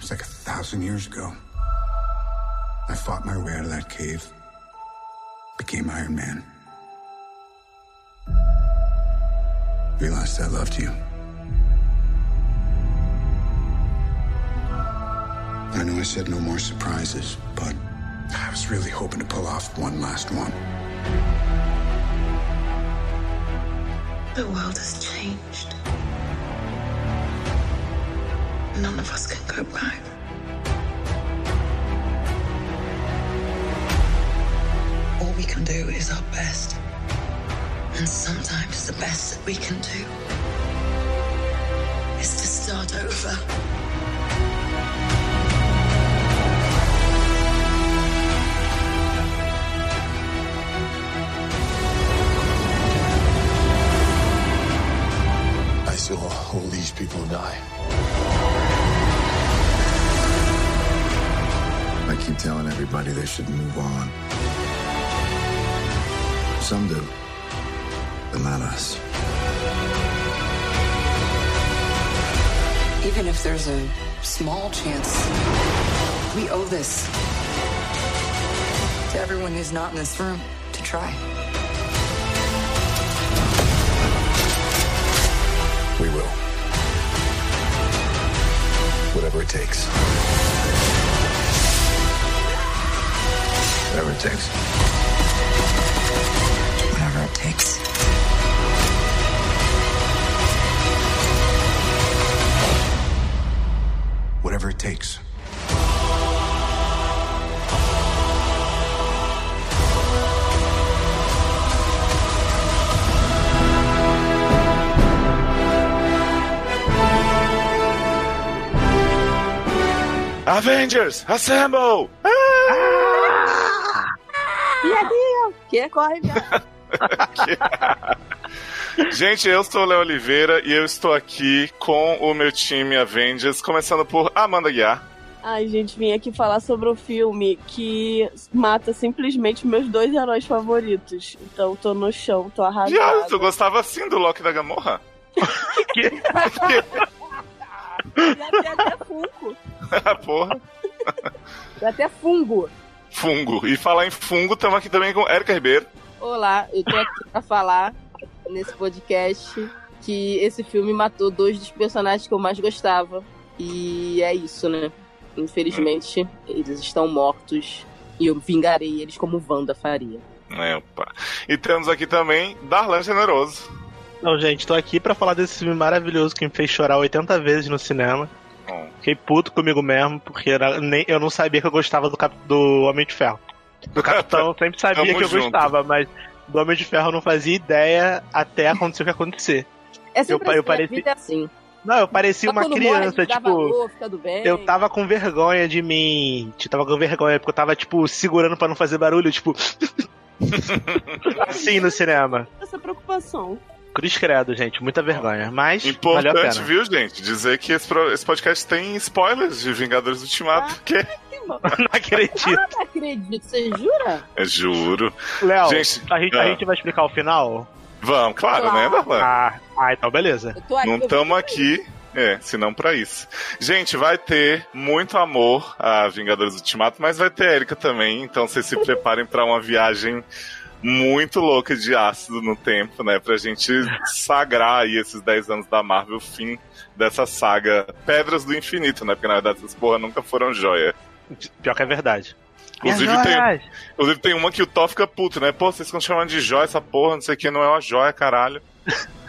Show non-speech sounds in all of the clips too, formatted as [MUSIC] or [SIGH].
It's like a thousand years ago. I fought my way out of that cave, became Iron Man. Realized I loved you. I know I said no more surprises, but I was really hoping to pull off one last one. The world has changed. None of us can go back. All we can do is our best. And sometimes the best that we can do is to start over. I saw all these people die. Keep telling everybody they should move on. Some do, but not us. Even if there's a small chance, we owe this to everyone who's not in this room to try. We will. Whatever it takes. Whatever it takes. Whatever it takes. Whatever it takes. Avengers, assemble! Que corre, viado. [LAUGHS] Gente, eu sou o Léo Oliveira e eu estou aqui com o meu time Avengers, começando por Amanda Guiar. Ai, gente, vim aqui falar sobre o filme que mata simplesmente meus dois heróis favoritos. Então, tô no chão, tô arrasada. Viado, tu gostava assim do Loki da Gamorra? [LAUGHS] Já [LAUGHS] tem até fungo. Porra, Já até fungo. Fungo. E falar em fungo, estamos aqui também com Erika Ribeiro. Olá, eu tô aqui pra falar nesse podcast que esse filme matou dois dos personagens que eu mais gostava. E é isso, né? Infelizmente, eles estão mortos. E eu vingarei eles como Wanda faria. É, opa. E temos aqui também Darlan Generoso. Não, gente, tô aqui pra falar desse filme maravilhoso que me fez chorar 80 vezes no cinema. Bom, Fiquei puto comigo mesmo, porque era- nem, eu não sabia que eu gostava do, cap, do Homem de Ferro. Do Capitão eu sempre sabia Tamo que eu junto. gostava, mas do Homem de Ferro eu não fazia ideia até acontecer o que acontecer. É Eu- eu assim, pareci- a vida é assim. Não, eu parecia Só uma morre, criança, dá tipo. valor. Eu tava com vergonha de mim. Eu tava com vergonha, porque eu tava, tipo, segurando pra não fazer barulho, tipo. [LAUGHS] assim no cinema. Essa preocupação. Cruz credo, gente, muita vergonha. Mas valeu a importante, pena. viu, gente? Dizer que esse, pro- esse podcast tem spoilers de Vingadores Ultimato, Ah. que. [LAUGHS] Não acredito. Ah, não acredito, você jura? é juro. Léo, Gente, a, gente, a ah. gente vai explicar o final? Vamos, claro, Claro. né, Darlan? Ah, ah, então beleza. Não estamos aqui, é, senão pra isso. Gente, vai ter muito amor a Vingadores Ultimato, mas vai ter Erika também, então vocês se preparem pra uma viagem muito louca de ácido no tempo, né? Pra gente sagrar aí esses 10 anos da Marvel, o fim dessa saga Pedras do Infinito, né? Porque na verdade essas porra nunca foram joia. Pior que é verdade. Inclusive Minhas tem, inclusive tem uma que o Thor fica puto, né? Pô, vocês estão chamando de joia essa porra, não sei o que, não é uma joia, caralho. [LAUGHS]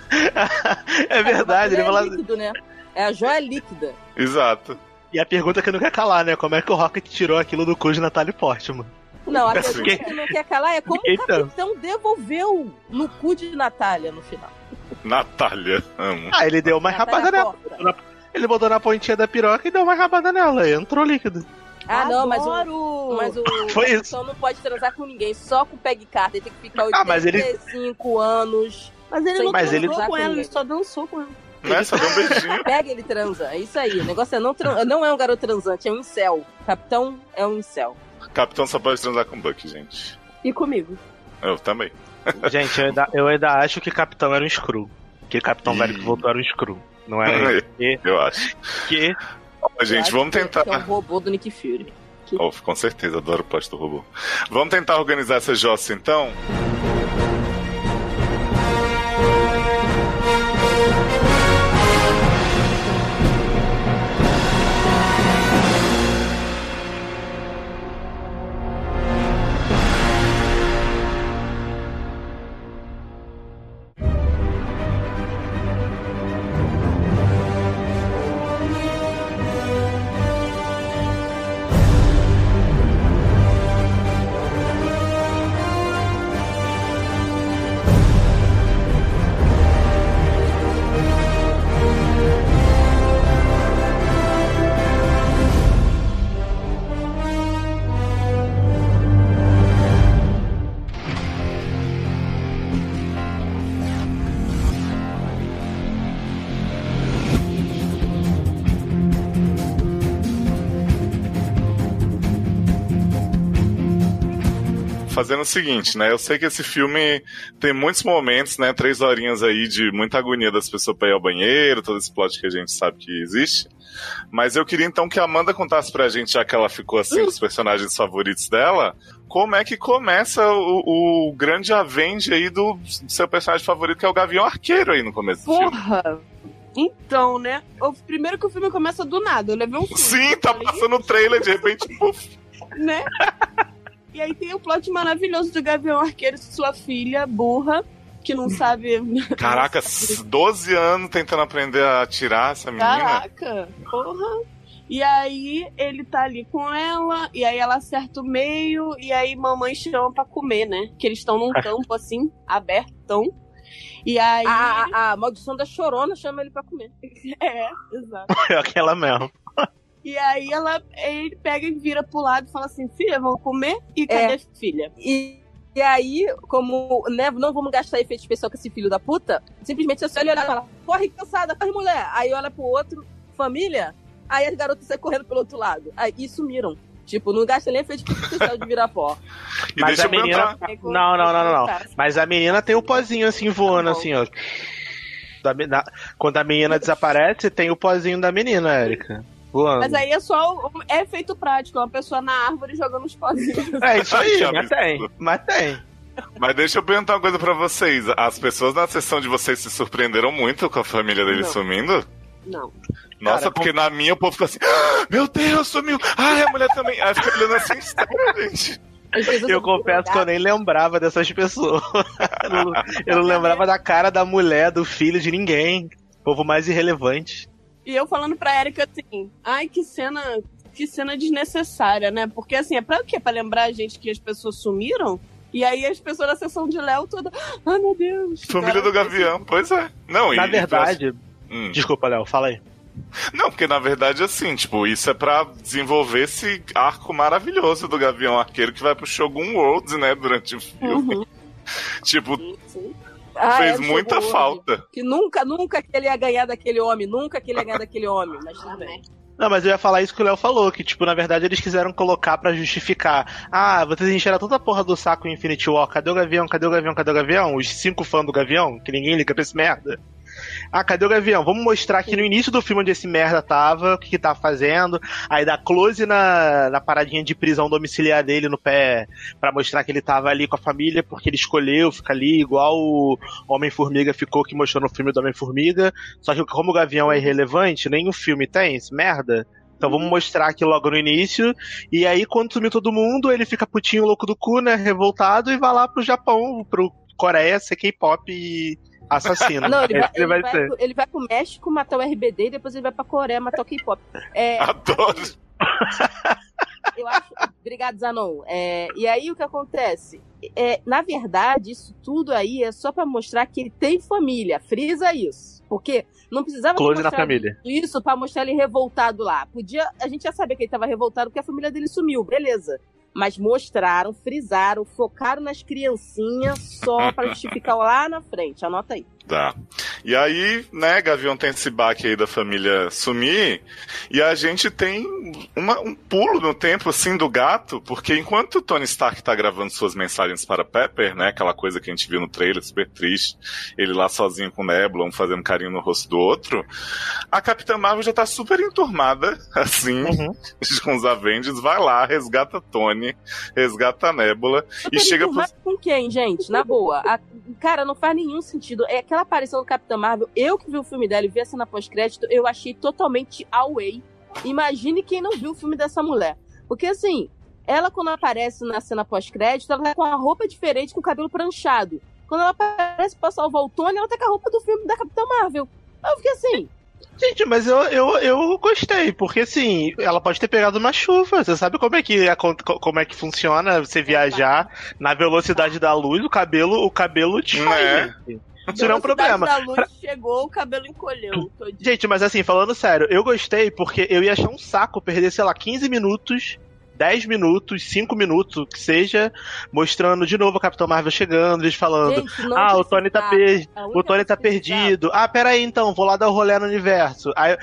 É verdade, ele é fala. líquido, né? É a joia líquida. Exato. E a pergunta que não quer calar, né? Como é que o Rocket tirou aquilo do cu de Natalie Portman? Não, a pergunta que não quer calar é como o capitão devolveu no cu de Natália no final. Natália, amo. Ah, ele deu uma Natália rabada nela. Porta. Ele botou na pontinha da piroca e deu uma rabada nela. E entrou líquido. Ah, não, mas o, Adoro! mas o [LAUGHS] Foi isso. capitão não pode transar com ninguém, só com o Peg Carter. Ele tem que ficar Ah, mas ele- 85 anos. Mas ele não mas transou ele- com ela, ele só dançou com ela. Né? Só deu um beijinho. [LAUGHS] Pega, ele transa. É isso aí. O negócio é não, tran- não é um garoto transante, é um incel. O capitão é um incel. Capitão só pode transar com Buck, gente. E comigo. Eu também. Gente, eu ainda, eu ainda acho que Capitão era um Screw. Que Capitão Ih. Velho que voltou era um Screw. Não era [LAUGHS] ele. Que, Eu acho. que Mas, gente, Eu vamos acho que- tentar. Que é o robô do Nick Fury. Oh, com certeza, adoro o plot do robô. Vamos tentar organizar essa jossa então? Fazendo o seguinte, né? Eu sei que esse filme tem muitos momentos, né? Três horinhas aí de muita agonia das pessoas pra ir ao banheiro, todo esse plot que a gente sabe que existe. Mas eu queria então que a Amanda contasse pra gente, já que ela ficou assim, os personagens favoritos dela, como é que começa o, o grande avenge aí do seu personagem favorito, que é o Gavião Arqueiro aí no começo do filme. Porra! Então, né? O, primeiro que o filme começa do nada. Eu levei um susto. Sim, tá Falei, passando o trailer, de repente, puf. né? [LAUGHS] E aí tem o plot maravilhoso do Gavião Arqueiro e sua filha, burra, que não sabe. Caraca, 12 anos tentando aprender a atirar essa menina. Caraca, porra. E aí ele tá ali com ela, e aí ela acerta o meio, e aí mamãe chama pra comer, né? Que eles estão num [LAUGHS] campo assim, abertão. E aí. A, a, a maldição da chorona chama ele pra comer. [LAUGHS] É, exato. [LAUGHS] É aquela mesmo. E aí ela, ele pega e vira pro lado e fala assim: filha, vamos comer? E cadê É. a filha? E, e aí, como né, não vamos gastar efeito especial com esse filho da puta, simplesmente você olha e fala, corre cansada, corre mulher. Aí olha pro outro, família, aí as garotas saem correndo pelo outro lado. Aí e sumiram. Tipo, não gasta nem efeito especial de virar pó. [LAUGHS] E Mas deixa a eu menina- quando- Não, não, não, não, não. Tá. Mas a menina tem o pozinho assim voando, Tá assim, ó. Da na- quando a menina desaparece, tem o pozinho da menina, Érica. Voando. Mas aí é só. o- É efeito prático, é uma pessoa na árvore jogando os pozinhos. [LAUGHS] É isso aí, mas tem. Mas tem. Mas deixa eu perguntar uma coisa pra vocês. As pessoas na sessão de vocês se surpreenderam muito com a família dele Não. sumindo? Não. Nossa, Cara, porque na minha o povo fica assim, "Ah, meu Deus, sumiu! Ah, a mulher também. Aí fica olhando assim, gente. Eu confesso que eu nem lembrava dessas pessoas. Eu não- eu não lembrava da cara da mulher, do filho, de ninguém. Povo mais irrelevante. E eu falando pra Erika assim, ai, que cena. Que cena desnecessária, né? Porque assim, é pra o quê? Pra lembrar a gente que as pessoas sumiram? E aí as pessoas da sessão de Léo toda. Ai meu Deus. Família do Gavião, pois é. Não, Na e- verdade. Hum. Desculpa, Léo, fala aí. Não, porque na verdade, assim, tipo, isso é pra desenvolver esse arco maravilhoso do Gavião Arqueiro que vai pro Shogun Worlds, né, durante o filme. Uhum. [LAUGHS] Tipo, Ah, fez é, muita hoje. falta. Que nunca, nunca que ele ia ganhar daquele homem, nunca que ele ia ganhar daquele homem, mas tudo bem. Não, mas eu ia falar isso que o Léo falou, que, tipo, na verdade eles quiseram colocar pra justificar. Ah, vocês encheram toda a porra do saco em Infinity War. Cadê o Gavião? Cadê o Gavião? Cadê o Gavião? Os cinco fãs do Gavião, que ninguém liga pra esse merda. Ah, cadê o Gavião? Vamos mostrar aqui no início do filme onde esse merda tava, o que que tava fazendo. Aí dá close na, na paradinha de prisão domiciliar dele no pé, pra mostrar que ele tava ali com a família, porque ele escolheu ficar ali, igual o Homem-Formiga ficou que mostrou no filme do Homem-Formiga. Só que como o Gavião é irrelevante, nem o filme tem esse merda. Então vamos mostrar aqui logo no início. E aí, quando sumiu todo mundo, ele fica putinho louco do cu, né? Revoltado e vai lá pro Japão, pro Coreia ser K-pop e assassino. Não, ele vai, ele, vai, ser. pro- ele vai pro México matar o RBD e depois ele vai pra Coreia matar o K-pop. É, [LAUGHS] Adoro. eu acho. Obrigado, Zanon. É, e aí o que acontece? É, na verdade, isso tudo aí é só pra mostrar que ele tem família. Frisa isso. Porque não precisava Close na família. isso pra mostrar ele revoltado lá. Podia. A gente já sabia que ele tava revoltado porque a família dele sumiu, beleza. Mas mostraram, frisaram, focaram nas criancinhas só pra [LAUGHS] justificar lá na frente. Anota aí. Tá. E aí, né, Gavião tem esse baque aí da família sumir, e a gente tem uma- um pulo no tempo, assim, do gato, porque enquanto o Tony Stark tá gravando suas mensagens para Pepper, né, aquela coisa que a gente viu no trailer, super triste, ele lá sozinho com o Nebula, um fazendo carinho no rosto do outro, a Capitã Marvel já tá super enturmada, [LAUGHS] assim, Uhum. [LAUGHS] com os Avengers, vai lá, resgata Tony, resgata a Nebula, e Super chega pro... com quem, gente? Na boa. A- cara, não faz nenhum sentido. É aquela aparição do Capitão Marvel, eu que vi o filme dela e vi a cena pós-crédito, eu achei totalmente away. Imagine quem não viu o filme dessa mulher. Porque assim, ela quando aparece na cena pós-crédito, ela tá com uma roupa diferente, com o cabelo pranchado. Quando ela aparece pra salvar o Tony, ela tá com a roupa do filme da Capitã Marvel. Eu fiquei assim, Gente, mas eu, eu, eu gostei, porque assim, ela pode ter pegado uma chuva. Você sabe como é que como é que funciona você viajar na velocidade da luz, o cabelo, o cabelo te gente. Isso não é um problema. da luz chegou, o cabelo encolheu. Gente, mas assim, falando sério, eu gostei porque eu ia achar um saco perder, sei lá, 15 minutos, 10 minutos, 5 minutos, que seja, mostrando de novo a Capitão Marvel chegando, eles falando. gente, Ah, o Tony tá perdido. A O Tony tá perdido. Ah, peraí então, vou lá dar o rolê no universo. Aí,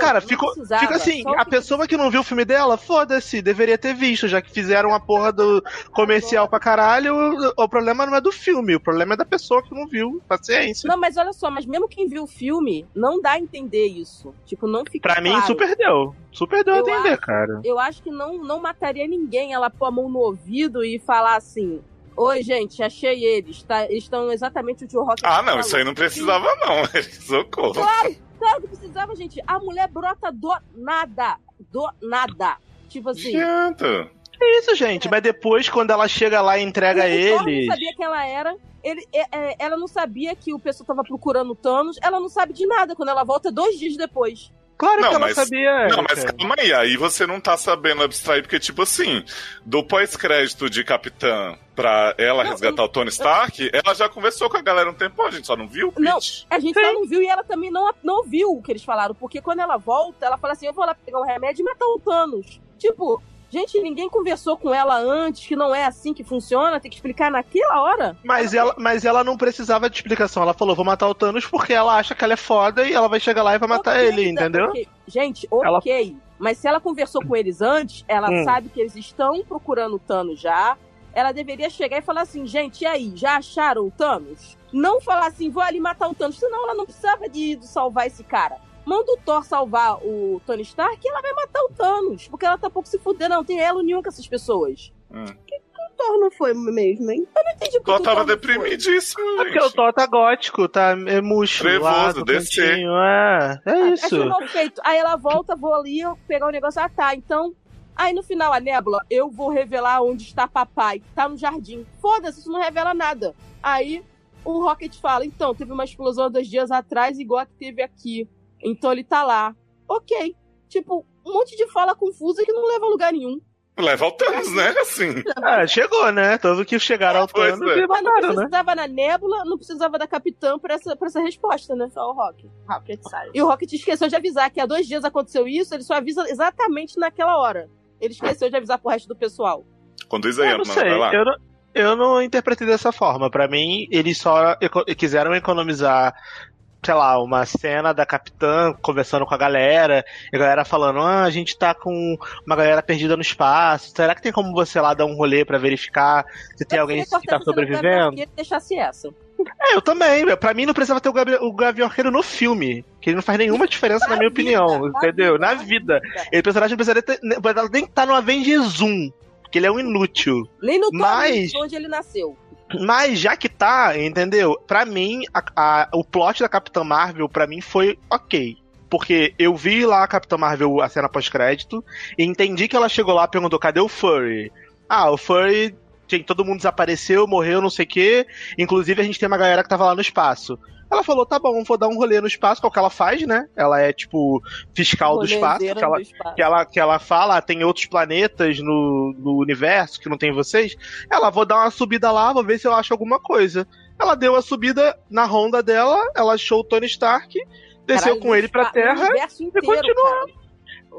cara, precisava. fica assim, o a que pessoa que não viu o filme dela, foda-se, deveria ter visto, já que fizeram a porra do comercial pra caralho. O, o problema não é do filme, o problema é da pessoa que não viu. Paciência. Não, mas olha só, mas mesmo quem viu o filme, não dá a entender isso. Tipo, não fica Pra mim, claro. super deu. Super deu a entender, acho- cara. Eu acho que não, não mataria ninguém ela pôr a mão no ouvido e falar assim: Oi, gente, achei eles. Tá, eles estão exatamente o que o Rock Ah, não, falou." isso aí não precisava não, [LAUGHS] socorro. Claro, claro que precisava, gente. A mulher brota do nada. Do nada. Tipo assim. Adianta. É isso, gente. Mas depois, quando ela chega lá e entrega Thor eles. não sabia quem ela era. Ele, é, é, ela não sabia que o pessoal tava procurando o Thanos. Ela não sabe de nada quando ela volta dois dias depois. Claro Não, que ela mas- sabia. Não, mas calma aí, aí você não tá sabendo abstrair, porque, tipo assim, do pós-crédito de Capitã pra ela Não, resgatar o Tony Stark, ela já conversou com a galera um tempo, a gente só não viu? Não. A gente só não viu e ela também não, não ouviu o que eles falaram. Porque quando ela volta, ela fala assim: Eu vou lá pegar um remédio e matar o Thanos. Tipo, gente, ninguém conversou com ela antes, que não é assim que funciona, tem que explicar naquela hora. Mas ela, mas ela não precisava de explicação. Ela falou, vou matar o Thanos porque ela acha que ela é foda e ela vai chegar lá e vai matar Ok, ele, entendeu? ok. Gente, ok. Mas se ela conversou com eles antes, ela Hum. sabe que eles estão procurando o Thanos já. Ela deveria chegar e falar assim, gente, e aí, já acharam o Thanos? Não falar assim, vou ali matar o Thanos, senão ela não precisava de, de salvar esse cara. Manda o Thor salvar o Tony Stark e ela vai matar o Thanos. Porque ela tá pouco se fudendo, não tem elo nenhum com essas pessoas. Hum. O Thor não foi mesmo, hein? Eu não entendi O Thor o tava Thor não foi. deprimidíssimo, É porque o gente. Thor tá gótico, tá é murcho. Trevoso, do descer. É, é Ah, isso. Achei mal feito. Aí ela volta, vou ali eu pegar o negócio. Ah, tá. Então. Aí no final, a Nébula, eu vou revelar onde está papai. Tá no jardim. Foda-se, isso não revela nada. Aí o Rocket fala: então, teve uma explosão há dois dias atrás, igual a que teve aqui. Então ele tá lá. Ok. Tipo, um monte de fala confusa que não leva a lugar nenhum. Leva o Thanos, né? Assim. É, chegou, né? Todos que chegaram ao Thanos é. e Mas não né? precisava na Nébula, não precisava da Capitã pra essa, pra essa resposta, né? Só o Rock. Rocket sabe. E o Rocket esqueceu de avisar que há dois dias aconteceu isso, ele só avisa exatamente naquela hora. Ele esqueceu de avisar pro resto do pessoal. Conduz aí, Eu não mano, sei, vai lá. eu não, eu não interpretei dessa forma. Pra mim, eles só quiseram economizar, sei lá, uma cena da Capitã conversando com a galera, e a galera falando, ah, a gente tá com uma galera perdida no espaço, será que tem como você lá dar um rolê pra verificar se tem Eu alguém queria que tá sobrevivendo? Que ele deixasse essa. É, eu também. Pra mim não precisava ter o, Gabriel, o Gavião Arqueiro no filme. Que ele não faz nenhuma diferença, na, minha vida, opinião. na entendeu? vida, na na vida. vida. Ele personagem não precisaria ter, nem estar no Avengers 1. Porque ele é um inútil. Nem no Mas- onde ele nasceu. Mas já que tá, entendeu? Pra mim, a- a- o plot da Capitã Marvel, pra mim, foi ok. Porque eu vi lá a Capitã Marvel, a cena pós-crédito, e entendi que ela chegou lá e perguntou: cadê o Furry? Ah, o Furry. Gente, todo mundo desapareceu, morreu, não sei o quê. Inclusive, a gente tem uma galera que tava lá no espaço. Ela falou: tá bom, vou dar um rolê no espaço, que é o que ela faz, né? Ela é, tipo, fiscal do espaço. Que ela, do espaço. que ela, que ela fala, ah, tem outros planetas no, no universo que não tem vocês. Ela, vou dar uma subida lá, vou ver se eu acho alguma coisa. Ela deu a subida na ronda dela, ela achou o Tony Stark, desceu Caralho, com ele pra Terra. continua. cara.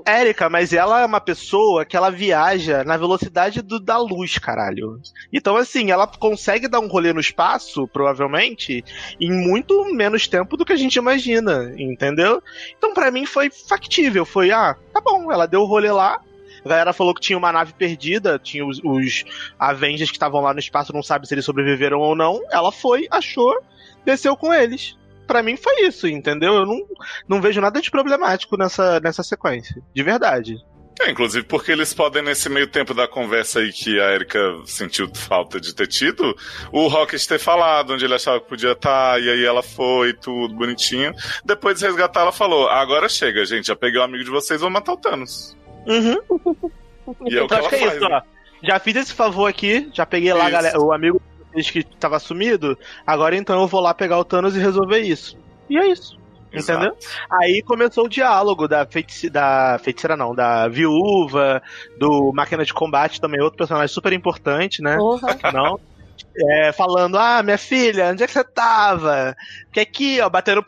Érica, mas ela é uma pessoa que ela viaja na velocidade do, da luz, caralho. Então, assim, ela consegue dar um rolê no espaço, provavelmente, em muito menos tempo do que a gente imagina, entendeu? Então, pra mim, foi factível. Foi, ah, tá bom, ela deu o rolê lá, a galera falou que tinha uma nave perdida, tinha os, os Avengers que estavam lá no espaço, não sabe se eles sobreviveram ou não. Ela foi, achou, desceu com eles. Pra mim foi isso, entendeu? Eu não, não vejo nada de problemático nessa, nessa sequência. De verdade. É, inclusive porque eles podem, nesse meio tempo da conversa aí que a Erika sentiu falta de ter tido, o Rocket ter falado onde ele achava que podia estar, e aí ela foi, tudo bonitinho. Depois de resgatar, ela falou: agora chega, gente, já peguei o amigo de vocês, vou matar o Thanos. Uhum. E é o que Então ela acho que é faz. isso, ó. Já fiz esse favor aqui, já peguei lá Isso. galera, o amigo que tava sumido. Agora então eu vou lá pegar o Thanos e resolver isso. E é isso. Exato. Entendeu? Aí começou o diálogo da, feitici da feiticeira, não, da viúva, do máquina de combate também, outro personagem super importante, né? Porra. Não. É, falando, ah, minha filha, onde é que você tava? Porque aqui, ó, batendo.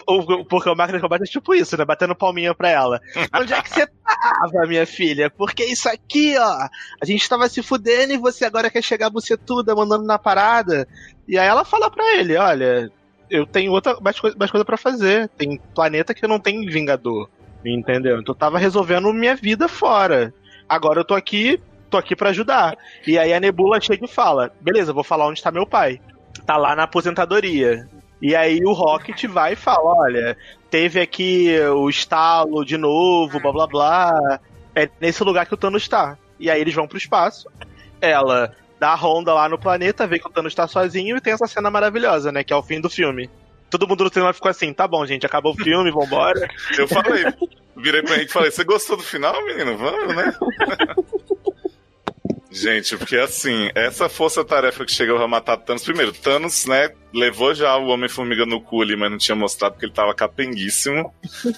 Porque o máquina de combate é tipo isso, né? Batendo palminha pra ela. [LAUGHS] Onde é que você tava, minha filha? Porque isso aqui, ó, a gente tava se fudendo e você agora quer chegar bucetuda mandando na parada. E aí ela fala pra ele: olha, eu tenho outra, mais, coisa, mais coisa pra fazer. Tem planeta que não tem Vingador. Entendeu? Então eu tava resolvendo minha vida fora. Agora eu tô aqui, tô aqui pra ajudar. E aí a Nebula chega e fala: beleza, vou falar onde tá meu pai. Tá lá na aposentadoria. E aí o Rocket vai e fala: olha, teve aqui o estalo de novo, blá blá blá. É nesse lugar que o Thanos tá. E aí eles vão pro espaço. Ela dá a ronda lá no planeta, vê que o Thanos tá sozinho e tem essa cena maravilhosa, né? Que é o fim do filme. Todo mundo no cinema ficou assim, tá bom, gente, acabou o filme, vambora. Eu falei, virei pro Henrique e falei: Você gostou do final, menino? Vamos, né? [LAUGHS] Gente, porque assim, essa força-tarefa que chega pra matar Thanos. Primeiro, Thanos, né, levou já o Homem-Formiga no cu ali, mas não tinha mostrado porque ele tava capenguíssimo,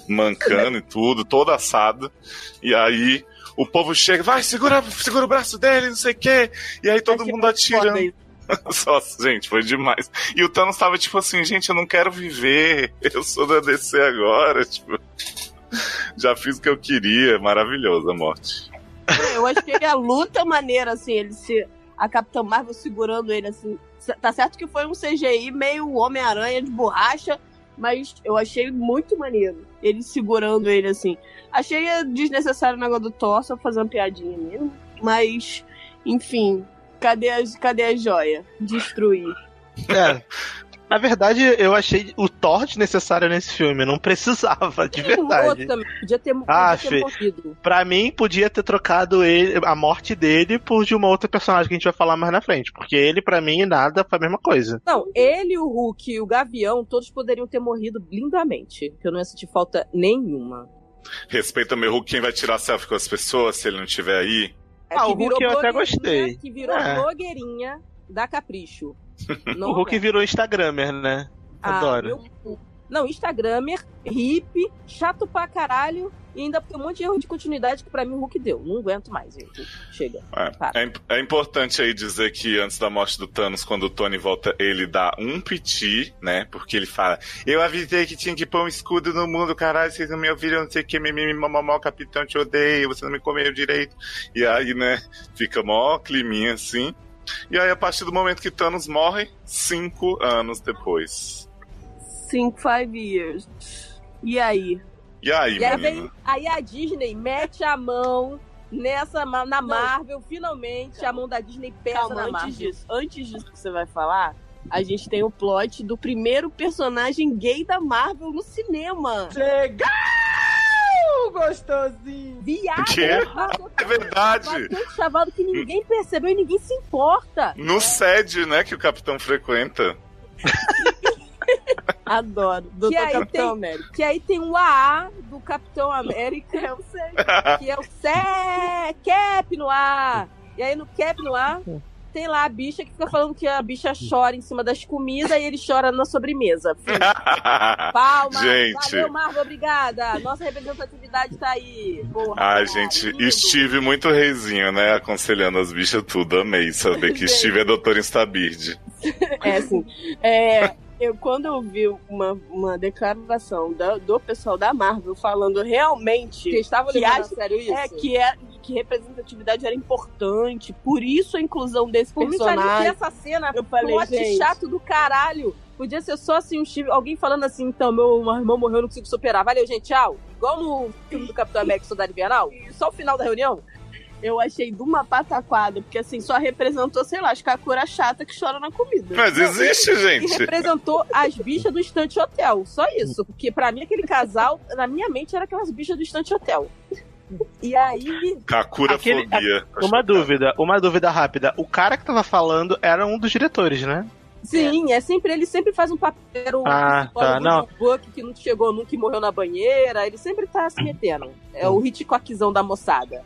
mancando e tudo, todo assado. E aí o povo chega, vai, segura, segura o braço dele, não sei o quê. E aí todo Achei mundo atirando. isso. [LAUGHS] Nossa, gente, foi demais. E o Thanos tava tipo assim, gente, eu não quero viver, eu sou da DC agora, tipo. Já fiz o que eu queria, maravilhosa a morte. Eu achei a luta maneira, assim, ele se. A Capitã Marvel segurando ele, assim. Tá certo que foi um CGI meio Homem-Aranha de borracha, mas eu achei muito maneiro. Ele segurando ele, assim. Achei desnecessário o negócio do Thor, só fazer uma piadinha mesmo. Mas, enfim. Cadê cadê a joia? Destruir. É. Na verdade, eu achei o Thor desnecessário nesse filme, não precisava, de [LAUGHS] verdade. outro também, podia ter, podia Ah, ter morrido. Pra mim, podia ter trocado ele, a morte dele por de uma outra personagem que a gente vai falar mais na frente. Porque ele, pra mim, nada foi a mesma coisa. Não, ele, o Hulk e o Gavião, todos poderiam ter morrido lindamente. Que eu não ia sentir falta nenhuma. Respeita meu Hulk, quem vai tirar selfie com as pessoas se ele não estiver aí? É Ah, que o Hulk eu até gostei. Que virou É. blogueirinha da Capricho. Não o Hulk virou Instagramer, né? Ah, Adoro. meu cu. Não, Instagramer, hippie, chato pra caralho. E ainda tem um monte de erro de continuidade que pra mim o Hulk deu. Não aguento mais. Chega. É, Para. é é importante aí dizer que antes da morte do Thanos, quando o Tony volta, ele dá um piti, né? Porque ele fala: Eu avisei que tinha que pôr um escudo no mundo, caralho, vocês não me ouviram, não sei o que, mimimi, mamamó, capitão, te odeio, você não me comeu direito. E aí, né, fica mó climinha assim. E aí, a partir do momento que Thanos morre, cinco anos depois. Cinco, five years. E aí? E aí, E aí, vem, aí a Disney mete a mão nessa na Marvel, finalmente a mão da Disney pesa Calma, na antes Marvel. disso, antes disso que você vai falar, a gente tem o plot do primeiro personagem gay da Marvel no cinema. Gostosinho! Viado! Quê? Bateu- É verdade! Um chavado que ninguém percebeu e ninguém se importa. No SED, né, que o capitão frequenta. [LAUGHS] Adoro. Doutor Que aí Capitão tem- América. Que aí tem o AA do Capitão América, Eu sei. que é o Cé, Cap no ar. E aí no Cap no ar tem lá a bicha que fica falando que a bicha chora em cima das comidas e ele chora na sobremesa. [LAUGHS] Palma, Gente. valeu Marvel, obrigada. Nossa representatividade tá aí. Porra, Ai, gente, lindo. Steve muito reizinho, né? Aconselhando as bichas tudo. Amei saber que. [LAUGHS] Steve é doutor Instabird. [LAUGHS] É assim. É, Eu, quando eu vi uma, uma declaração da- do pessoal da Marvel falando realmente Que estavam que, levando a acha- sério isso? é, que, é, que representatividade era importante, por isso a inclusão desse Por que personagem. essa cena Eu falei, plot gente. chato do caralho. Podia ser só assim, um Steve, alguém falando assim, então, meu irmão morreu, não consigo superar. Valeu, gente, tchau. Igual no filme do Capitão América, Soldado Invernal. Só o final da reunião. Eu achei de uma pataquada, porque assim, só representou, sei lá, as Kakura chata que chora na comida. Mas existe, E gente. representou as bichas do Estante Hotel. Só isso. Porque pra mim, aquele casal, na minha mente, era aquelas bichas do Estante Hotel. E aí, Kakura Aquele- fobia. Uma dúvida, uma dúvida rápida. O cara que tava falando era um dos diretores, né? sim, é, sempre, ele sempre faz um papel. o Ah, tá, não. do Buck que não chegou nunca e morreu na banheira. Ele sempre tá se metendo. É o Hitchcockzão da moçada.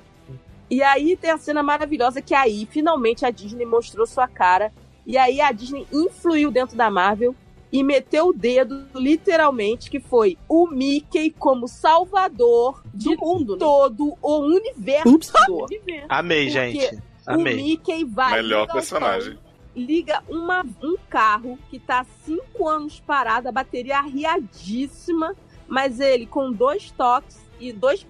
E aí tem a cena maravilhosa que aí, finalmente, a Disney mostrou sua cara. E aí a Disney influiu dentro da Marvel e meteu o dedo, literalmente, que foi o Mickey como salvador de mundo, né? todo o universo. Amei, Porque gente. O Amei. Mickey vai. Melhor o personagem. liga uma, um carro que tá há cinco anos parado, a bateria arriadíssima, mas ele com dois toques e dois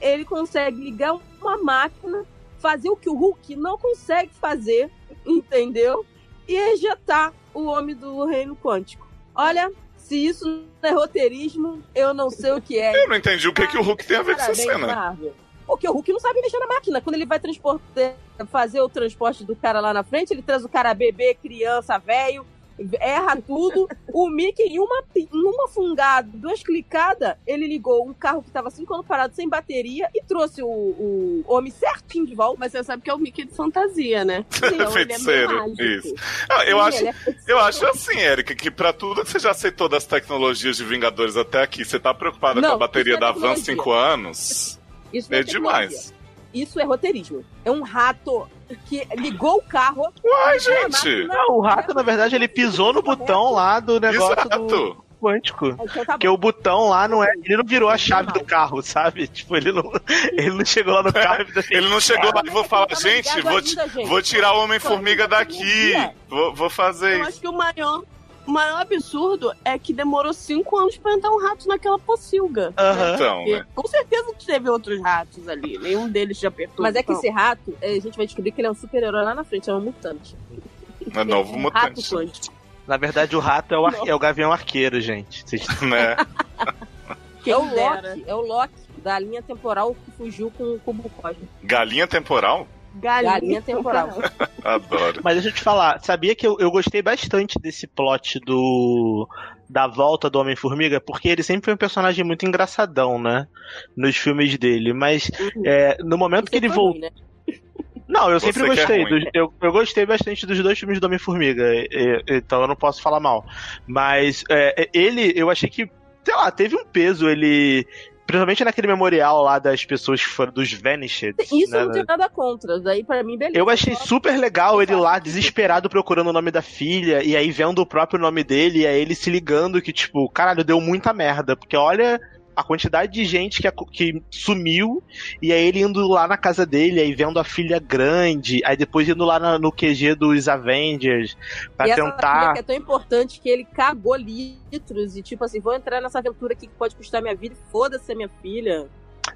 ele consegue ligar uma máquina, fazer o que o Hulk não consegue fazer, entendeu? E ejetar o homem do reino quântico. Olha, se isso não é roteirismo, eu não sei o que é. Eu não entendi o que, que o Hulk tem a ver com essa cena. Marvel. Porque o Hulk não sabe mexer na máquina. Quando ele vai fazer o transporte do cara lá na frente, ele traz o cara bebê, criança, velho, erra tudo. o Mickey, em uma, uma fungada, duas clicadas, ele ligou um carro que tava cinco anos parado sem bateria e trouxe o, o homem certinho de volta. Mas você sabe que é o Mickey de fantasia, né? [LAUGHS] Então, é Feiticeiro, mágico. isso. Ah, eu Sim, acho, ele é. Eu acho assim, Erika, que pra tudo que você já aceitou das tecnologias de Vingadores até aqui, você tá preocupada Não, com a bateria não da é Van. 5 anos? Isso É tecnologia. demais. Isso é roteirismo. É um rato que ligou o carro. Uai, gente! máquina, Não, o rato, na verdade, ele pisou no botão lá do negócio do Exato! quântico. Então tá Porque bom. o botão lá não é. Ele não virou a chave do carro, sabe? Tipo, ele não, ele não chegou lá no carro e assim. Ele não chegou lá e vou falar, Tava gente, vou, ainda, gente. vou tirar o Homem-Formiga daqui. Vou, vou fazer Eu isso. acho que o maior, o maior absurdo é que demorou cinco anos pra entrar um rato naquela pocilga. Aham. Então, né? Com certeza teve outros ratos ali. Nenhum deles já apertou. Mas é que esse rato, é, a gente vai descobrir que ele é um super-herói lá na frente, é um mutante. É novo mutante. Rato. Na verdade, o rato é o, ar- é o gavião arqueiro, gente. Vocês- [LAUGHS] Né? é o. Loki, é o Loki da linha temporal que fugiu com o cubo cósmico. Galinha temporal? Galinha, Galinha temporal. [LAUGHS] Adoro. Mas deixa eu te falar, sabia que eu, eu gostei bastante desse plot do da volta do Homem-Formiga, porque ele sempre foi um personagem muito engraçadão, né? Nos filmes dele. Mas é, no momento que ele voltou. né? Não, eu Você sempre é gostei. dos- eu, eu gostei bastante dos dois filmes do Homem-Formiga. Então eu não posso falar mal. Mas é, ele, eu achei que, sei lá, teve um peso, ele. Principalmente naquele memorial lá das pessoas que foram dos Vanished. Isso né, eu não tenho nada contra. Daí, pra mim, beleza. Eu achei super legal ele lá, desesperado, procurando o nome da filha, e aí vendo o próprio nome dele, e aí ele se ligando que, tipo, caralho, deu muita merda. Porque olha a quantidade de gente que, que sumiu, e aí ele indo lá na casa dele, aí vendo a filha grande, aí depois indo lá na- no QG dos Avengers, pra e essa tentar. que é tão importante que ele cagou litros e, tipo assim, vou entrar nessa aventura aqui que pode custar minha vida. Foda-se a minha filha.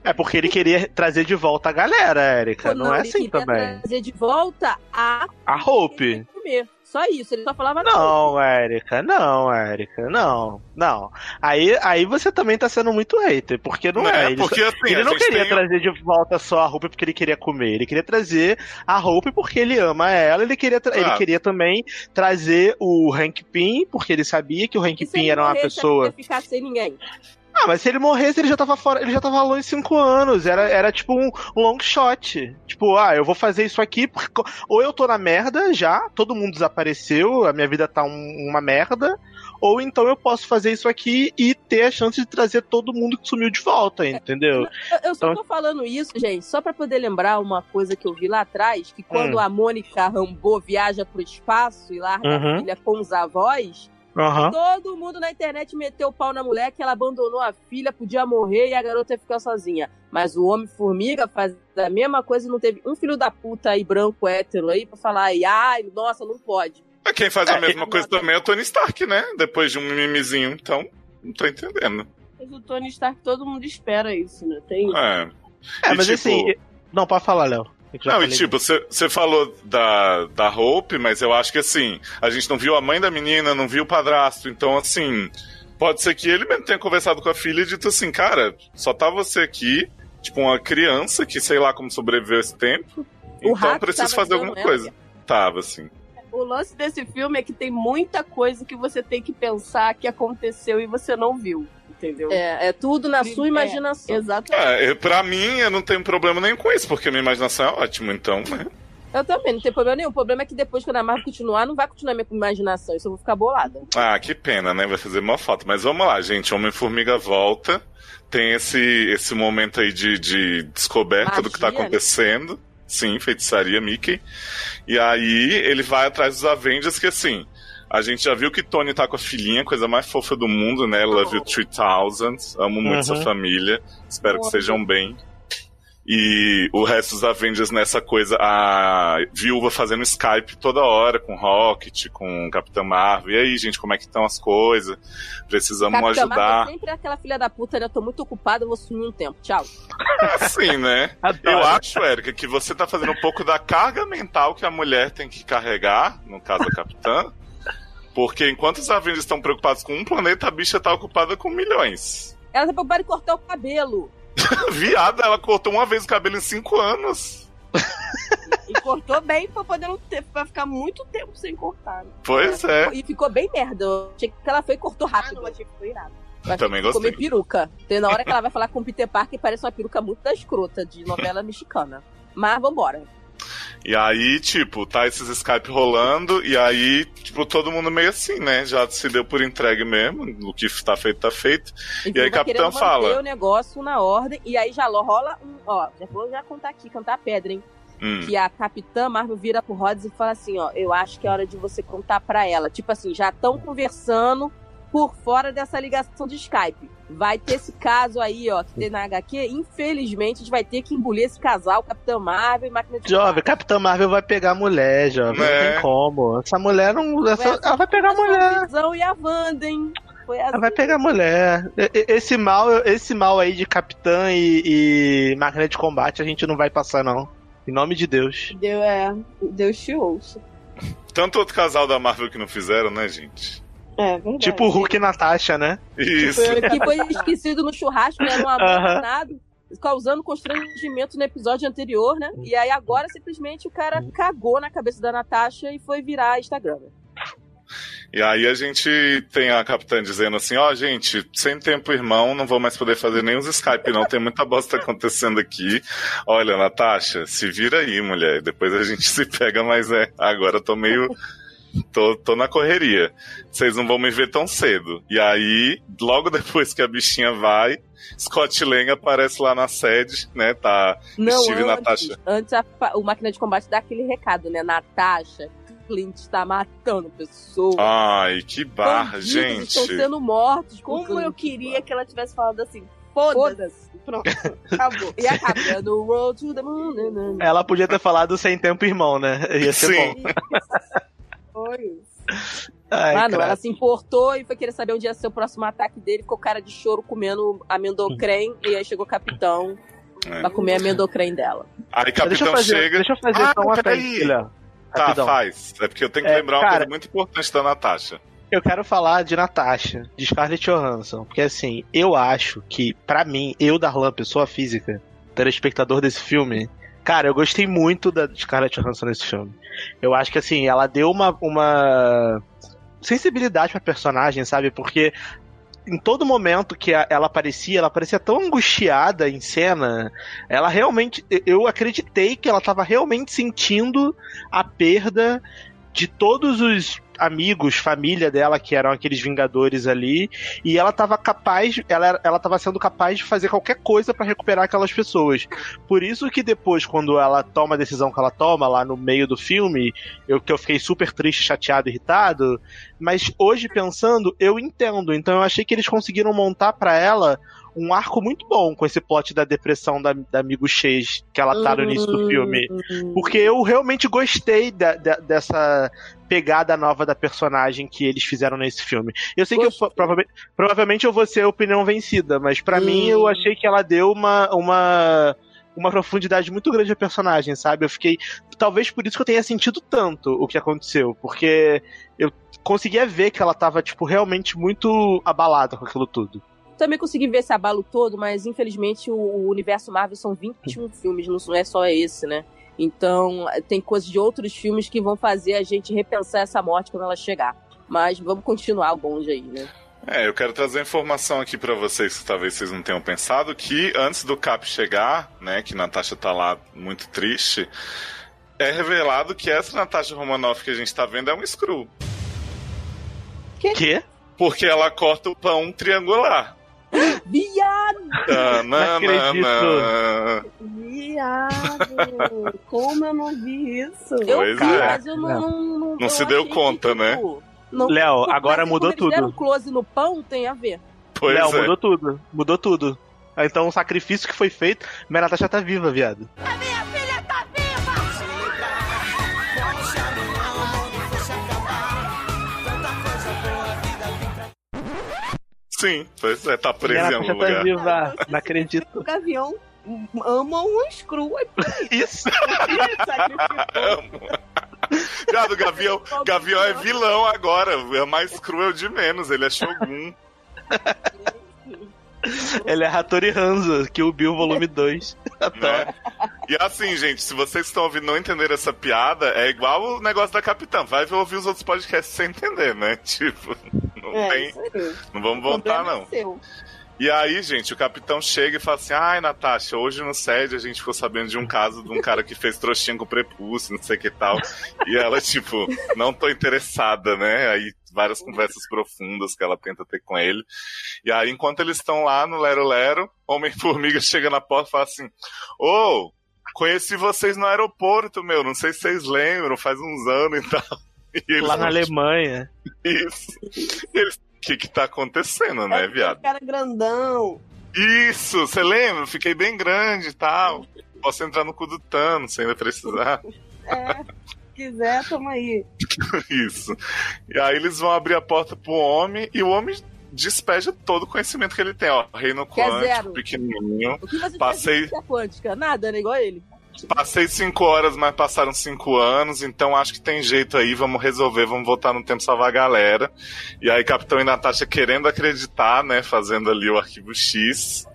É porque ele queria trazer de volta a galera, Erika. Não, é ele assim queria também. trazer de volta a A Hope. Só isso. Ele só falava Não, Érica, não, Érica, não, não. Aí, aí você também tá sendo muito hater, porque não Né? é. Ele, Porque assim, ele não queria tem- trazer de volta só a roupa porque ele queria comer. Ele queria trazer a roupa porque ele ama ela. Ele queria, tra- ele queria também trazer o Hank Pym, porque ele sabia que o Hank Pym era uma pessoa. ficar sem ninguém. Ah, mas se ele morresse, ele já tava fora, ele já tava longe cinco anos. Era, era tipo um, um long shot. Tipo, ah, eu vou fazer isso aqui porque ou eu tô na merda já, todo mundo desapareceu, a minha vida tá um- uma merda, ou então eu posso fazer isso aqui e ter a chance de trazer todo mundo que sumiu de volta, entendeu? Eu, eu só Então- tô falando isso, gente, só pra poder lembrar uma coisa que eu vi lá atrás, que quando Hum. a Mônica Rambeau viaja pro espaço e larga Uhum. a filha com os avós, Aham. todo mundo na internet meteu o pau na mulher que ela abandonou a filha, podia morrer e a garota ia ficar sozinha. Mas o Homem-Formiga faz a mesma coisa e não teve um filho da puta aí, branco, hétero aí, pra falar, ai, ai, nossa, não pode. Quem faz a É, mesma coisa também é o Tony Stark, né? Depois de um mimizinho, então. Não tô entendendo. Mas o Tony Stark, todo mundo espera isso, né? Tem. É. É, mas tipo, assim. Não, pode falar, Léo. Não, e tipo, você falou da, da Hope, mas eu acho que assim, a gente não viu a mãe da menina, não viu o padrasto, então assim, pode ser que ele mesmo tenha conversado com a filha e dito assim, cara, só tá você aqui, tipo, uma criança que sei lá como sobreviveu esse tempo, O então preciso fazer alguma ela, coisa. Tava, assim. O lance desse filme é que tem muita coisa que você tem que pensar que aconteceu e você não viu. Entendeu? É, é tudo na sua É, imaginação. Exatamente. É, pra mim, eu não tenho problema nenhum com isso, porque a minha imaginação é ótima, então, né? Eu também, não tem problema nenhum. O problema é que depois, quando a Marvel continuar, não vai continuar minha imaginação. Isso eu vou ficar bolada. Ah, que pena, né? Vai fazer uma foto. Mas vamos lá, gente. Homem-Formiga volta. Tem esse, esse momento aí de, de descoberta do que tá Magia, né? acontecendo. Sim, feitiçaria Mickey. E aí ele vai atrás dos Avengers, que assim. A gente já viu que Tony tá com a filhinha, coisa mais fofa do mundo, né? Love You 3000. Amo muito Uhum. sua família. Espero que Porra. estejam bem. E o resto dos Avengers nessa coisa, a viúva fazendo Skype toda hora com Rocket, com Capitã Marvel. E aí, gente, como é que estão as coisas? Precisamos Capitã Marvel ajudar. é sempre aquela filha da puta, né? Eu tô muito ocupada, eu vou sumir um tempo. Tchau. [LAUGHS] Assim, né? Adoro. Eu acho, Érica, que você tá fazendo um pouco da carga mental que a mulher tem que carregar, no caso a Capitã. [LAUGHS] Porque enquanto os Avengers estão preocupados com um planeta, a bicha tá ocupada com milhões. Ela tá preocupada em cortar o cabelo. [LAUGHS] Viada, ela cortou uma vez o cabelo em cinco anos. E cortou bem pra poder não ter, pra ficar muito tempo sem cortar. né? Pois é. E ficou bem merda. Eu achei que ela foi e cortou rápido. achei que foi irado. Eu Também ficou gostei. meio peruca. Tem na hora que ela vai falar com o Peter Parker, parece uma peruca muito da escrota, de novela mexicana. Mas vambora. E aí, tipo, tá esses Skype rolando, e aí, tipo, todo mundo meio assim, né? Já se deu por entregue mesmo, o que tá feito, tá feito. E aí, vai Capitã querendo manter fala. o negócio na ordem, e aí já rola um. Ó, já vou já contar aqui, cantar a pedra, hein? Hum. Que a Capitã Marvel vira pro Rhodes e fala assim: ó, eu acho que é hora de você contar pra ela. Tipo assim, já estão conversando por fora dessa ligação de Skype. Vai ter esse caso aí, ó, que tem na HQ. Infelizmente, a gente vai ter que engolir esse casal, Capitã Marvel e Máquina de Jovem, Capitã Marvel vai pegar a mulher, jovem. É. Não tem como. Essa mulher não. essa- essa ela vai pegar a mulher. Visão e a Wanda, hein? Assim. Ela vai pegar a mulher. Esse mal, esse mal aí de Capitã e, e máquina de combate a gente não vai passar, não. Em nome de Deus. Deu, é. Deus te ouça. Tanto outro casal da Marvel que não fizeram, né, gente? É verdade. Tipo o Hulk e Natasha, né? Isso. Que [LAUGHS] foi esquecido no churrasco, era um Aham. abandonado, causando constrangimento no episódio anterior, né? E aí agora simplesmente o cara cagou na cabeça da Natasha e foi virar Instagram. E aí a gente tem a capitã dizendo assim, ó, gente, sem tempo, irmão, não vou mais poder fazer nem os Skype, não. Tem muita bosta acontecendo aqui. Olha, Natasha, se vira aí, mulher. Depois a gente [LAUGHS] se pega, mas é. Agora eu tô meio. Tô, tô na correria. Vocês não vão me ver tão cedo. E aí, logo [LAUGHS] depois que a bichinha vai, Scott Lang aparece lá na sede, né? Tá Não, Steve e antes, Natasha. antes a, o Máquina de Combate dá aquele recado, né? Natasha, Clint está matando pessoas. Ai, que barra, Bandidos gente. estão sendo mortos. com Como eu queria que ela tivesse falado assim, foda-se. Pronto, acabou. E acaba no Road to the Moon. né, né, né. Ela podia ter falado sem tempo, irmão, né? Ia ser Sim. bom. [LAUGHS] Ai, cara. ela se importou e foi querer saber onde ia ser o próximo ataque dele. Ficou cara de choro comendo amendocrem. e aí chegou o capitão É. pra comer a amendocrem dela. Aí Deixa capitão eu fazer, chega. deixa eu fazer Ah, só uma Léo. Tá, Rapidão. faz. É porque eu tenho que É, lembrar uma cara- coisa muito importante da Natasha. Eu quero falar de Natasha, de Scarlett Johansson, porque assim, eu acho que, pra mim, eu, Darlan, pessoa física, telespectador desse filme, cara, eu gostei muito da Scarlett Johansson nesse filme. Eu acho que assim, ela deu uma, uma sensibilidade pra personagem, sabe? Porque em todo momento que ela aparecia, ela parecia tão angustiada em cena. Ela realmente. Eu acreditei que ela tava realmente sentindo a perda de todos os amigos, família dela, que eram aqueles vingadores ali, e ela tava capaz, ela, ela tava sendo capaz de fazer qualquer coisa pra recuperar aquelas pessoas. Por isso que depois, quando ela toma a decisão que ela toma lá no meio do filme, eu que eu fiquei super triste, chateado, irritado, mas hoje pensando, eu entendo. Então eu achei que eles conseguiram montar pra ela um arco muito bom com esse plot da depressão da, da amigo Chase que ela tá no início do filme. Porque eu realmente gostei da- da- dessa, pegada nova da personagem que eles fizeram nesse filme. Eu sei que eu, provavelmente, provavelmente eu vou ser a opinião vencida, mas pra Hum. mim eu achei que ela deu uma, uma, uma profundidade muito grande à personagem, sabe? Eu fiquei. Talvez por isso que eu tenha sentido tanto o que aconteceu, porque eu conseguia ver que ela tava, tipo, realmente muito abalada com aquilo tudo. Também consegui ver esse abalo todo, mas infelizmente o, universo Marvel são 21 [LAUGHS] filmes, não é só esse, né? Então tem coisas de outros filmes que vão fazer a gente repensar essa morte quando ela chegar. Mas vamos continuar o bonde aí, né? É, eu quero trazer informação aqui pra vocês que talvez vocês não tenham pensado que antes do Cap chegar, né, que Natasha tá lá muito triste, é revelado que essa Natasha Romanoff que a gente tá vendo é um screw. Que? Porque ela corta o pão triangular. Viado! Viado! Como eu não vi isso? Eu Pois vi, é. mas eu não. Não, não, Não eu se deu conta, que, né? tipo, não- Léo, agora mudou eles deram tudo. um close no pão tem a ver. Pois Léo, é. mudou tudo. Mudou tudo. Então o sacrifício que foi feito, minha Natasha tá viva, viado. Sim, pois é, tá Minha preso em algum tá lugar. viva. Não acredito. O Gavião ama um screw. É Isso. [LAUGHS] sacrificou. [LAUGHS] Amo. [LAUGHS] Viado, o Gavião, [LAUGHS] Gavião é vilão agora. É mais cruel de menos. Ele é Shogun. [LAUGHS] Ele é Hattori Hanzo, que o Bill volume 2. né? E assim, gente, se vocês estão ouvindo não entender essa piada, é igual o negócio da Capitã. Vai ouvir os outros podcasts sem entender, né? Tipo, não É, tem. Não vamos voltar, problema não. é seu. E aí, gente, o capitão chega e fala assim: ai, Natasha, hoje no SED a gente ficou sabendo de um caso de um cara que fez trouxinha com prepúcio, não sei o que tal. E ela, tipo, não tô interessada, né? Aí várias conversas profundas que ela tenta ter com ele. E aí, enquanto eles estão lá no Lero Lero, Homem-Formiga [LAUGHS] chega na porta e fala assim: Ô, conheci vocês no aeroporto, meu, não sei se vocês lembram, faz uns anos e tal. [LAUGHS] E Lá na Alemanha. [LAUGHS] Isso. E eles, o que que tá acontecendo, né, É viado? cara grandão. Isso, você lembra? Fiquei bem grande e tal. Posso entrar no cu do Thanos se ainda precisar. [LAUGHS] É, se quiser, toma aí. [LAUGHS] Isso. E aí eles vão abrir a porta pro homem e o homem despeja todo o conhecimento que ele tem. Ó, reino quântico, pequenininho. O que você Passei- quântica? Nada, né? Igual ele. Passei cinco horas, mas passaram cinco anos, então acho que tem jeito aí, vamos resolver, vamos voltar no tempo salvar a galera. E aí, Capitão e Natasha querendo acreditar, né, fazendo ali o arquivo X.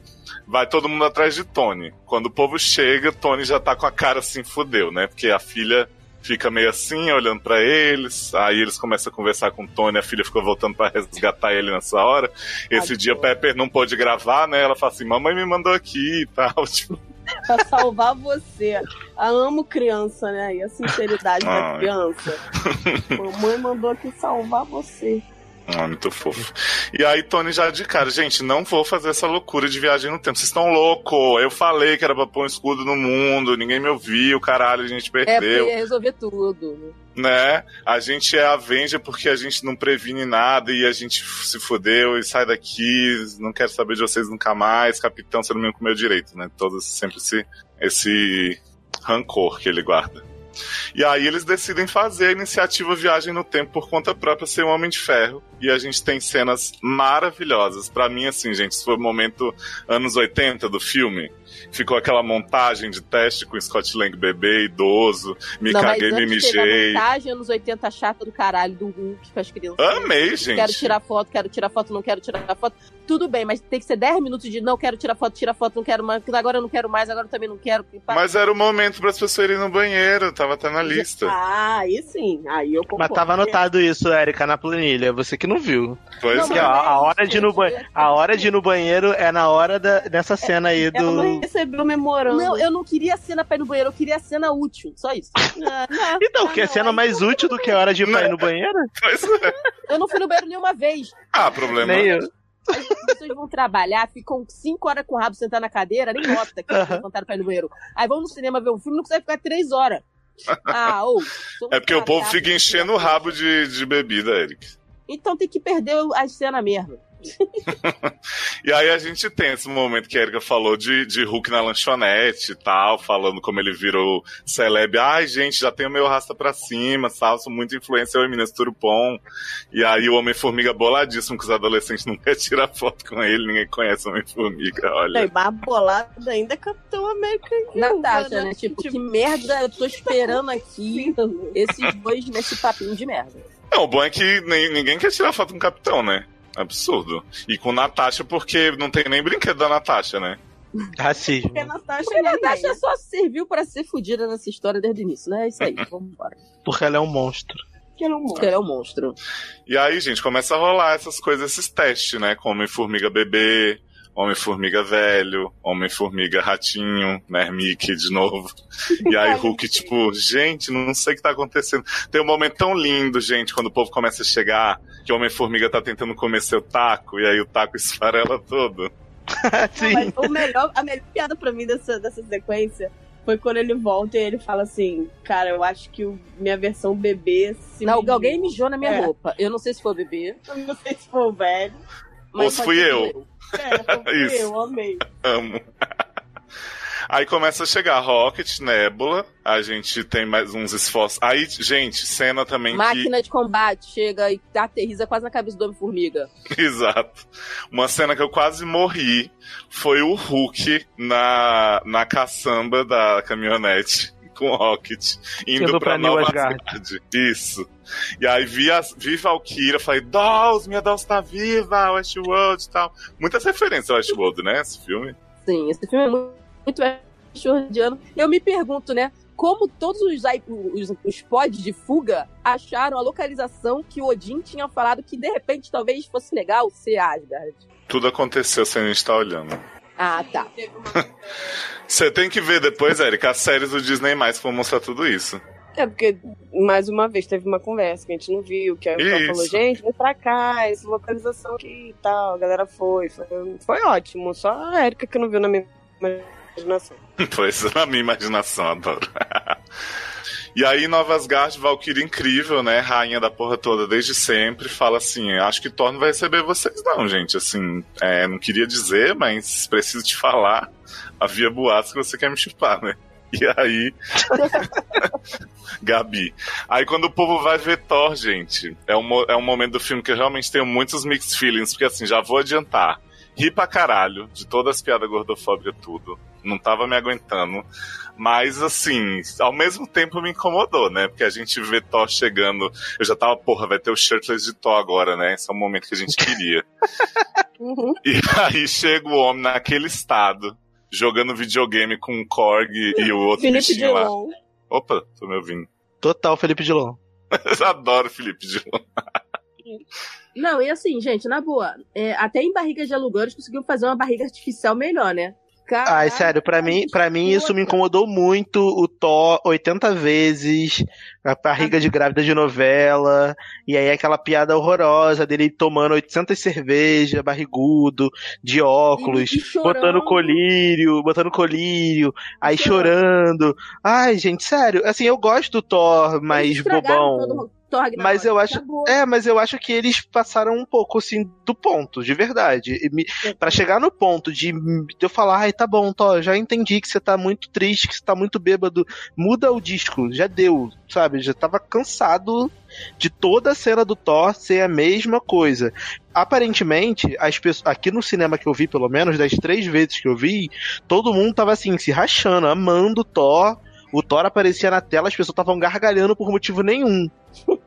Vai todo mundo atrás de Tony. Quando o povo chega, Tony já tá com a cara assim, fudeu, né? Porque a filha fica meio assim, olhando pra eles. Aí eles começam a conversar com o Tony, a filha ficou voltando pra resgatar ele nessa hora. Esse Ai, dia. Pepper não pôde gravar, né? Ela fala assim: mamãe me mandou aqui e tal. [LAUGHS] Tipo, [LAUGHS] Pra salvar você. Eu amo criança, né? E a sinceridade da criança. [LAUGHS] Mamãe mandou aqui salvar você. Ah, muito fofo. E aí, Tony já de cara, gente, não vou fazer essa loucura de viagem no tempo. Vocês estão loucos. Eu falei que era pra pôr um escudo no mundo, ninguém me ouviu, caralho, a gente É, perdeu. ia resolver tudo. Né? A gente é Avenger porque a gente não previne nada e a gente se fodeu e sai daqui, não quero saber de vocês nunca mais. Capitão, você não me comeu direito, né? Todos sempre esse, esse rancor que ele guarda. E aí eles decidem fazer a iniciativa Viagem no Tempo por conta própria, ser um Homem de Ferro. E a gente tem cenas maravilhosas. Pra mim, assim, gente, isso foi o momento anos 80 do filme. Ficou aquela montagem de teste com Scott Lang bebê, idoso, me não, caguei, mas me a mijei. montagem anos 80 chata do caralho do Hulk com as crianças. Amei, gente. Quero tirar foto, quero tirar foto, não quero tirar foto. Tudo bem, mas tem que ser 10 minutos de não quero tirar foto, tira foto, não quero mais. Agora eu não quero mais, agora eu também não quero. Mas era o momento para as pessoas irem no banheiro, tava até na lista. Ah, aí sim. Aí eu Mas concordo. tava anotado isso, Érica, na planilha. Você que não viu. Pois Não, é. mas a é hora isso, de ir no banheiro, a hora de ir no banheiro é na hora da, dessa cena aí não do. Recebeu o memorando. Não, eu não queria a cena pra ir no banheiro, eu queria a cena útil, só isso. Ah, não. Então, que é cena mais útil do que a hora de ir pra ir no banheiro? [LAUGHS] Pois é. Eu não fui no banheiro nenhuma vez. Ah, problema. Nem eu. As pessoas vão trabalhar, ficam 5 horas com o rabo sentado na cadeira, nem nota que Aham. levantaram pra ir no banheiro. Aí vão no cinema ver um filme, não consegue ficar 3 horas. Ah, ou. É porque o povo fica enchendo o rabo de, de bebida, Eric. Então tem que perder a cena mesmo. [LAUGHS] e aí a gente tem esse momento que a Erika falou de, de Hulk na lanchonete e tal, falando como ele virou celeb. Ai, gente, já tenho meu rasta pra cima, sabe? Sou muito influência em Minas Turupom. E aí o Homem-Formiga boladíssimo que os adolescentes [LAUGHS] não querem tirar foto com ele, ninguém conhece o Homem-Formiga, olha. Bem, mais bolada ainda é Capitão América. Natasha, né? Tipo, que merda eu tô esperando aqui [LAUGHS] esses dois nesse papinho de merda. Não, o bom é que nem, ninguém quer tirar foto com o Capitão, né? Absurdo. E com Natasha, porque não tem nem brinquedo da Natasha, né? Racismo. Porque a Natasha, Porque a é Natasha ninguém. só serviu pra ser fodida nessa história desde o início, né? É isso aí, [LAUGHS] vamos embora. Porque ela é um monstro. Que ela é um Porque ele é um monstro. E aí, gente, começa a rolar essas coisas, esses testes, né? Com Homem-Formiga bebê, Homem-Formiga velho, Homem-Formiga ratinho, né? Mickey de novo. E aí, Hulk, [LAUGHS] tipo, gente, não sei o que tá acontecendo. Tem um momento tão lindo, gente, quando o povo começa a chegar, que o Homem-Formiga tá tentando comer seu taco, e aí o taco esfarela todo. [LAUGHS] Não, Sim. mas o melhor, a melhor piada pra mim dessa, dessa sequência foi quando ele volta e ele fala assim: Cara, eu acho que o- minha versão bebê se. Não, mijou." alguém mijou na minha É. roupa. Eu não sei se foi o bebê, Eu Não sei se foi o velho. mas Ou se fui eu. É, [LAUGHS] Isso. eu, amei. Amo. [LAUGHS] Aí começa a chegar Rocket, Nebula, a gente tem mais uns esforços. Aí, gente, cena também Máquina de combate chega e aterriza quase na cabeça do Homem-Formiga. que. [LAUGHS] Exato. Uma cena que eu quase morri foi o Hulk na, na caçamba da caminhonete [LAUGHS] com o Rocket, indo Indo pra pra Nova Asgard. Asgard. Isso. E aí vi, a, vi Valkyria, falei, Dolls, minha Dolls tá viva, Westworld e tal. Muitas referências ao Westworld, né, esse filme? Sim, esse filme é muito, muito Westworldiano. Eu me pergunto, né? Como todos os, ai- os, os pods de fuga acharam a localização que o Odin tinha falado que de repente talvez fosse legal ser Asgard. Tudo aconteceu sem a gente estar olhando. Ah, tá. [LAUGHS] Você tem que ver depois, Erika, as séries do Disney mais que vão mostrar tudo isso. É porque, mais uma vez, teve uma conversa que a gente não viu, que a Isso. falou, gente, vem pra cá, essa localização aqui e tal. A galera foi, foi, foi ótimo. Só a Erika que não viu na minha imaginação. [LAUGHS] Pois na minha imaginação, adoro. [LAUGHS] E aí, Nova Asgard, Valkyrie incrível, né? Rainha da porra toda desde sempre, fala assim: acho que Thor não vai receber vocês, não, gente. Assim, é, não queria dizer, mas preciso te falar. Havia boatos que você quer me chupar, né? E aí. [LAUGHS] Gabi. Aí quando o povo vai ver Thor, gente, é um, é um momento do filme que eu realmente tenho muitos mixed feelings, porque assim, já vou adiantar. Ri pra caralho de todas as piadas gordofóbicas, tudo. Não tava me aguentando. Mas, assim, ao mesmo tempo me incomodou, né? Porque a gente vê Thor chegando. Eu já tava, porra, vai ter o shirtless de Thor agora, né? Esse é o momento que a gente queria. [LAUGHS] Uhum. e aí chega o homem naquele estado, jogando videogame com o Korg e o outro Felipe bichinho lá. Dilon. Opa, tô me ouvindo. Total, Felipe Dilon. [LAUGHS] Eu adoro Felipe Dilon. Não, e assim, gente, na boa, é, até em barriga de aluguel eles conseguiram fazer uma barriga artificial melhor, né? Caralho, Ai, sério, pra mim, pra mim isso me incomodou muito. O Thor 80 vezes, a barriga de grávida de novela, e aí aquela piada horrorosa dele tomando 800 cerveja, barrigudo, de óculos, E- e chorando. botando colírio, botando colírio, aí chorando. Ai, gente, sério, assim, eu gosto do Thor mais bobão. todo Thor Mas eu acho- acabou. É, mas eu acho que eles passaram um pouco, assim, do ponto, de verdade. Pra chegar no ponto de, de eu falar, ai, tá bom, Thor, já entendi que você tá muito triste, que você tá muito bêbado, muda o disco, já deu, sabe? Já tava cansado de toda a cena do Thor ser a mesma coisa. Aparentemente, as pessoas, aqui no cinema que eu vi, pelo menos, das três vezes que eu vi, todo mundo tava assim, se rachando, amando o Thor. O Thor aparecia na tela, as pessoas estavam gargalhando por motivo nenhum.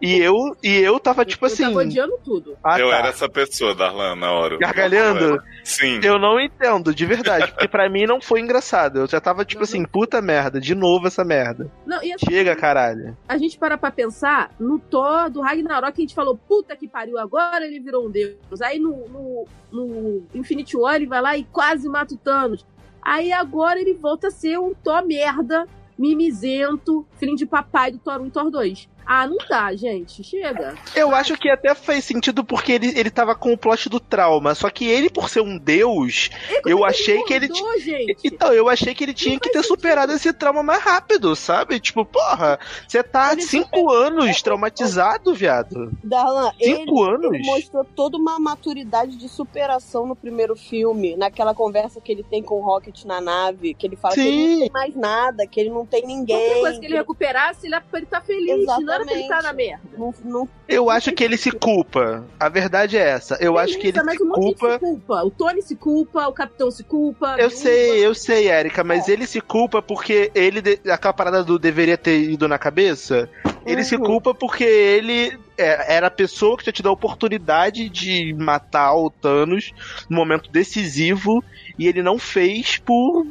E eu, e eu tava tipo eu assim. tava odiando tudo. ah, eu tá. era essa pessoa, Darlan, na hora. Gargalhando? Sim. Eu não entendo, de verdade. Porque pra mim não foi engraçado. Eu já tava tipo assim, puta merda, de novo essa merda. Não, e assim, Chega, caralho. a gente para pra pensar no Thor do Ragnarok, a gente falou, puta que pariu, agora ele virou um deus. Aí no, no, no Infinity War ele vai lá e quase mata o Thanos. Aí agora ele volta a ser um Thor merda, mimizento, filho de papai do Thor 1 e Thor 2. Ah, não dá, gente. Chega. Eu acho que até faz sentido porque ele, ele tava com o plot do trauma. Só que ele, por ser um deus, E Eu achei que ele engordou, gente. Então, eu achei que ele tinha que ter superado esse trauma mais rápido, sabe? Tipo, porra, você tá há Ele cinco anos traumatizado, viado. Darlan, ele, Cinco anos? ele mostrou toda uma maturidade de superação no primeiro filme, naquela conversa que ele tem com o Rocket na nave, que ele fala que ele Sim. não tem mais nada, que ele não tem ninguém. Qualquer coisa que ele recuperasse, ele pra ele estar feliz. Não pra ele estar na merda. não, não Eu acho que ele se culpa. A verdade é essa. Eu acho que ele mas se um culpa. se culpa. O Tony se culpa, o Capitão se culpa. Eu sei, eu sei, Erika, mas ele se culpa porque ele. Aquela parada do deveria ter ido na cabeça. Ele se Uhum. culpa porque ele é- era a pessoa que tinha tido a oportunidade de matar o Thanos no momento decisivo e ele não fez por.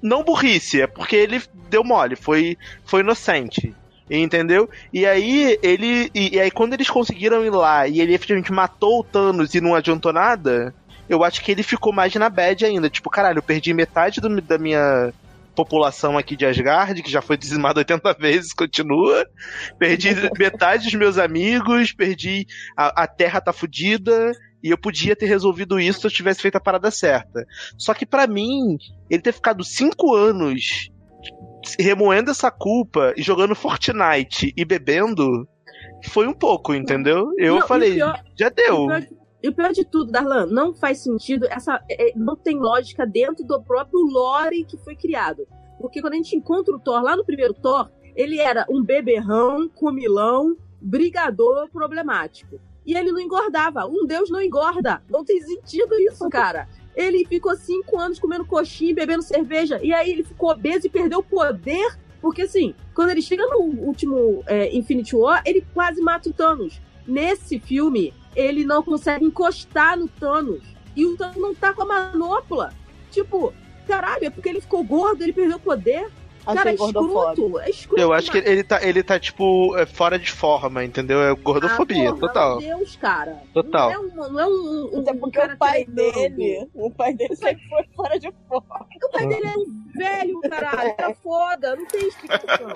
Não burrice, é porque ele deu mole, foi, foi inocente. Entendeu? E aí ele. E, e aí quando eles conseguiram ir lá e ele efetivamente matou o Thanos e não adiantou nada, eu acho que ele ficou mais na bad ainda. Tipo, caralho, eu perdi metade do- da minha população aqui de Asgard, que já foi dizimada 80 [LAUGHS] vezes, continua. Perdi [LAUGHS] metade dos meus amigos, perdi. A, a terra tá fudida. E eu podia ter resolvido isso se eu tivesse feito a parada certa. Só que pra mim, ele ter ficado cinco anos remoendo essa culpa e jogando Fortnite e bebendo foi um pouco, entendeu? Eu Não, falei, pior- já deu. E o pior de tudo, Darlan, não faz sentido, essa é, não tem lógica dentro do próprio lore que foi criado. Porque quando a gente encontra o Thor lá no primeiro Thor, ele era um beberrão, comilão, brigador problemático. E ele não engordava. Um deus não engorda. Não tem sentido isso, cara. Ele ficou cinco anos comendo coxinha bebendo cerveja. E aí ele ficou obeso e perdeu o poder. Porque assim, quando ele chega no último é, Infinity War, ele quase mata o Thanos. Nesse filme, ele não consegue encostar no Thanos. E o Thanos não tá com a manopla. Tipo, caralho, é porque ele ficou gordo, ele perdeu o poder. Cara, é escroto. É escroto Eu acho que ele tá, ele tá tipo, é, fora de forma, entendeu? É gordofobia, Ah, porra, total. Meu Deus, cara. Total. Não é um, não é um, um, Até porque cara o pai treinando. dele, o pai dele sempre foi fora de forma. [LAUGHS] O pai dele é um velho, caralho. Tá foda. Não tem explicação.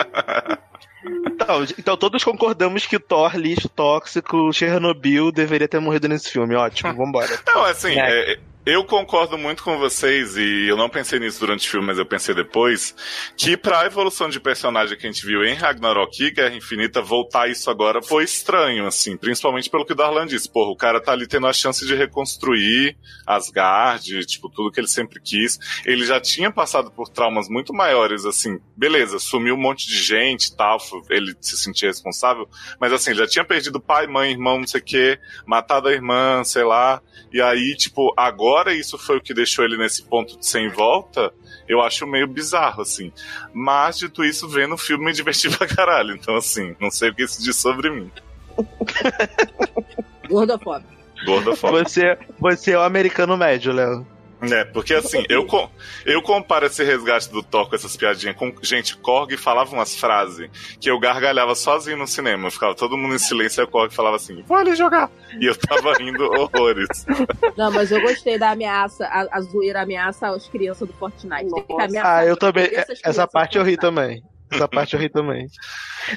Então, então todos concordamos que Thor, lixo tóxico, Chernobyl deveria ter morrido nesse filme. Ótimo, vambora. Não, assim, É. é, eu concordo muito com vocês, e eu não pensei nisso durante o filme, mas eu pensei depois, que pra evolução de personagem que a gente viu em Ragnarok e Guerra Infinita, voltar isso agora foi estranho, assim, principalmente pelo que o Darlan disse. Porra, o cara tá ali tendo a chance de reconstruir Asgard, tipo, tudo que ele sempre quis. Ele já tinha passado por traumas muito maiores, assim, beleza, sumiu um monte de gente e tal, ele se sentia responsável, mas assim, ele já tinha perdido pai, mãe, irmão, não sei o quê, matado a irmã, sei lá, e aí, tipo, agora isso foi o que deixou ele nesse ponto de sem volta, eu acho meio bizarro, assim. Mas, dito isso, vendo o filme me diverti [LAUGHS] pra caralho. Então, assim, não sei o que isso diz sobre mim. Gordofóbico. Gorda foda. Você, você é o americano médio, Léo. É, porque assim, eu, com- eu comparo esse resgate do Thor com essas piadinhas com. Gente, Korg falava umas frases que eu gargalhava sozinho no cinema. Ficava todo mundo em silêncio e o Korg falava assim: vou ali jogar. E eu tava rindo horrores. [LAUGHS] Não, mas eu gostei da ameaça, a, a zoeira ameaça às crianças do Fortnite. Ah, eu também. Essa parte eu ri também. Essa parte eu ri também.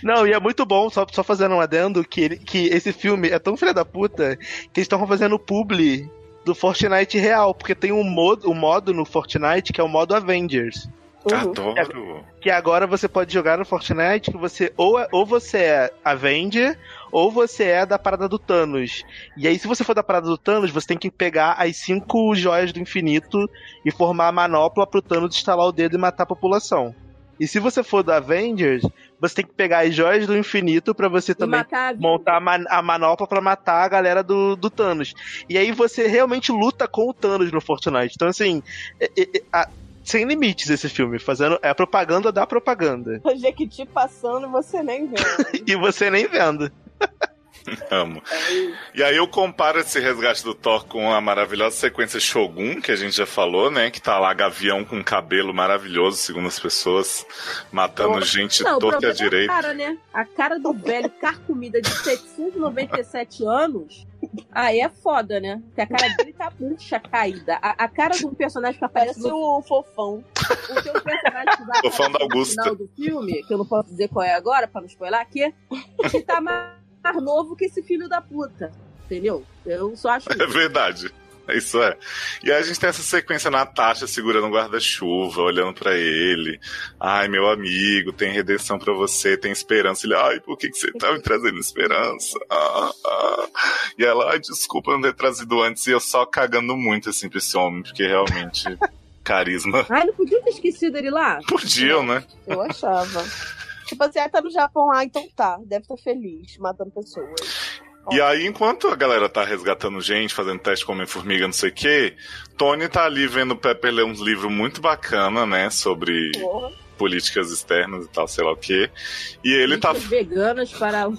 Não, e é muito bom, só, só fazendo um adendo, que, ele- que esse filme é tão filha da puta que eles estão fazendo publi do Fortnite real, porque tem um modo, um modo no Fortnite que é o modo Avengers. Adoro. Que agora você pode jogar no Fortnite que você ou, é- ou você é Avenger ou você é da parada do Thanos. E aí, se você for da parada do Thanos, você tem que pegar as cinco joias do infinito e formar a manopla pro Thanos estalar o dedo e matar a população. E se você for do Avengers, você tem que pegar as joias do infinito pra você também a montar a, man- a manopla pra matar a galera do, do Thanos. E aí você realmente luta com o Thanos no Fortnite. Então, assim, é- é- é- a- sem limites esse filme, fazendo é a propaganda da propaganda. [LAUGHS] O Jequiti passando e você nem vê. [LAUGHS] E você nem vendo. [LAUGHS] [LAUGHS] Amo. E aí eu comparo esse resgate do Thor com a maravilhosa sequência Shogun, que a gente já falou, né? Que tá lá gavião com cabelo maravilhoso, segundo as pessoas, matando gente Não, torta e à é a direita. cara, né? A cara do velho carcomida de 797 anos Aí é foda, né? Porque a cara dele tá murcha, caída. A, a cara do personagem que aparece Parece no o fofão. o teu personagem que vai O fã da aparecer no Augusta. final do filme, que eu não posso dizer qual é agora, pra não spoiler aqui, que tá mais, mais novo que esse filho da puta. Entendeu? Eu só acho [LAUGHS] É verdade. Isso é. E aí a gente tem essa sequência Natasha segurando o guarda-chuva, olhando pra ele. Ai, meu amigo, tem redenção pra você, tem esperança. Ele, ai, por que, que você tá me trazendo esperança? Ah, ah. E ela, ai, desculpa não ter trazido antes. E eu só cagando muito, assim, pra esse homem, porque realmente, [LAUGHS] carisma. Ai, não podia ter esquecido ele lá? Podiam, né? Eu achava. Tipo assim, ah, tá no Japão, ah, então tá. Deve estar feliz, matando pessoas. E aí, enquanto a galera tá resgatando gente, fazendo teste com Homem-Formiga, não sei o quê, Tony tá ali vendo o Pepper ler uns livros muito bacana, né? Sobre Porra. políticas externas e tal, sei lá o quê. E ele tá. Listas veganas para os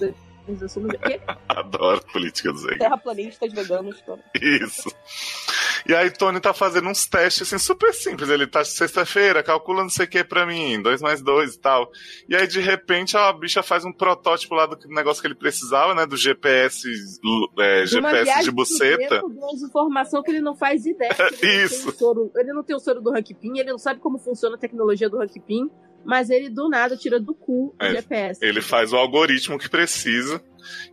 organização do quê? [LAUGHS] Adoro políticas veganas. Terraplanistas veganos. Isso. E aí, Tony tá fazendo uns testes assim super simples. Ele tá sexta-feira, calcula não sei o que pra mim, dois mais dois e tal. E aí, de repente, a bicha faz um protótipo lá do negócio que ele precisava, né? Do GPS, é, De GPS de buceta. de informação que ele não faz ideia. [LAUGHS] Ele não tem Isso. o soro- ele não tem o soro do Hank Pym, ele não sabe como funciona a tecnologia do Hank Pym, mas ele do nada tira do cu o É, GPS. Ele faz o algoritmo que precisa.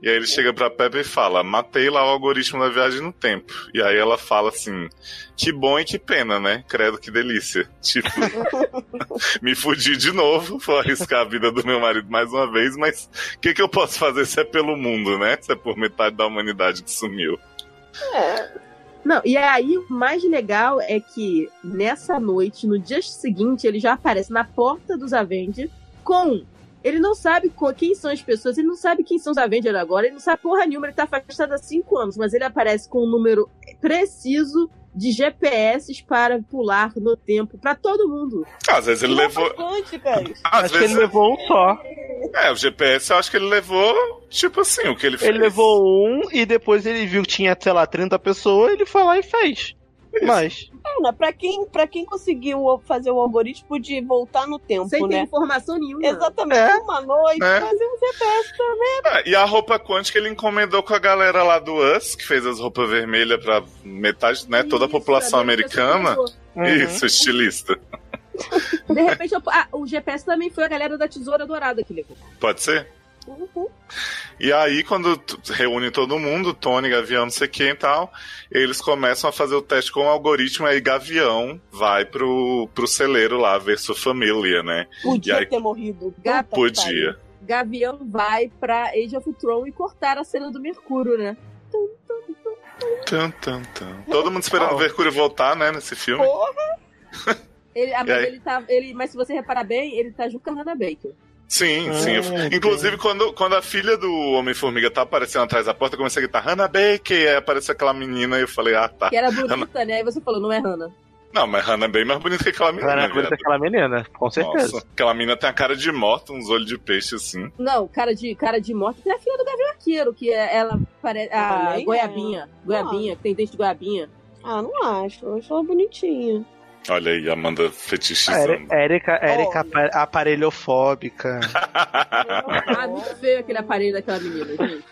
E aí ele chega pra Pepper e fala: Matei lá o algoritmo da viagem no tempo. E aí ela fala assim: Que bom e que pena, né? Credo que delícia. Tipo, [LAUGHS] me fudi de novo, vou arriscar a vida do meu marido mais uma vez, mas o que, que eu posso fazer se é pelo mundo, né? Se é por metade da humanidade que sumiu. Não, e aí o mais legal é que nessa noite, no dia seguinte, ele já aparece na porta dos Avengers com. Ele não sabe quem são as pessoas, ele não sabe quem são os Avengers agora, ele não sabe porra nenhuma, ele tá afastado há cinco anos, mas ele aparece com um número preciso de GPS para pular no tempo pra todo mundo. Às vezes ele levou. Quânticas. Às Acho que vezes. ele levou um só. É, o GPS eu acho que ele levou, tipo assim, o que ele fez. Ele levou um e depois ele viu que tinha, sei lá, 30 pessoas, ele foi lá e fez. Mas. Ana, pra quem, pra quem conseguiu fazer o algoritmo de voltar no tempo, Sem ter né? informação nenhuma. Exatamente, É. uma noite, É. fazer um GPS também. Ah, e a roupa quântica ele encomendou com a galera lá do US, que fez as roupas vermelhas pra metade, né, toda a Isso, população americana. Uhum. Isso, estilista. De repente, eu- ah, o GPS também foi a galera da Tesoura Dourada que levou. Pode ser? Uhum. E aí, quando reúne todo mundo, Tony, Gavião, não sei quem e tal, eles começam a fazer o teste com o algoritmo, aí Gavião vai pro, pro celeiro lá ver sua família, né? Podia aí- ter morrido. Gata, Podia. Gavião vai pra Age of Thrones e cortar a cena do Mercúrio, né? Tum, tum, tum. Todo mundo esperando Oh. o Mercúrio voltar, né, nesse filme. Porra, [LAUGHS] Ele, mas aí? ele tá. Ele, mas se você reparar bem, ele tá junto com a Hannah Baker. Sim, Ah, sim. Inclusive, quando, quando a filha do Homem-Formiga tá aparecendo atrás da porta, eu comecei a gritar Hannah Baker, aí apareceu aquela menina e eu falei, ah, tá. Que era bonita, né? Aí você falou, não é Hannah. Não, mas Hannah é bem mais bonita que aquela menina, era viado. bonita aquela menina, com certeza. Nossa, aquela menina tem a cara de morta, uns olhos de peixe assim. Não, cara de, cara de morte tem a filha do Gavião Arqueiro, que é, ela parece. A é. goiabinha. Goiabinha, que tem dente de goiabinha. ah, não acho. Eu acho ela bonitinha. Olha aí, Amanda fetichizando. Érica, Érica apa- aparelhofóbica. Ah, muito feio aquele aparelho daquela menina, gente.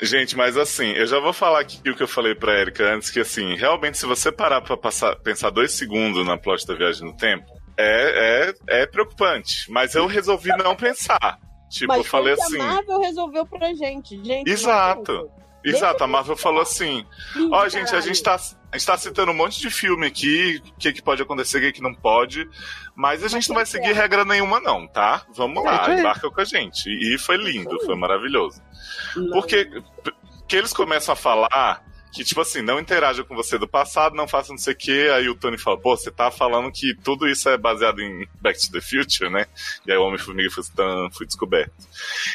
Gente, mas assim, eu já vou falar aqui o que eu falei pra Erika antes, que assim, realmente se você parar pra passar, pensar dois segundos na plot da viagem no tempo, é, é, é preocupante. Mas eu resolvi não pensar. Tipo, Mas eu falei assim. que a Marvel resolveu pra gente. gente Exato. Exato, a Marvel falou assim: Ó, gente, a gente, tá, a gente tá citando um monte de filme aqui, o que, que pode acontecer, o que, que não pode, mas a gente não vai tá seguir regra nenhuma, não, tá? Vamos É lá, embarca com a gente. E foi lindo, Isso aí. foi maravilhoso. Porque que eles começam a falar que, tipo assim, não interaja com você do passado, não faça não sei o quê. Aí o Tony fala, pô, você tá falando que tudo isso é baseado em Back to the Future, né? E aí o Homem-Formiga foi, foi descoberto.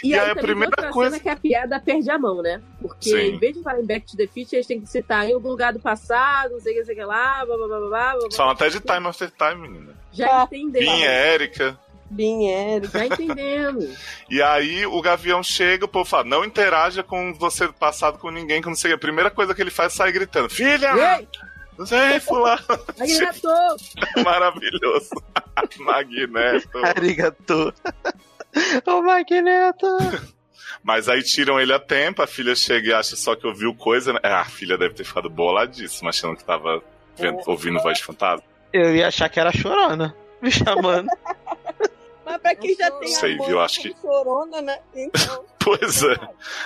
E, E aí, aí a primeira coisa- que a piada perde a mão, né? Porque Sim. em vez de falar em Back to the Future, eles têm que citar em algum lugar do passado, não sei o que, sei o que lá, blá blá blá blá blá. blá. Falam até de Time After Time, menina. Já Ah, entendemos. Vim, Érica. Bem, Érica. Já entendemos. [LAUGHS] E aí o Gavião chega, o povo fala, não interaja com você do passado com ninguém, que não sei o que. A primeira coisa que ele faz é sair gritando, filha! Ei, Não sei, fulano. [LAUGHS] Maravilhoso. [LAUGHS] Magneto. Arigato. Ô, Magneto. Mas aí tiram ele a tempo, a filha chega e acha só que ouviu coisa. Né? Ah, a filha deve ter ficado boladíssima, achando que tava vendo, ouvindo voz de fantasma. Eu ia achar que era chorona. Me chamando. Mas pra quem já tem Sei, viu? Acho que- chorona, né? Então, [LAUGHS] Pois é.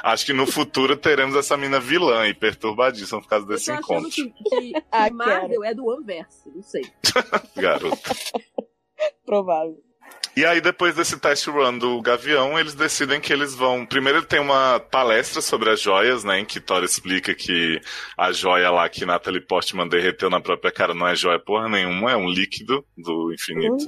Acho que no futuro teremos essa mina vilã e perturbadíssima por causa desse encontro. que, que, que [LAUGHS] Ah, Marvel é do One-Verse, não sei. [LAUGHS] Garoto. provável. E aí, depois desse test run do Gavião, eles decidem que eles vão. Primeiro, ele tem uma palestra sobre as joias, né? Em que Thor explica que a joia lá que Natalie Portman derreteu na própria cara não é joia porra nenhuma, é um líquido do infinito.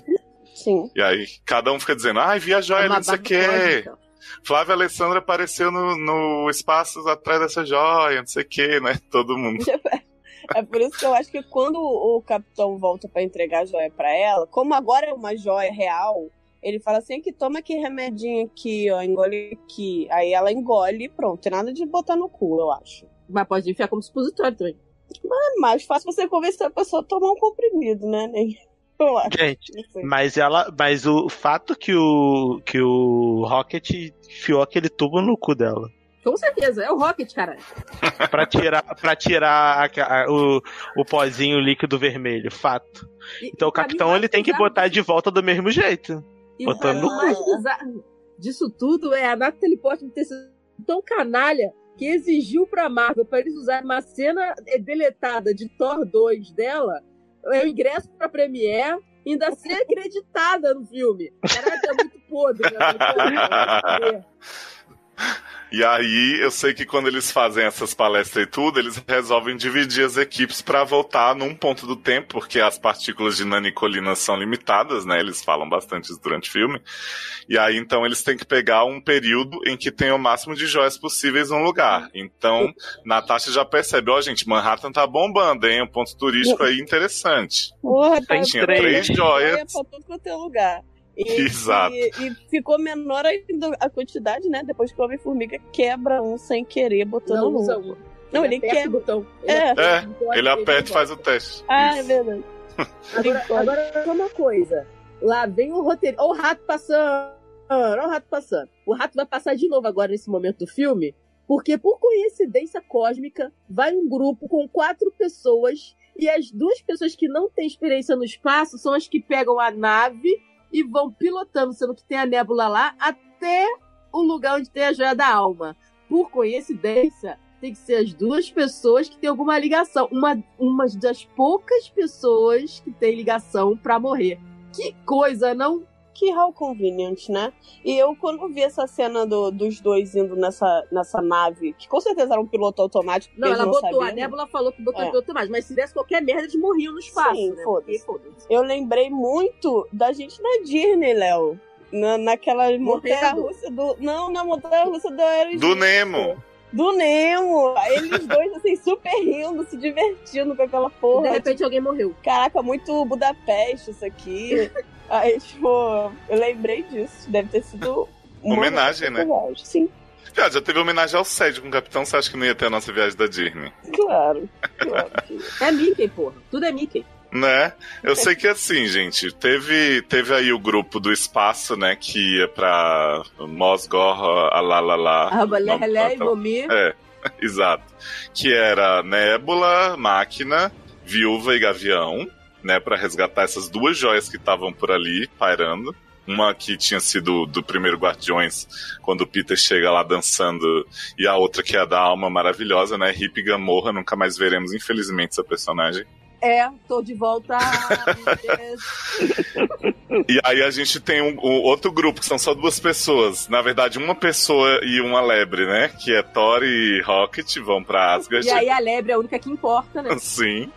Sim. E aí, cada um fica dizendo, ai, vi a joia, É não sei o quê. barra Flávia Alessandra apareceu no, no espaço atrás dessa joia, não sei o quê, né? [LAUGHS] Todo mundo. [LAUGHS] É por isso que eu acho que quando o capitão volta pra entregar a joia pra ela, como agora é uma joia real, ele fala assim: aqui, toma aqui remedinho aqui, ó, engole aqui. Aí ela engole e pronto. Tem nada de botar no cu, eu acho. Mas pode enfiar como supositório também. É mais fácil você convencer a pessoa a tomar um comprimido, né? Nem. Eu acho. Gente, mas ela. Mas o fato que o. que o Rocket enfiou aquele tubo no cu dela. Com certeza, é o Rocket, caralho. [LAUGHS] Pra tirar, pra tirar a- a- o, o pozinho líquido vermelho, fato. E- Então e o capitão ele tem que botar de volta do mesmo jeito. E botando o no mais bizarro disso tudo é a Natalie Portman ter sido tão canalha que exigiu pra Marvel pra eles usarem uma cena deletada de Thor 2 dela, é o ingresso pra Premiere, ainda ser acreditada no filme. Caralho, é muito podre, né? [LAUGHS] E aí, eu sei que quando eles fazem essas palestras e tudo, eles resolvem dividir as equipes pra voltar num ponto do tempo, porque as partículas de nanicolina são limitadas, né? Eles falam bastante isso durante o filme. E aí, então, eles têm que pegar um período em que tem o máximo de joias possíveis num lugar. Então, Natasha já percebe, ó, gente, Manhattan tá bombando, hein? Um ponto turístico aí interessante. Porra, Tem Tinha três joias. Pra quanto é lugar. E, [LAUGHS] Exato. E, e ficou menor ainda a quantidade, né? Depois que o Homem-Formiga quebra um sem querer, botando Não um. usa um. Não, ele aperta quebra. o botão. É. aperta É, botão, Ele aperta e faz o teste. Ah, é Isso. verdade. Agora, agora uma coisa. Lá vem o roteiro. Olha o rato passando. Olha o rato passando. O rato vai passar de novo agora nesse momento do filme. Porque, por coincidência cósmica, vai um grupo com quatro pessoas. E as duas pessoas que não têm experiência no espaço são as que pegam a nave e vão pilotando, sendo que tem a nébula lá, até o lugar onde tem a joia da alma. Por coincidência, tem que ser as duas pessoas que têm alguma ligação. Uma, uma das poucas pessoas que tem ligação pra morrer. Que coisa, não? Que how convenient, né? E eu, quando vi essa cena do- dos dois indo nessa, nessa nave, que com certeza era um piloto automático, Não, ela não botou, sabiam, a Nébula falou que botou É. piloto mais, mas se desse qualquer merda, eles morriam no espaço. Sim, né? foda-se. Foda-se. Eu lembrei muito da gente na Disney, Léo. Na, naquela montanha russa do. Não, na montanha russa do Aerosmith. Do Nemo. Do Nemo. Eles dois, assim, super rindo, se divertindo com aquela E porra. de repente alguém morreu. Caraca, muito Budapeste isso aqui. [LAUGHS] Aí, tipo, eu lembrei disso. Deve ter sido. uma Homenagem, né? homenagem. Sim, Já, já teve homenagem ao Sede com o Capitão, você acha que não ia ter a nossa viagem da Disney? claro. claro. [LAUGHS] É Mickey, porra. Tudo é Mickey. Né? Eu sei que assim, gente, teve, teve aí o grupo do espaço, né, que ia pra Mosgor, Alalala. Arbalé, e não, Vomir. É, [LAUGHS] exato. Que era Nébula, Máquina, Viúva e Gavião, né, Pra resgatar essas duas joias que estavam por ali, pairando. Uma que tinha sido do primeiro Guardiões, quando o Peter chega lá dançando, e a outra que é a da alma maravilhosa, né? Hip Gamorra, nunca mais veremos, infelizmente, essa personagem. É, tô de volta. [LAUGHS] E aí a gente tem um, um outro grupo, que são só duas pessoas. Na verdade, uma pessoa e uma lebre, né? Que é Thor e Rocket, vão pra Asgard. e aí a lebre é a única que importa, né? [LAUGHS] Sim.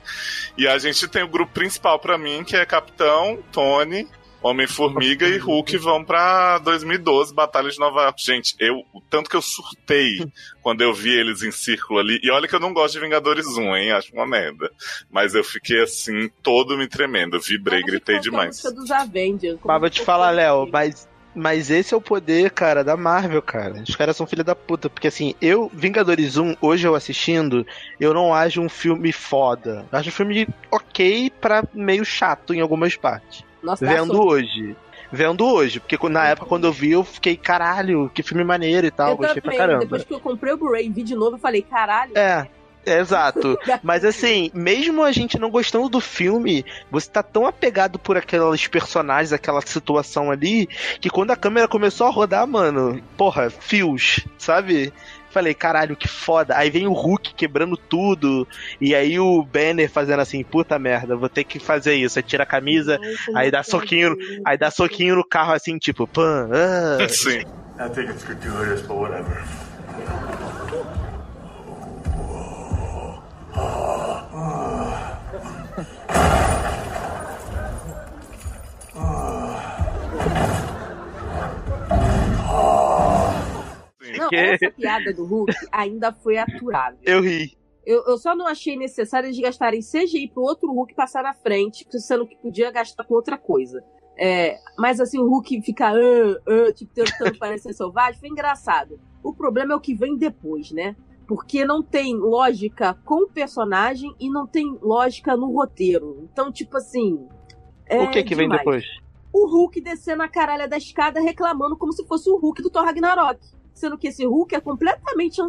E a gente tem o grupo principal pra mim, que é Capitão, Tony, Homem-Formiga e Hulk vão pra 2012, Batalha de Nova York. Gente, eu, o tanto que eu surtei quando eu vi eles em círculo ali. E olha que eu não gosto de Vingadores 1, hein? Acho uma merda. Mas eu fiquei assim, todo me tremendo. Vibrei, gritei demais. dos Avengers. Mas vou te falar, Léo, mas, mas esse é o poder, cara, da Marvel, cara. Os caras são filha da puta. Porque assim, eu, Vingadores 1, hoje eu assistindo, eu não acho um filme foda. Eu acho um filme ok pra meio chato em algumas partes. Nossa, dá Vendo hoje. Vendo hoje. Porque na época, quando eu vi, eu fiquei, caralho, que filme maneiro e tal. Eu gostei pra também, caramba. Depois que eu comprei o Blu-ray e vi de novo, eu falei, caralho. É. é, Exato. [LAUGHS] Mas assim, mesmo a gente não gostando do filme, você tá tão apegado por aqueles personagens, aquela situação ali, que quando a câmera começou a rodar, mano, porra, fios, sabe? Falei, caralho, que foda. Aí vem o Hulk quebrando tudo. E aí o Banner fazendo assim, puta merda, vou ter que fazer isso. Aí tira a camisa, aí dá soquinho, aí dá soquinho no carro assim, tipo, pã, ah. [LAUGHS] Sim. I think it's gratuitous, but whatever. Não, Que- essa piada do Hulk ainda foi aturável. Eu ri. Eu, eu só não achei necessário eles gastarem CGI pro outro Hulk passar na frente, sendo que podia gastar com outra coisa. É, mas assim, o Hulk fica, ah, ah, tipo, tentando parecer [LAUGHS] selvagem, foi engraçado. O problema é o que vem depois, né? Porque não tem lógica com o personagem e não tem lógica no roteiro. Então, tipo assim. é o que que vem depois? o Hulk descendo a caralha da escada reclamando como se fosse o Hulk do Thor Ragnarok. Sendo que esse Hulk é completamente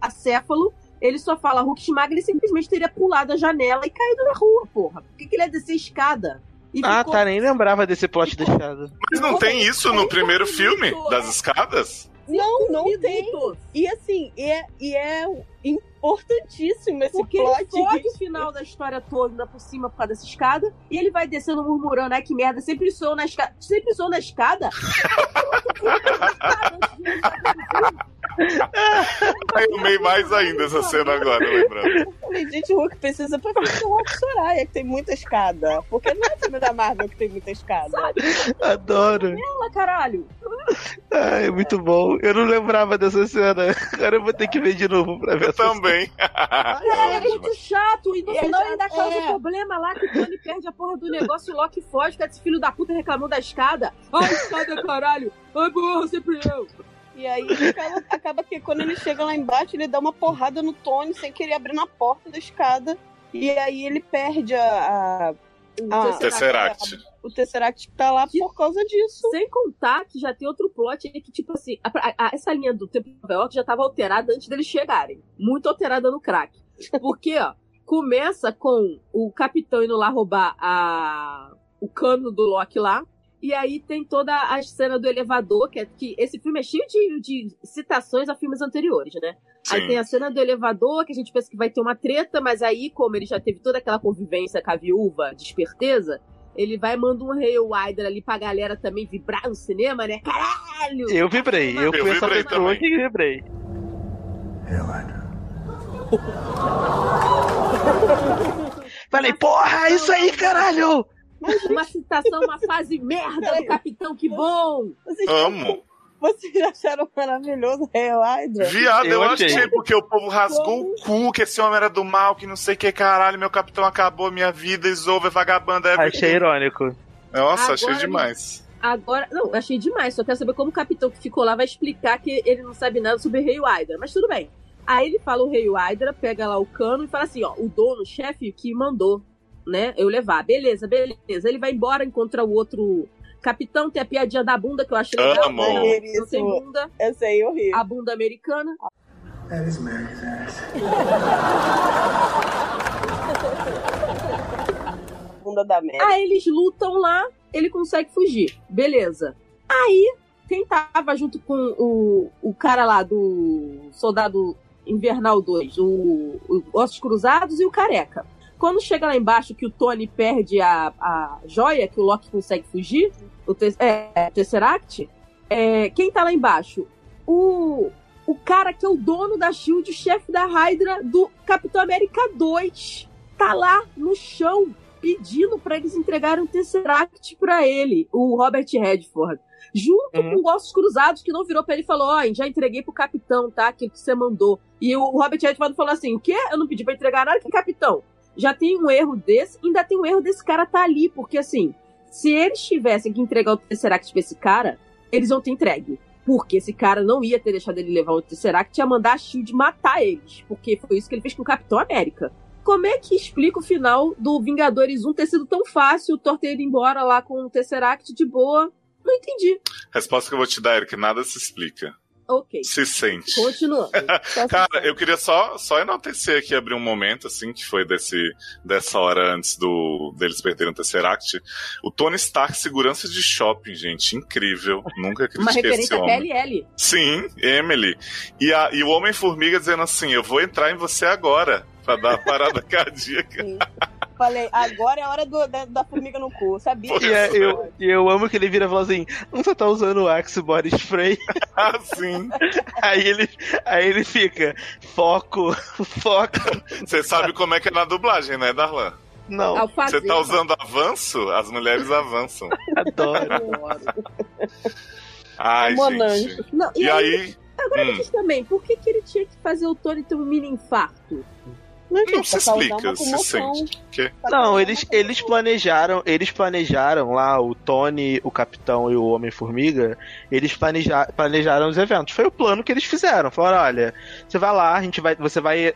acéfalo, ele só fala Hulk esmaga, ele simplesmente teria pulado a janela e caído na rua, porra. Por que, que ele ia descer a escada? E Ah, ficou- tá, nem lembrava desse plot deixado. Mas não tem isso no primeiro filme das escadas? Não, não tem. E assim, e é, e é importantíssimo esse Porque plot. ele fode o final da história toda por cima por causa dessa escada, e ele vai descendo murmurando, ai que merda, sempre sou na escada. Sempre sou na escada? Aí eu amei mais ainda essa cena agora, lembrando. Eu falei, gente, o Hulk precisa pra fazer o Hulk Soraya, que tem muita escada. Porque não é filme da Marvel que tem muita escada. Adoro. Ela, caralho. Ai, muito bom. Eu não lembrava dessa cena. Agora eu vou ter que ver de novo pra ver Eu também. [LAUGHS] É, é muito chato. E no É, final ainda causa é. problema lá que o Tony perde a porra do negócio e o Loki foge, que esse filho da puta reclamou da escada. Ai, escada, caralho. Ai, porra, sempre eu. E aí acaba, acaba que quando ele chega lá embaixo, ele dá uma porrada no Tony sem querer abrir na porta da escada. E aí ele perde a, a- Ah, Tesseract. o Tesseract que tá lá por causa disso. Sem contar que já tem outro plot aí que, tipo assim, a- a- essa linha do tempo de Nova York já tava alterada antes deles chegarem. Muito alterada no crack. Porque, ó, começa com o capitão indo lá roubar a, o cano do Loki lá. E aí tem toda a cena do elevador, que, é, que esse filme é cheio de, de citações a filmes anteriores, né? Aí Sim. tem a cena do elevador, que a gente pensa que vai ter uma treta, mas aí, como ele já teve toda aquela convivência com a viúva de esperteza, ele vai e manda um Hail Hydra ali pra galera também vibrar no cinema, né? Caralho! Eu vibrei. Eu, Eu fui essa pessoa também. que vibrei. Hail Hydra. Falei, porra, é isso aí, caralho! Uma citação, uma fase merda do Capitão, que bom! Vocês, Amo. vocês acharam maravilhoso Hail Hydra? Viado, eu, Eu achei. achei, porque o povo rasgou o cu, que esse homem era do mal, que não sei o que, caralho, meu capitão acabou minha vida, Isolve, vagabanda, everything. Achei irônico. Nossa, Agora achei demais. Agora, não, achei demais. Só quero saber como o capitão que ficou lá vai explicar que ele não sabe nada sobre Rei Hydra. Mas tudo bem. Aí ele fala o Rei Hydra, pega lá o cano e fala assim: ó, o dono, o chefe que mandou, né, eu levar. Beleza, beleza. Ele vai embora, encontra o outro capitão, tem a piadinha da bunda que eu achei legal. Amo. né? Não tem bunda, Essa aí eu ri. a bunda americana. That is America's [LAUGHS] ass. Bunda da merda. Aí eles lutam lá, ele consegue fugir. Beleza. Aí, quem tava junto com o, o cara lá do Soldado Invernal 2, o, o Ossos Cruzados e o Careca. Quando chega lá embaixo que o Tony perde a, a joia, que o Loki consegue fugir, o, te, é, o Tesseract, é, quem tá lá embaixo? O, o cara que é o dono da SHIELD, o chefe da Hydra do Capitão América 2, tá lá no chão pedindo pra eles entregarem um Tesseract pra ele, o Robert Redford. Junto Uhum. com Ossos Cruzados, que não virou pra ele e falou: Ó, já entreguei pro capitão, tá? Aquilo que você mandou. E o Robert Redford falou assim: O quê? Eu não pedi pra entregar nada, que capitão? Já tem um erro desse, ainda tem um erro desse cara tá ali, porque assim, se eles tivessem que entregar o Tesseract pra esse cara, eles iam ter entregue. Porque esse cara não ia ter deixado ele levar o Tesseract, ia mandar a Shield matar eles. Porque foi isso que ele fez com o Capitão América. como é que explica o final do Vingadores 1 ter sido tão fácil, o Thor ter ido embora lá com o Tesseract de boa? Não entendi. Resposta que eu vou te dar, Eric, nada se explica. Ok. Se sente. Continuando. [LAUGHS] Cara, eu queria só, só enaltecer aqui, abrir um momento, assim, que foi desse, dessa hora antes do deles perderem o Tesseract. O Tony Stark, segurança de shopping, gente, incrível. Nunca [LAUGHS] Uma critiquei esse referência a homem. PLL. Sim, Emily. E, a, e o Homem-Formiga dizendo assim: Eu vou entrar em você agora, pra dar a parada [LAUGHS] cardíaca. Falei, agora é a hora do- da, da formiga no cu, sabia? E é- eu, e eu amo que ele vira e fala assim: não você tá usando o Axe Body Spray? [LAUGHS] Ah, sim. Aí ele, aí ele fica, foco, foco. Você sabe como é que é na dublagem, né, Darlan? Não, Você tá usando avanço? As mulheres avançam. adoro. [LAUGHS] Ai, Monange. gente. Não, e, E aí, aí. agora me hum. diz também, por que, que ele tinha que fazer o Tony ter um mini infarto? Não, Não se explica, se sente. Que? Não, eles, eles planejaram, eles planejaram lá, o Tony, o Capitão e o Homem-Formiga, eles planeja, planejaram os eventos. Foi o plano que eles fizeram. Falaram, olha, você vai lá, a gente vai, você vai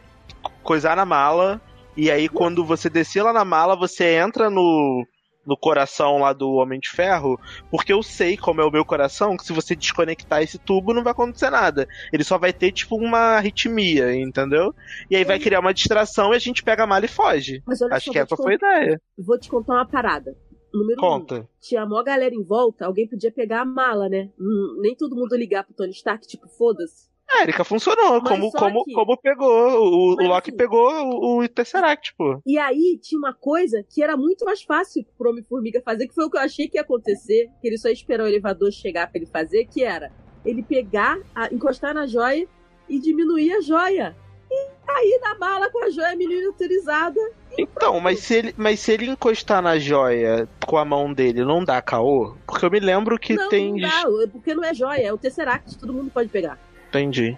coisar na mala, e aí quando você descer lá na mala, você entra no, no coração lá do Homem de Ferro, porque eu sei como é o meu coração, que se você desconectar esse tubo não vai acontecer nada. Ele só vai ter, tipo, uma arritmia, entendeu? E aí vai criar uma distração e a gente pega a mala e foge. Mas olha Acho só, que essa foi a ideia. Vou te contar uma parada. Número um, Conta. tinha a maior galera em volta, alguém podia pegar a mala, né? Hum, Nem todo mundo ligar pro Tony Stark, tipo, foda-se. É, Erika, funcionou. Mas Como, como, que- como pegou. O, Mas o Loki assim- pegou o, o Tesseract, pô. E aí tinha uma coisa que era muito mais fácil pro Homem-Formiga fazer, que foi o que eu achei que ia acontecer, que ele só ia esperar o elevador chegar pra ele fazer, que era ele pegar, a- encostar na joia e diminuir a joia. E cair na bala com a joia miniaturizada. Então, mas se, ele, mas se ele encostar na joia com a mão dele, não dá caô? Porque eu me lembro que não, tem. não dá, porque não é joia, é o Tesseract, todo mundo pode pegar. Entendi.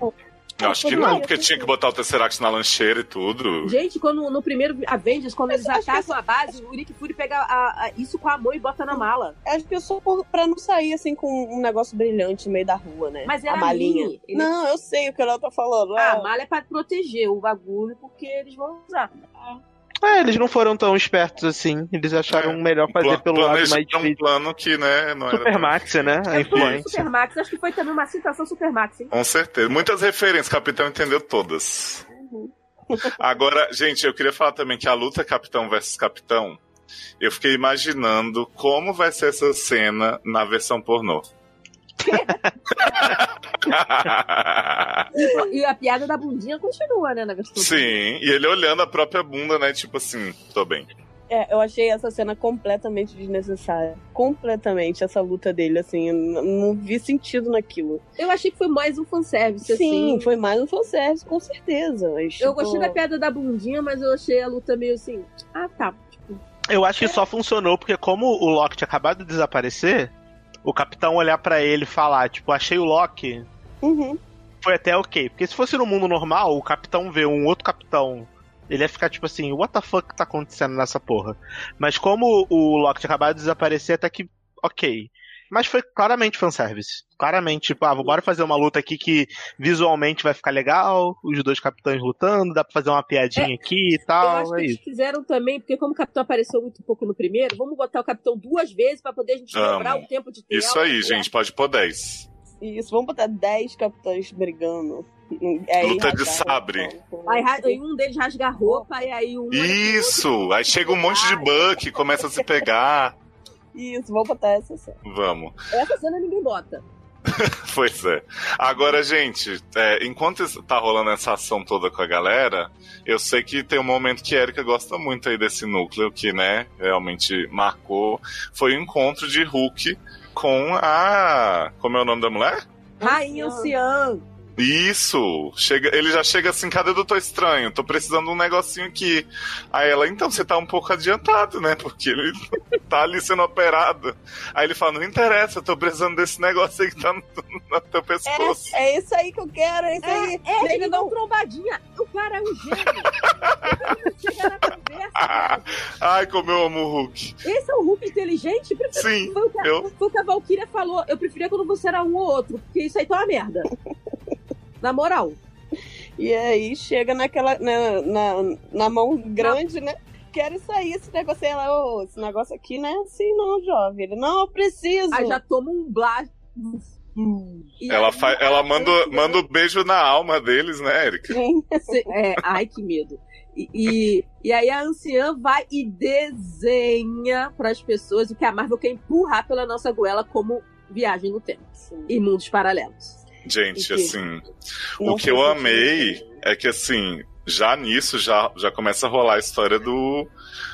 Eu acho que não, porque tinha que botar o Tesseract na lancheira e tudo. Gente, quando no primeiro Avengers, quando eles atacam a base, o Nick Fury pega a- a- isso com a mão e bota na mala. Acho que é só por, pra não sair assim com um negócio brilhante no meio da rua, né? Mas a era malinha. mini, ele- Não, eu sei o que ela tá falando. Ah, é. a mala é pra proteger o bagulho, porque eles vão usar. É, eles não foram tão espertos assim. Eles acharam melhor fazer pelo lado mais planejaram um difícil. plano que, né, não era. Supermax, né? A influência. Supermax, acho que foi também uma citação Supermax, hein? Com certeza. Muitas referências, o Capitão entendeu todas. [LAUGHS] Agora, gente, eu queria falar também que a luta Capitão versus Capitão, eu fiquei imaginando como vai ser essa cena na versão pornô. E, [LAUGHS] e a piada da bundinha continua, né, na versão. Sim, e ele olhando a própria bunda, né? Tipo assim, tô bem. É, eu achei essa cena completamente desnecessária. Completamente, essa luta dele, assim. Não vi sentido naquilo. Eu achei que foi mais um fanservice, Sim, assim. foi mais um fanservice, com certeza. Mas, Eu tipo, gostei da piada da bundinha, mas eu achei a luta meio assim. Ah, tá. Tipo, Eu acho que só funcionou porque, como o Loki tinha acabado de desaparecer, o capitão olhar pra ele e falar, tipo, achei o Loki, Uhum. foi até ok. Porque se fosse no mundo normal, o capitão vê um outro capitão, ele ia ficar tipo assim, what the fuck tá acontecendo nessa porra? Mas como o Loki tinha acabado de desaparecer, até que ok. Mas foi claramente fanservice. Claramente, tipo, ah, bora fazer uma luta aqui que visualmente vai ficar legal, os dois capitães lutando, dá pra fazer uma piadinha aqui e eu tal, acho que é eles isso. fizeram também, porque como o Capitão apareceu muito pouco no primeiro, vamos botar o Capitão duas vezes pra poder a gente lembrar o tempo de tela. Isso aí, gente, pode pôr 10. Isso, vamos botar 10 capitães brigando. Aí Luta de sabre. roupa. Aí, aí um deles rasga a roupa e aí um. Isso! Aí chega um monte de Buck, começa a se pegar. Isso, vamos botar essa cena. Vamos. Essa cena ninguém bota. [LAUGHS] Pois é. Agora, gente, é, enquanto tá rolando essa ação toda com a galera, eu sei que tem um momento que a Erika gosta muito aí desse núcleo, que, né, realmente marcou. Foi o encontro de Hulk com a. Como é o nome da mulher? Rainha Anciã. Isso! Chega, ele já chega assim, cadê o Doutor Estranho? Tô precisando de um negocinho aqui. Aí ela, então, você tá um pouco adiantado, né? Porque ele [LAUGHS] tá ali sendo operado. Aí ele fala, não interessa, eu tô precisando desse negócio aí que tá no, no teu pescoço. É, é isso aí que eu quero, é isso aí. É, Nega, ele dá uma trombadinha. O cara é um gênio. [LAUGHS] Ele chega na conversa. Ai, como eu amo o Hulk. Esse é um Hulk inteligente? Prefiro- Sim, Foi o, que, a- eu- foi o que a Valkyria falou. Eu preferia quando você era um ou outro, porque isso aí tá uma merda. Na moral. E aí chega naquela. na, na, na mão grande, né? Quero sair esse negócio aí. Ela, ô, esse negócio aqui não é assim, não, jovem. Ele, não, eu preciso. Aí já toma um blast. E Ela, aí, fa... ela manda, manda um beijo na alma deles, né, Erika? É, ai, que medo. E, e, e aí a anciã vai e desenha para as pessoas o que a Marvel quer empurrar pela nossa goela como viagem no tempo e mundos paralelos. Gente, assim, o que eu amei é que, assim, já nisso já, já começa a rolar a história do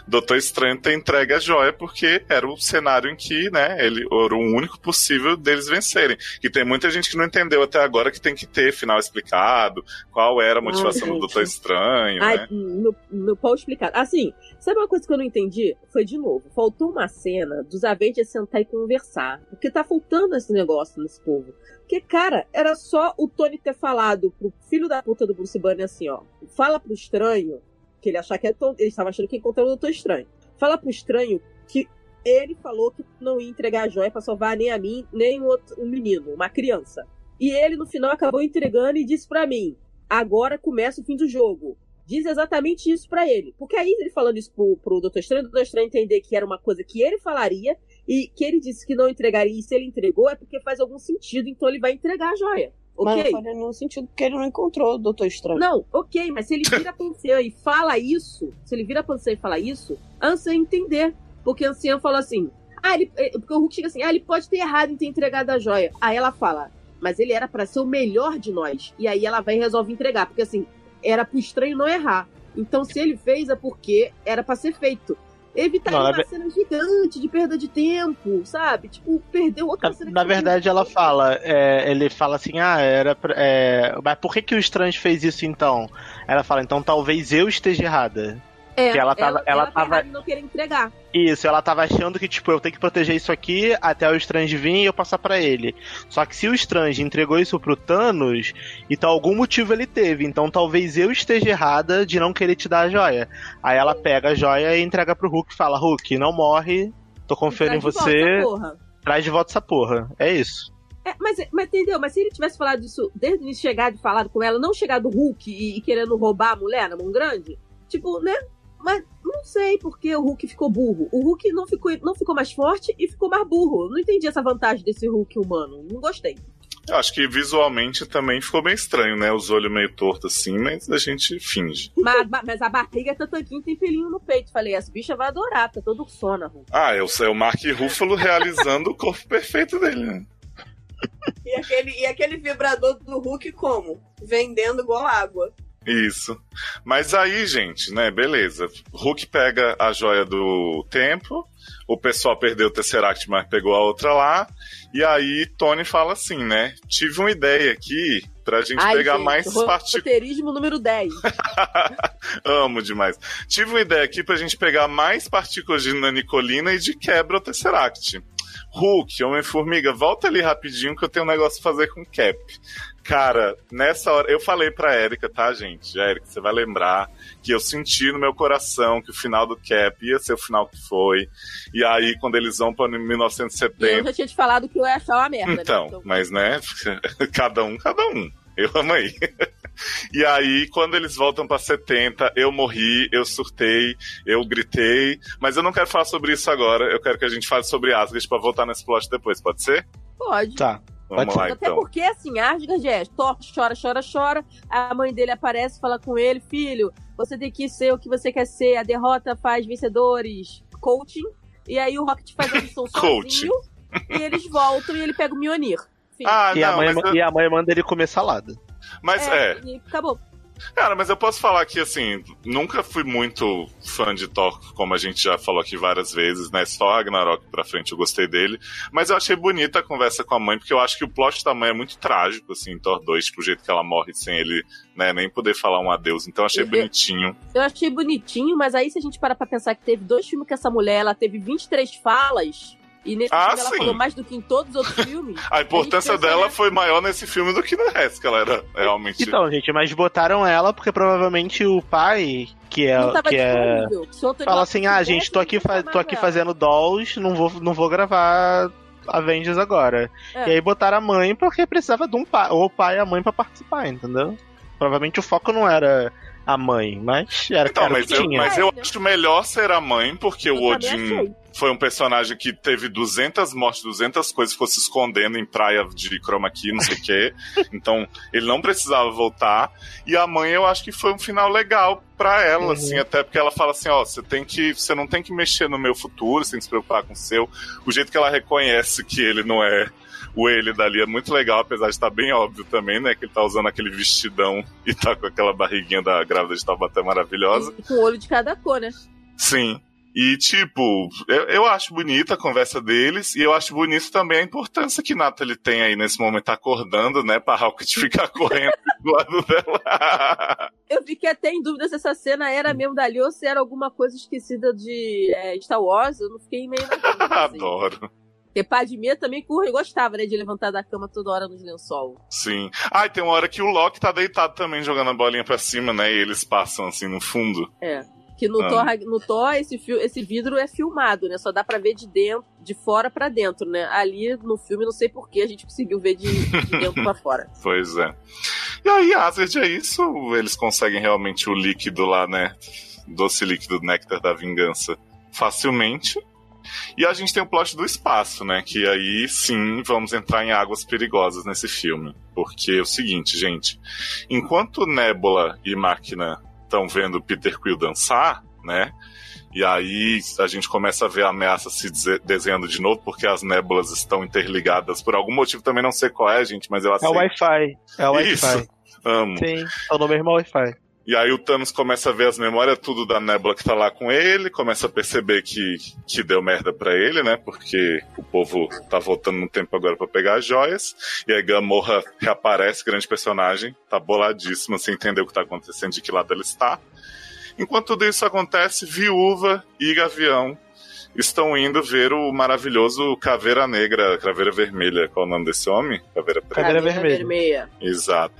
Doutor Estranho ter entregue a joia, porque era o cenário em que, né, ele era o único possível deles vencerem. E tem muita gente que não entendeu até agora que tem que ter final explicado, qual era a motivação do. Doutor Estranho, Ai, né? no, no pau explicado. Assim, sabe uma coisa que eu não entendi? Foi de novo. Faltou uma cena dos Avengers sentar e conversar. Porque tá faltando esse negócio nesse povo. Porque, cara, era só o Tony ter falado pro filho da puta do Bruce Banner assim, ó. Fala pro estranho, que ele achar que é Tom, ele estava achando que ia encontrar o Doutor Estranho. Fala pro estranho que ele falou que não ia entregar a joia pra salvar nem a mim, nem o outro, um menino, uma criança. E ele, no final, acabou entregando e disse pra mim: agora começa o fim do jogo. Diz exatamente isso pra ele. Porque aí ele falando isso pro, pro Doutor Estranho, o Doutor Estranho entender que era uma coisa que ele falaria e que ele disse que não entregaria. E se ele entregou é porque faz algum sentido, então ele vai entregar a joia. Mas Ok? não faria no sentido porque ele não encontrou o Doutor Estranho. Não, ok, mas se ele vira [LAUGHS] pra anciã e fala isso, se ele vira pra anciã e fala isso, a anciã entender. Porque a anciã falou assim, ah, ele, eh, porque o Hulk chega assim, ah, ele pode ter errado em ter entregado a joia. Aí ela fala, mas ele era pra ser o melhor de nós. E aí ela vai e resolve entregar, porque assim, era pro estranho não errar. Então se ele fez é porque era pra ser feito. Evitaria Não, na uma ve- cena gigante de perda de tempo, sabe? Tipo, perdeu outra Na, cena. na verdade, ela fala, é, ele fala assim, ah, era pra, é, mas por que que o Strange fez isso então? Ela fala, então talvez eu esteja errada. É, que ela tava- ela tá tava- errada em não querer entregar. Isso, ela tava achando que, tipo, eu tenho que proteger isso aqui até o Strange vir e eu passar pra ele. Só que se o Strange entregou isso pro Thanos, então algum motivo ele teve. Então talvez eu esteja errada de não querer te dar a joia. Aí ela pega a joia e entrega pro Hulk e fala, Hulk, não morre, tô confiando em de você, volta, traz de volta essa porra. É isso. É, mas, mas entendeu? Mas se ele tivesse falado isso desde o início, chegado e falado com ela, não chegar do Hulk e, e querendo roubar a mulher na mão grande, tipo, né? Mas não sei porque o Hulk ficou burro. O Hulk não ficou, não ficou mais forte e ficou mais burro. Eu não entendi essa vantagem desse Hulk humano. Não gostei. Eu acho que visualmente também ficou bem estranho, né? Os olhos meio tortos assim, mas a gente finge. [LAUGHS] Mas, mas a barriga tá tanquinho tem pelinho no peito. Falei, essa bicha vai adorar, tá todo sona, Hulk. Ah, é o, é o Mark Ruffalo realizando o corpo perfeito dele, né? E aquele, e aquele vibrador do Hulk como? Vendendo igual água. Isso. Mas aí, gente, né, beleza. Hulk pega a joia do tempo, o pessoal perdeu o Tesseract, mas pegou a outra lá. E aí Tony fala assim, né? Tive uma ideia aqui pra gente Ai, pegar gente, mais partículas. roteirismo número 10. [LAUGHS] Amo demais. Tive uma ideia aqui pra gente pegar mais partículas de nanicolina e de quebra o Tesseract. Hulk, Homem-Formiga, volta ali rapidinho que eu tenho um negócio pra fazer com o Cap. Cara, nessa hora, eu falei pra Erika, tá, gente? Erika, você vai lembrar que eu senti no meu coração que o final do Cap ia ser o final que foi. E aí, quando eles vão pra E eu 1970. já tinha te falado que eu ia achar uma merda. né? Então, mas né, [LAUGHS] cada um, cada um. Eu amei. [LAUGHS] E aí, quando eles voltam pra 70, eu morri, eu surtei, eu gritei. Mas eu não quero falar sobre isso agora. Eu quero que a gente fale sobre Asgard pra voltar nesse plot depois, pode ser? Pode. Tá. Vamos lá, Até então. porque, assim, Asgard é chora, chora, chora. A mãe dele aparece, fala com ele: Filho, você tem que ser o que você quer ser. A derrota faz vencedores. Coaching. E aí o Rocket faz a missão [LAUGHS] Coaching. sozinho. e eles voltam e ele pega o. Enfim, Ah, E, a não, mãe, mas, eu- e a mãe manda ele comer salada. mas é, E acabou. Cara, mas eu posso falar que, assim, nunca fui muito fã de Thor, como a gente já falou aqui várias vezes, né? Só Ragnarok pra frente eu gostei dele. Mas eu achei bonita a conversa com a mãe, porque eu acho que o plot da mãe é muito trágico, assim, em Thor 2, tipo, o jeito que ela morre sem ele, né, nem poder falar um adeus. Então eu achei Uhum. bonitinho. Eu achei bonitinho, mas aí se a gente parar pra pensar que teve dois filmes com essa mulher, ela teve 23 falas. E nesse Ah, filme ela sim. falou mais do que em todos os outros [LAUGHS] filmes. A importância A dela foi maior nesse filme do que no resto, que ela era realmente. Então, gente, mas botaram ela porque provavelmente o pai, que é. que é fala assim: ah, gente, tô aqui, fa- tô aqui fazendo dolls, não vou, não vou gravar Avengers agora. É. E aí botaram a mãe porque precisava de um pai, ou o pai e a mãe pra participar, entendeu? Provavelmente o foco não era a mãe, mas era, Então, era o mas que eu, tinha. mas eu acho melhor ser a mãe, porque o Eu também Odin achei. foi um personagem que teve 200 mortes, 200 coisas, ficou se escondendo em praia de chroma key, não sei o quê. [LAUGHS] Então, ele não precisava voltar. E a mãe, eu acho que foi um final legal pra ela, Uhum. assim, até porque ela fala assim, ó, você tem que, você não tem que mexer no meu futuro, você tem que se preocupar com o seu. O jeito que ela reconhece que ele não é [LAUGHS] o ele dali é muito legal, apesar de estar bem óbvio também, né? Que ele tá usando aquele vestidão [LAUGHS] e tá com aquela barriguinha da grávida de Taubaté maravilhosa. E com o olho de cada cor, né? Sim. E, tipo, eu, eu acho bonita a conversa deles, e eu acho bonito também a importância que Natalie tem aí nesse momento, acordando, né, pra Hawkett ficar [LAUGHS] correndo do lado dela. Eu fiquei até em dúvida se essa cena era mesmo dali ou se era alguma coisa esquecida de é, Star Wars. Eu não fiquei meio na dúvida. assim. Adoro. Porque Padmé também curre, gostava, né, de levantar da cama toda hora nos lençol. Sim. Ah, e tem uma hora que o Loki tá deitado também, jogando a bolinha pra cima, né, e eles passam, assim, no fundo. É. Que no Ah. Thor, no Thor esse, fio- esse vidro é filmado, né? Só dá pra ver de dentro, de fora pra dentro, né? Ali no filme, não sei porquê, a gente conseguiu ver de, de dentro pra [LAUGHS] fora. Pois é. E aí, Asgard é isso, eles conseguem realmente o líquido lá, né, doce líquido néctar da vingança facilmente. E a gente tem o plot do espaço, né? Que aí sim vamos entrar em águas perigosas nesse filme. Porque é o seguinte, gente. Enquanto Nebula e Máquina estão vendo Peter Quill dançar, né? E aí a gente começa a ver a ameaça se desenhando de novo, porque as nébulas estão interligadas por algum motivo, também não sei qual é, gente, mas eu É o aceito. Wi-Fi. É o. Wi-Fi. Amo. Sim, é o mesmo Wi-Fi. E aí o Thanos começa a ver as memórias tudo da Nebula que tá lá com ele, começa a perceber que, que deu merda pra ele, né? Porque o povo tá voltando no tempo agora pra pegar as joias. E aí Gamorra reaparece, grande personagem, tá boladíssima, sem entender o que tá acontecendo, de que lado ela está. Enquanto tudo isso acontece, Viúva e Gavião estão indo ver o maravilhoso Caveira Negra, Caveira Vermelha. Qual é o nome desse homem? Caveira Preta. Caveira Caveira vermelha. vermelha. Exato.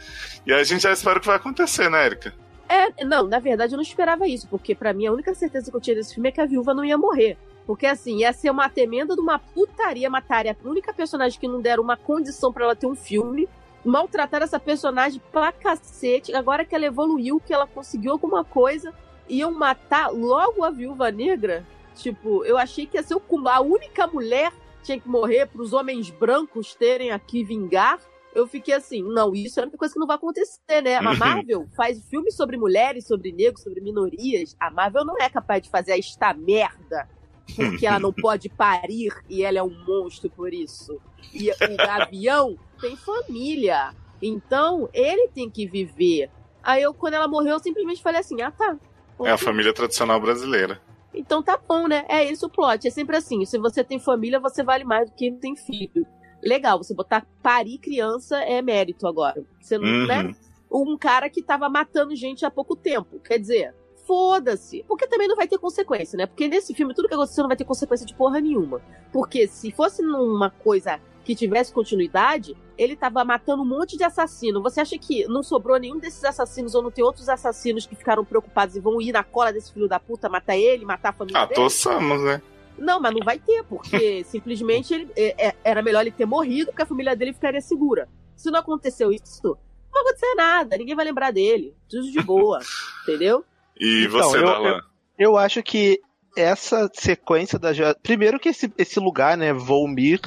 E aí a gente já espera o que vai acontecer, né, Erika? É, não, na verdade eu não esperava isso, porque pra mim a única certeza que eu tinha desse filme é que a viúva não ia morrer. Porque assim, ia ser uma temenda de uma putaria, mataria a única personagem que não deram uma condição pra ela ter um filme. Maltratar essa personagem pra cacete. Agora que ela evoluiu, que ela conseguiu alguma coisa, iam matar logo a viúva negra. Tipo, eu achei que ia ser o a única mulher tinha que morrer pros homens brancos terem aqui vingar. Eu fiquei assim, não, isso é a única coisa que não vai acontecer, né? A [LAUGHS] Marvel faz filmes sobre mulheres, sobre negros, sobre minorias. A Marvel não é capaz de fazer esta merda porque ela não [LAUGHS] pode parir e ela é um monstro por isso. E o Gavião tem família. Então, ele tem que viver. Aí eu, quando ela morreu, eu simplesmente falei assim: ah, tá. É a família tradicional brasileira. Então tá bom, né? É esse o plot. É sempre assim: se você tem família, você vale mais do que tem filho. Legal, você botar parir criança é mérito agora. Você não, Uhum. né? Um cara que tava matando gente há pouco tempo. Quer dizer, foda-se. Porque também não vai ter consequência, né? Porque nesse filme tudo que aconteceu não vai ter consequência de porra nenhuma. Porque se fosse numa coisa que tivesse continuidade, ele tava matando um monte de assassino. Você acha que não sobrou nenhum desses assassinos ou não tem outros assassinos que ficaram preocupados e vão ir na cola desse filho da puta, matar ele, matar a família Ah, dele? toçamos, né? Não, mas não vai ter, porque [LAUGHS] simplesmente ele, é- é- era melhor ele ter morrido, porque a família dele ficaria segura. Se não aconteceu isso, não vai acontecer nada, ninguém vai lembrar dele. Tudo de boa, [LAUGHS] entendeu? E Então, você, eu- Dalan? Eu acho que essa sequência da Primeiro que esse, esse lugar, né, Volmir,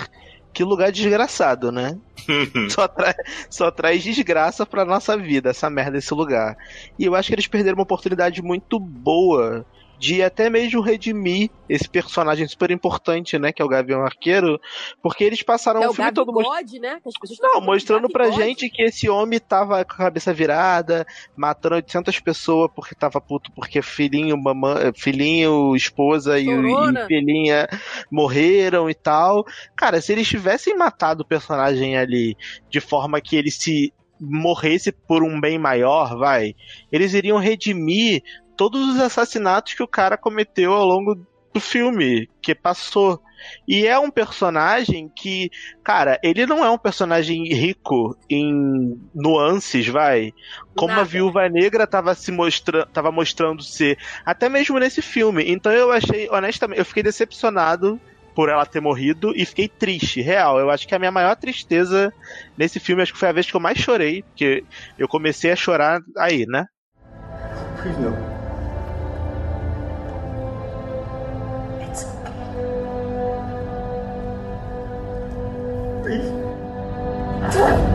que lugar desgraçado, né? [LAUGHS] só, tra- só traz desgraça pra nossa vida, essa merda desse lugar. E eu acho que eles perderam uma oportunidade muito boa de até mesmo redimir esse personagem super importante, né, que é o Gavião Arqueiro, porque eles passaram é o o filme todo mostrando Gabigode, né? Não, mostrando pra gente que esse homem tava com a cabeça virada, matando 800 pessoas porque tava puto, porque filhinho, mamãe, filhinho, esposa e, e filhinha morreram e tal. Cara, se eles tivessem matado o personagem ali de forma que ele se morresse por um bem maior, vai, eles iriam redimir todos os assassinatos que o cara cometeu ao longo do filme que passou. E é um personagem que, cara, ele não é um personagem rico em nuances, vai. Como a Nada. Viúva Negra tava se mostrando, tava mostrando ser, até mesmo nesse filme. Então eu achei, honestamente, eu fiquei decepcionado por ela ter morrido e fiquei triste, real. Eu acho que a minha maior tristeza nesse filme, acho que foi a vez que eu mais chorei, porque eu comecei a chorar aí, né? Please Come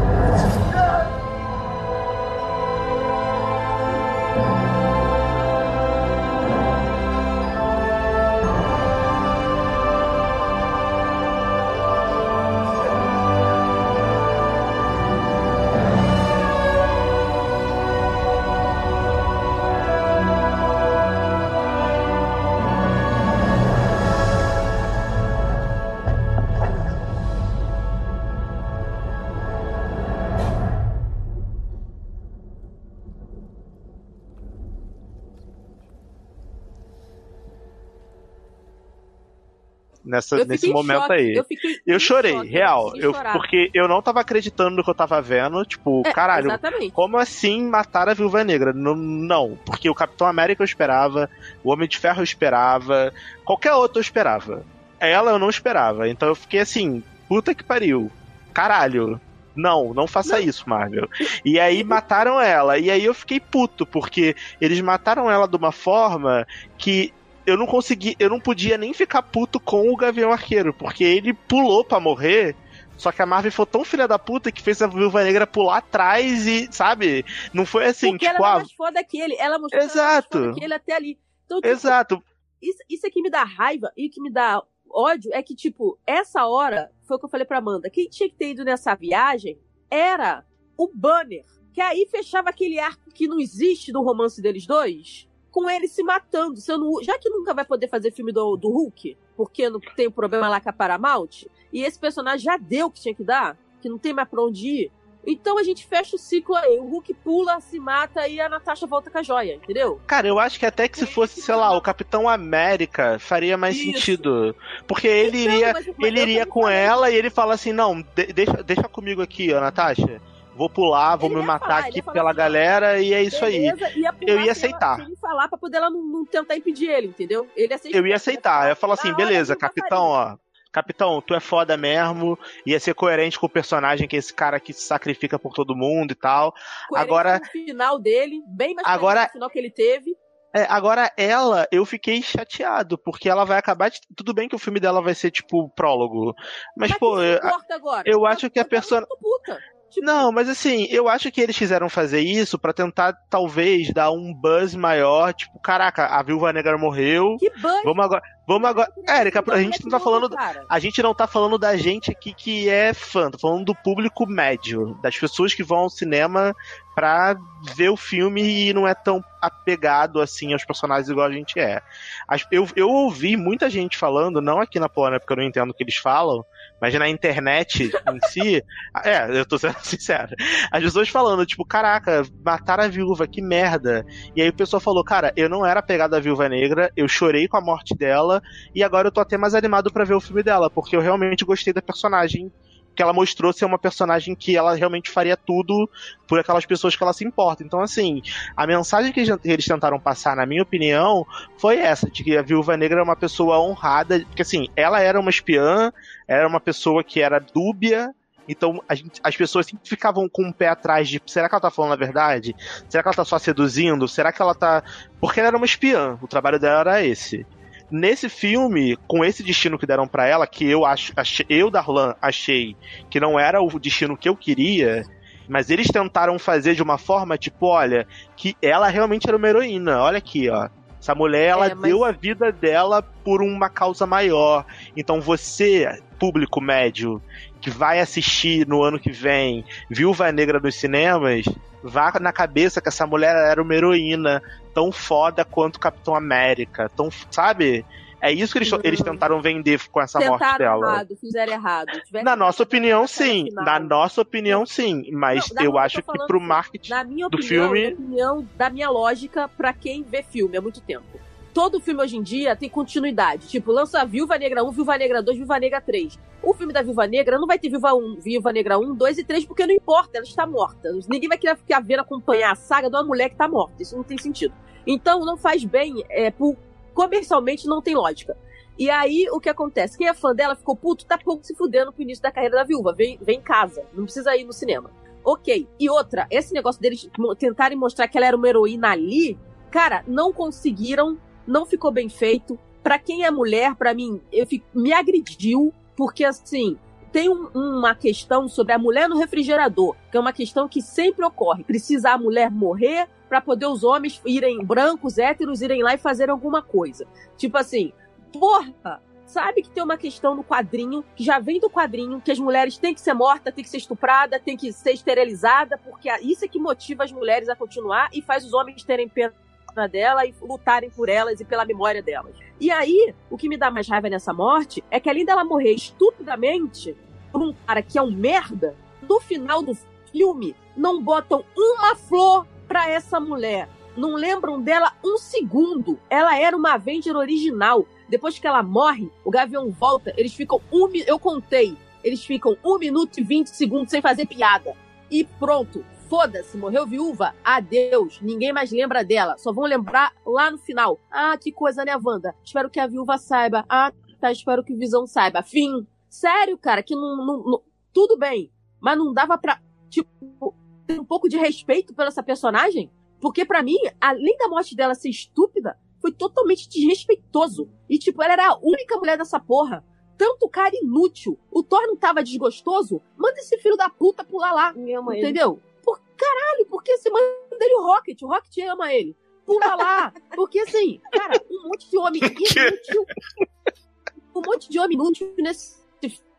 Nessa, nesse momento choque, aí. Eu, Eu chorei, choque, real. Eu, porque eu não tava acreditando no que eu tava vendo. Tipo, É, caralho, Exatamente. como assim matar a Viúva Negra? Não, não, porque o Capitão América eu esperava, o Homem de Ferro eu esperava, qualquer outro eu esperava. Ela eu não esperava. Então eu fiquei assim, puta que pariu. Caralho. Não, não faça isso, Marvel. E aí [LAUGHS] mataram ela. E aí eu fiquei puto, porque eles mataram ela de uma forma que eu não consegui, eu não podia nem ficar puto com o Gavião Arqueiro, porque ele pulou pra morrer. Só que a Marvel foi tão filha da puta que fez a Viúva Negra pular atrás e, sabe? Não foi assim, Porque tipo, ela ah, mais foda que ele. Ela mostrou Exato. ela mais foda que ele até ali. Então, tipo, exato. isso, isso é que me dá raiva e que me dá ódio é que, tipo, essa hora, foi o que eu falei pra Amanda, quem tinha que ter ido nessa viagem era o Banner. Que aí fechava aquele arco que não existe no romance deles dois, com ele se matando. Sendo, já que nunca vai poder fazer filme do, do Hulk, porque não tem o problema lá com a Paramount, e esse personagem já deu o que tinha que dar, que não tem mais pra onde ir. Então a gente fecha o ciclo aí. O Hulk pula, se mata e a Natasha volta com a joia, entendeu? Cara, eu acho que até que se fosse, sei lá, o Capitão América faria mais Isso. sentido. Porque ele Então, iria, ele iria com ela e ele fala assim: não, de- deixa, deixa comigo aqui, ó, Natasha. Vou pular, vou Ele me ia matar falar, aqui ia pela assim, galera e é isso aí. Beleza, ia pular Eu ia ela- aceitar. ele falar pra poder ela não, não tentar impedir ele, entendeu? Ele aceitar. Eu ia aceitar. Eu ia falar assim, beleza, capitão, ó. Capitão, tu é foda mesmo. Ia ser coerente com o personagem, que é esse cara que se sacrifica por todo mundo e tal. Coerente agora- o final dele, bem mais Agora- o final que ele teve. É, agora ela, eu fiquei chateado, porque ela vai acabar de. Tudo bem que o filme dela vai ser tipo prólogo. Mas, Mas pô, eu, importa agora? eu Tá- acho que a tá Não, mas assim, eu acho que eles quiseram fazer isso pra tentar, talvez, dar um buzz maior. Tipo, caraca, a Viúva Negra morreu. Que banho. Vamos agora. Vamos agora. Érica, a gente não tá falando. A gente não tá falando da gente aqui que é fã, tá falando do público médio, das pessoas que vão ao cinema pra ver o filme e não é tão apegado assim aos personagens igual a gente é. Eu, eu ouvi muita gente falando, não aqui na Polônia, porque eu não entendo o que eles falam, mas na internet em [LAUGHS] si. É, eu tô sendo [LAUGHS] sincero. As pessoas falando, tipo, caraca, mataram a viúva, que merda. E aí o pessoal falou, cara, eu não era apegado à viúva negra, eu chorei com a morte dela, e agora eu tô até mais animado pra ver o filme dela, porque eu realmente gostei da personagem que ela mostrou ser uma personagem que ela realmente faria tudo por aquelas pessoas que ela se importa. Então, assim, a mensagem que eles tentaram passar, na minha opinião, foi essa, de que a Viúva Negra é uma pessoa honrada, porque assim, ela era uma espiã, era uma pessoa que era dúbia, então gente- as pessoas sempre ficavam com um pé atrás de será que ela tá falando a verdade? Será que ela tá só seduzindo? Será que ela tá. Porque ela era uma espiã, o trabalho dela era esse. Nesse filme, com esse destino que deram pra ela, que eu acho, achei, eu Darlan achei que não era o destino que eu queria, mas eles tentaram fazer de uma forma tipo, olha, que ela realmente era uma heroína. Olha aqui, ó. Essa mulher, ela É, mas- deu a vida dela por uma causa maior. Então você, público médio, que vai assistir no ano que vem Viúva Negra nos cinemas, vá na cabeça que essa mulher era uma heroína tão foda quanto Capitão América. Tão, sabe? É isso que eles, Uhum. eles tentaram vender com essa morte Tentaram dela. errado, fizeram errado. Na nossa opinião, sim. Na nossa opinião, sim. Mas Não, eu acho que falando, pro sim. marketing. Na minha do opinião, filme- na opinião da minha lógica, pra quem vê filme há muito tempo. Todo filme hoje em dia tem continuidade. Tipo, lança Viúva Negra 1, Viúva Negra 2, Viúva Negra 3. O filme da Viúva Negra não vai ter Viúva, 1, Viúva Negra 1, 2 e 3, porque não importa, ela está morta. Ninguém vai querer ficar vendo acompanhar a saga de uma mulher que tá morta. Isso não tem sentido. Então não faz bem, é, por, comercialmente não tem lógica. E aí, o que acontece? Quem é fã dela ficou puto, tá pouco se fudendo pro início da carreira da viúva. Vem, vem em casa, não precisa ir no cinema. Ok. E outra, esse negócio deles tentarem mostrar que ela era uma heroína ali, cara, não conseguiram, não ficou bem feito. Pra quem é mulher, pra mim, eu fico- me agrediu, porque assim, tem um- uma questão sobre a mulher no refrigerador, que é uma questão que sempre ocorre. Precisa a mulher morrer pra poder os homens irem brancos, héteros, irem lá e fazer alguma coisa. Tipo assim, porra, sabe que tem uma questão no quadrinho, que já vem do quadrinho, que as mulheres têm que ser mortas, têm que ser estupradas, têm que ser esterilizada, porque isso é que motiva as mulheres a continuar e faz os homens terem pena dela e lutarem por elas e pela memória delas. E aí, o que me dá mais raiva nessa morte é que além dela morrer estupidamente por um cara que é um merda, no final do filme não botam uma flor pra essa mulher. Não lembram dela um segundo. Ela era uma Avenger original. Depois que ela morre, o Gavião volta, eles ficam um Eu contei. Eles ficam um minuto e 20 segundos sem fazer piada. E pronto. Foda-se, morreu viúva. Adeus. Ninguém mais lembra dela. Só vão lembrar lá no final. Ah, que coisa, né, Wanda? Espero que a viúva saiba. Ah, tá, espero que o Visão saiba. Fim. Sério, cara, que não. não- não- Tudo bem. Mas não dava pra. Tipo, ter um pouco de respeito pela essa personagem? Porque pra mim, além da morte dela ser estúpida, foi totalmente desrespeitoso. E, tipo, ela era a única mulher dessa porra. Tanto cara inútil. O Thor não tava desgostoso? Manda esse filho da puta pular lá. Ama ele. Entendeu? Por caralho, porque você manda ele o Rocket. O Rocket ama ele. Pula lá. Porque assim, cara, um monte de homem [LAUGHS] inútil. Um monte de homem inútil nesse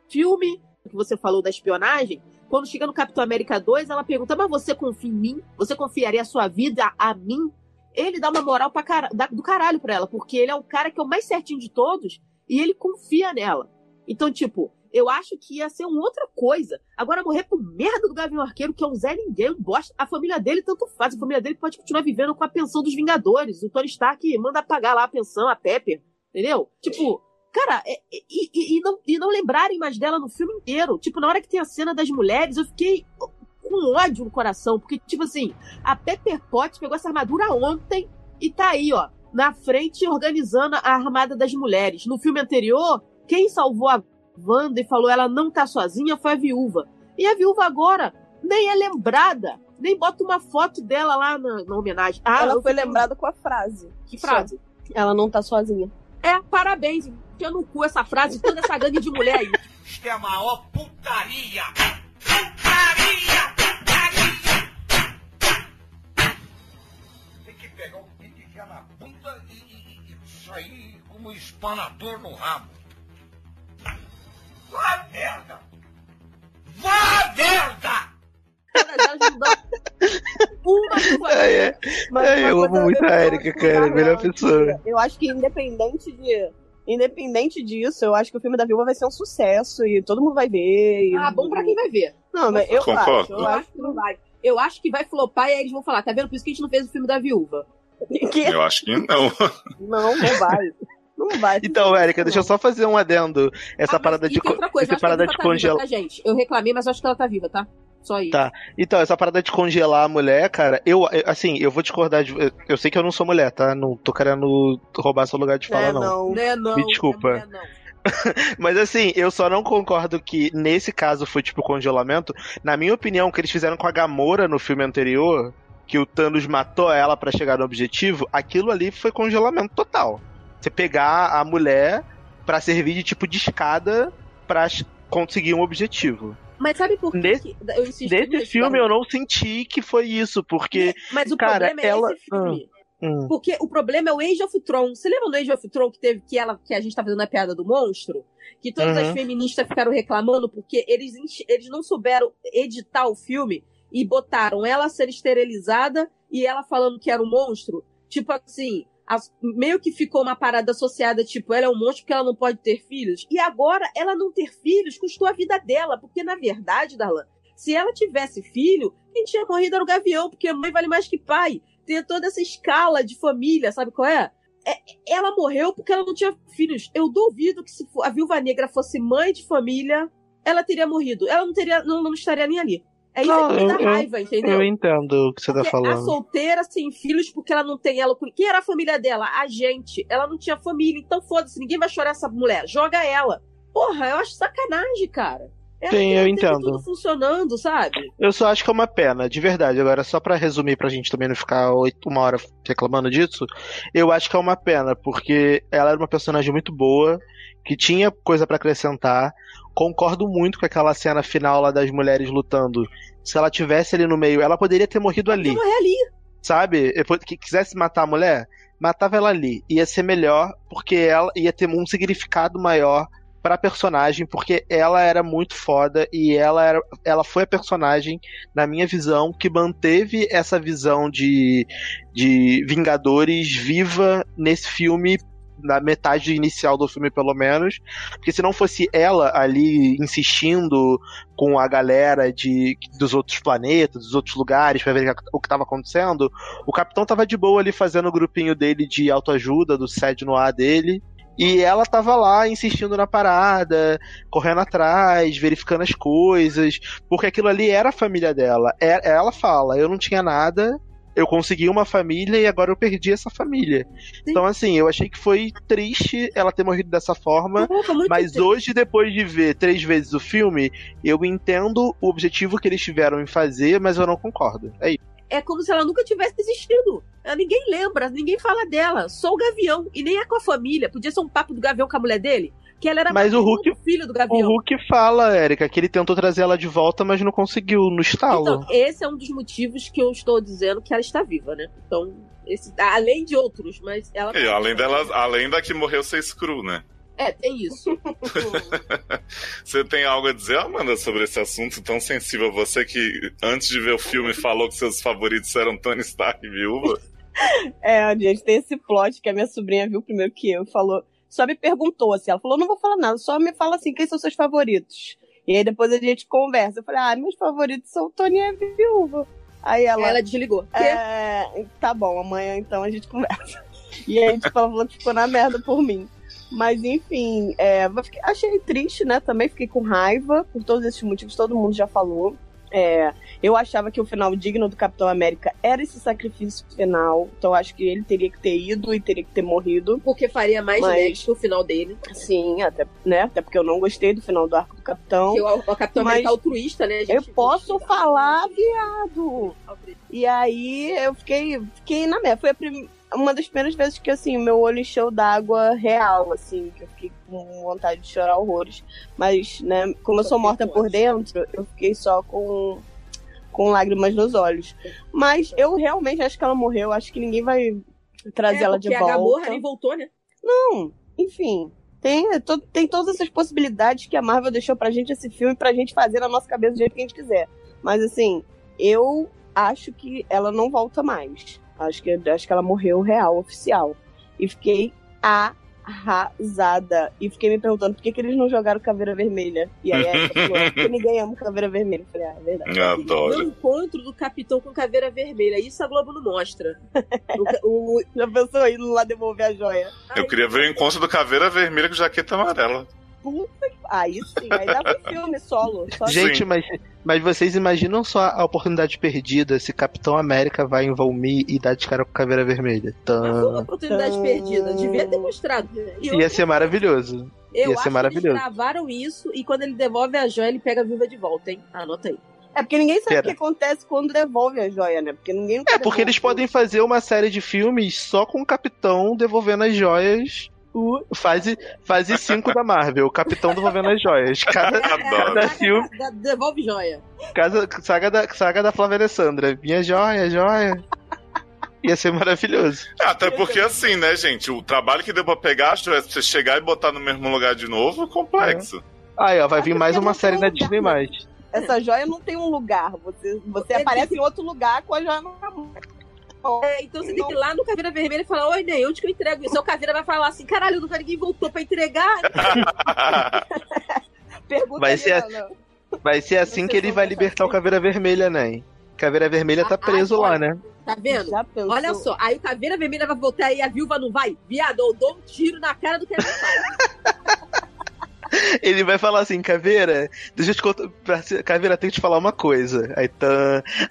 filme que você falou da espionagem. Quando chega no Capitão América 2, ela pergunta: Mas você confia em mim? Você confiaria a sua vida a mim? Ele dá uma moral pra cara, da- do caralho pra ela, porque ele é o cara que é o mais certinho de todos e ele confia nela. Então, tipo, eu acho que ia ser uma outra coisa. Agora, morrer por merda do Gavião Arqueiro, que é um Zé Ninguém, um bosta. A família dele tanto faz. A família dele pode continuar vivendo com a pensão dos Vingadores. O Tony Stark manda pagar lá a pensão, a Pepper. Entendeu? Tipo, cara, é- é- e, e- e não, e não lembrarem mais dela no filme inteiro. Tipo, na hora que tem a cena das mulheres, eu fiquei com ódio no coração. Porque, tipo assim, a Pepper Potts pegou essa armadura ontem e tá aí, ó, na frente organizando a armada das mulheres. No filme anterior, quem salvou a Wanda e falou ela não tá sozinha foi a viúva. E a viúva agora nem é lembrada. Nem bota uma foto dela lá na, na homenagem. Ah, ela eu foi lembrada com a frase. Que frase? Ela não tá sozinha. É, parabéns. Enfia no cu essa frase, toda essa gangue de mulher aí. Isto é a maior putaria! Putaria! Putaria! Tem que pegar o pinto e enfiar na bunda e, e- e sair como um espanador no rabo. Vá merda! Vá merda! Uma [LAUGHS] É, é. Mas É, uma eu amo muito a eu Erika, acho cara, bizarra, melhor pessoa. Eu acho que independente de. Independente disso, eu acho que o filme da Viúva vai ser um sucesso e todo mundo vai ver. e- Ah, bom pra quem vai ver. Não, mas eu Concordo. acho. Eu acho acho que não vai. Eu acho que vai flopar e aí eles vão falar, tá vendo? Por isso que a gente não fez o filme da viúva. [LAUGHS] que Eu acho que não. não, não vai. [LAUGHS] Não vai. Então, Érica, deixa eu só fazer um adendo. Essa Ah, parada de, outra coisa, essa parada de tá congelar. tá, gente? Eu reclamei, mas acho que ela tá viva, tá? Só isso. Tá. Então, essa parada de congelar a mulher, cara, eu, eu- assim, eu vou discordar de. eu- Eu sei que eu não sou mulher, tá? Não tô querendo roubar seu lugar de fala, É, não. não. Né, não. Me desculpa. é não. [LAUGHS] Mas assim, eu só não concordo que nesse caso foi tipo congelamento. Na minha opinião, o que eles fizeram com a Gamora no filme anterior, que o Thanos matou ela pra chegar no objetivo, aquilo ali foi congelamento total. Você pegar a mulher pra servir de tipo de escada pra ch- conseguir um objetivo. Mas sabe por que Nesse- que eu Nesse filme eu não senti que foi isso, porque. Mas o cara, problema é ela- esse filme. hum, Porque o problema é o Age of Tron. Você lembra do Age of Tron que teve que ela que a gente tá fazendo a piada do monstro? Que todas Uhum. as feministas ficaram reclamando porque eles, eles não souberam editar o filme e botaram ela ser esterilizada e ela falando que era um monstro. Tipo assim, as- meio que ficou uma parada associada, tipo, ela é um monstro porque ela não pode ter filhos. E agora, ela não ter filhos custou a vida dela. Porque, na verdade, Darlan, se ela tivesse filho, quem tinha morrido era o gavião, porque mãe vale mais que pai. Tem toda essa escala de família, sabe qual é? É- ela morreu porque ela não tinha filhos. Eu duvido que se a viúva negra fosse mãe de família, ela teria morrido. Ela não teria, não, não estaria nem ali. É isso Não, que dá eu- raiva, entendeu? Eu entendo o que você tá Porque a falando. solteira sem filhos porque ela não tem ela. Quem era a família dela? A gente. Ela não tinha família, então foda-se, ninguém vai chorar essa mulher. Joga ela. Porra, eu acho sacanagem, cara. Ela Sim, tem- eu entendo. tudo funcionando, sabe? Eu só acho que é uma pena, de verdade. Agora, só pra resumir, pra gente também não ficar oito, uma hora reclamando disso, eu acho que é uma pena, porque ela era uma personagem muito boa, que tinha coisa pra acrescentar. Concordo muito com aquela cena final lá das mulheres lutando. Se ela tivesse ali no meio, ela poderia ter morrido ali. Morrer ali. Sabe? Que quisesse matar a mulher, matava ela ali. Ia ser melhor, porque ela ia ter um significado maior pra personagem, porque ela era muito foda e ela era, ela foi a personagem, na minha visão, que manteve essa visão de, de Vingadores viva nesse filme. Na metade inicial do filme, pelo menos. Porque se não fosse ela ali insistindo com a galera de, dos outros planetas, dos outros lugares, pra ver o que tava acontecendo, o capitão tava de boa ali fazendo o grupinho dele de autoajuda, do sede no ar dele. E ela tava lá insistindo na parada, correndo atrás, verificando as coisas, porque aquilo ali era a família dela. É- Ela fala: eu não tinha nada, eu consegui uma família e agora eu perdi essa família. Então, assim, eu achei que foi triste ela ter morrido dessa forma. Mas triste. hoje, depois de ver três vezes o filme, eu entendo o objetivo que eles tiveram em fazer, mas eu não concordo. É isso. É como se ela nunca tivesse existido. Ninguém lembra, ninguém fala dela. Só o Gavião. E nem é com a família. Podia ser um papo do Gavião com a mulher dele. Que ela era Mas o Hulk- filho do O Gavião. Hulk fala, Érica, que ele tentou trazer ela de volta, mas não conseguiu no estalo. Então, esse é um dos motivos que eu estou dizendo que ela está viva, né? Então, esse, além de outros, mas ela. E além dela, além da que morreu ser screw, né? É, tem isso. [LAUGHS] Você tem algo a dizer, Amanda, sobre esse assunto tão sensível? Você que, antes de ver o filme, falou que seus favoritos eram Tony Stark e Viúva. [LAUGHS] É, gente, tem esse plot que a minha sobrinha viu primeiro que eu, falou, só me perguntou assim, ela falou, não vou falar nada, só me fala assim, quem são seus favoritos? E aí depois a gente conversa, eu falei, ah, meus favoritos são o Tony e a Viúva. Aí ela, Ela desligou. é, tá bom, amanhã então a gente conversa. E aí, tipo, ela falou que ficou na merda por mim. Mas enfim, é, achei triste, né? Também fiquei com raiva por todos esses motivos, todo mundo já falou. É, eu achava que o final digno do Capitão América era esse sacrifício final. Então eu acho que ele teria que ter ido e teria que ter morrido. Porque faria mais Mas- o final dele. Sim, até, né? Até porque eu não gostei do final do arco do Capitão. Porque o, o Capitão Mas- América é altruísta, né? Eu posso falar, viado. E aí eu fiquei, fiquei na merda. Foi a prim- uma das primeiras vezes que assim, o meu olho encheu d'água real, assim, que eu fiquei com vontade de chorar horrores. Mas, né, como eu sou morta por dentro, eu fiquei só com, com lágrimas nos olhos. Mas eu realmente acho que ela morreu, acho que ninguém vai trazer É, ela de porque volta. a Gamorra nem voltou, né? Não, enfim. Tem, to- tem todas essas possibilidades que a Marvel deixou pra gente esse filme pra gente fazer na nossa cabeça do jeito que a gente quiser. Mas assim, eu acho que ela não volta mais. Acho que, acho que ela morreu real, oficial. E fiquei arrasada. E fiquei me perguntando por que, que eles não jogaram Caveira Vermelha. E aí, aí [LAUGHS] porque ninguém ama Caveira Vermelha. Eu falei, ah, é verdade. Eu O adoro. encontro do Capitão com Caveira Vermelha. Isso a Globo não mostra. O, o- [LAUGHS] Já pensou indo lá devolver a joia? Eu queria ver o encontro do Caveira Vermelha com jaqueta amarela. Puta que... Aí sim, aí dava um filme solo. Só Gente, Sim. mas, mas vocês imaginam só a oportunidade perdida se Capitão América vai em Volmi e dá de cara com Caveira Vermelha. Mas foi uma Tã. oportunidade Tã. perdida. Devia ter mostrado. E eu, Ia ser maravilhoso. eu ia acho ser que maravilhoso. eles gravaram isso e quando ele devolve a joia, ele pega a viúva de volta, hein? Anota aí. É porque ninguém sabe Pera. o que acontece quando devolve a joia, né? Porque ninguém É, porque eles podem fazer uma série de filmes só com o Capitão devolvendo as joias. Fase, fase 5 da Marvel, o Capitão devolvendo as joias. Cada, [LAUGHS] cada filme, Da- Devolve joia. cada, saga, da, saga da Flávia Alessandra. Minha joia, joia. Ia ser maravilhoso. Até porque assim, né, gente? O trabalho que deu pra pegar, acho que pra você chegar e botar no mesmo lugar de novo é complexo. Aí, ó, vai vir mais uma série lugar, Disney+. mais. Essa joia não tem um lugar. Você, você aparece em outro lugar com a joia na mão. É, então você tem que ir lá no Caveira Vermelha e falar: Oi, Ney, onde que eu entrego isso? Aí o Caveira vai falar assim: Caralho, nunca ninguém voltou pra entregar. [LAUGHS] Pergunta Vai ser- não, não. Vai ser assim que ele vai libertar o Caveira Vermelha, né? Caveira Vermelha tá Ah, preso agora. lá, né? Tá vendo? Olha só, aí o Caveira Vermelha vai voltar e a viúva não vai. Viado, eu dou um tiro na cara do Kevin. [LAUGHS] Ele vai falar assim, Caveira, deixa eu te contar. Caveira, tem que te falar uma coisa. Aí,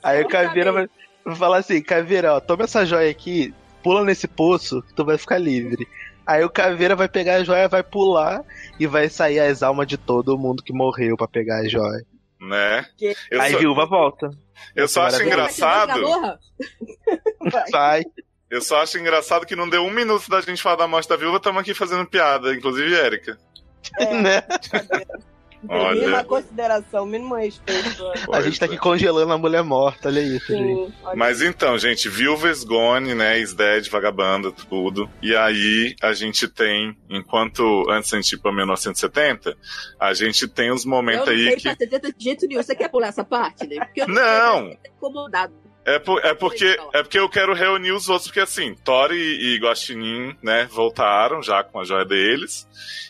aí o Caveira vai, falar assim, Caveira, ó, toma essa joia aqui, pula nesse poço, que tu vai ficar livre. Aí o Caveira vai pegar a joia, vai pular e vai sair as almas de todo mundo que morreu pra pegar a joia. Né? Eu Aí só, viúva volta. eu só acho engraçado. [LAUGHS] Sai. Eu só acho engraçado que não deu um minuto da gente falar da morte da viúva, estamos aqui fazendo piada, inclusive Érica. [LAUGHS] né? Olha. Mínima consideração, mínimo respeito. A gente tá aqui congelando a mulher morta, olha isso, gente. Sim, olha. Mas então, gente, Viúva is gone, né? Is dead, vagabanda, tudo. E aí a gente tem, enquanto antes a gente ir pra 1970, a gente tem os Eu momentos não aí sei que. pra 70 de jeito nenhum. Você quer pular essa parte, né? Porque eu Não! tô incomodado. É, por- é porque, é porque eu quero reunir os outros, porque assim, Thor e, e Guaxinim, né, voltaram já com a joia deles.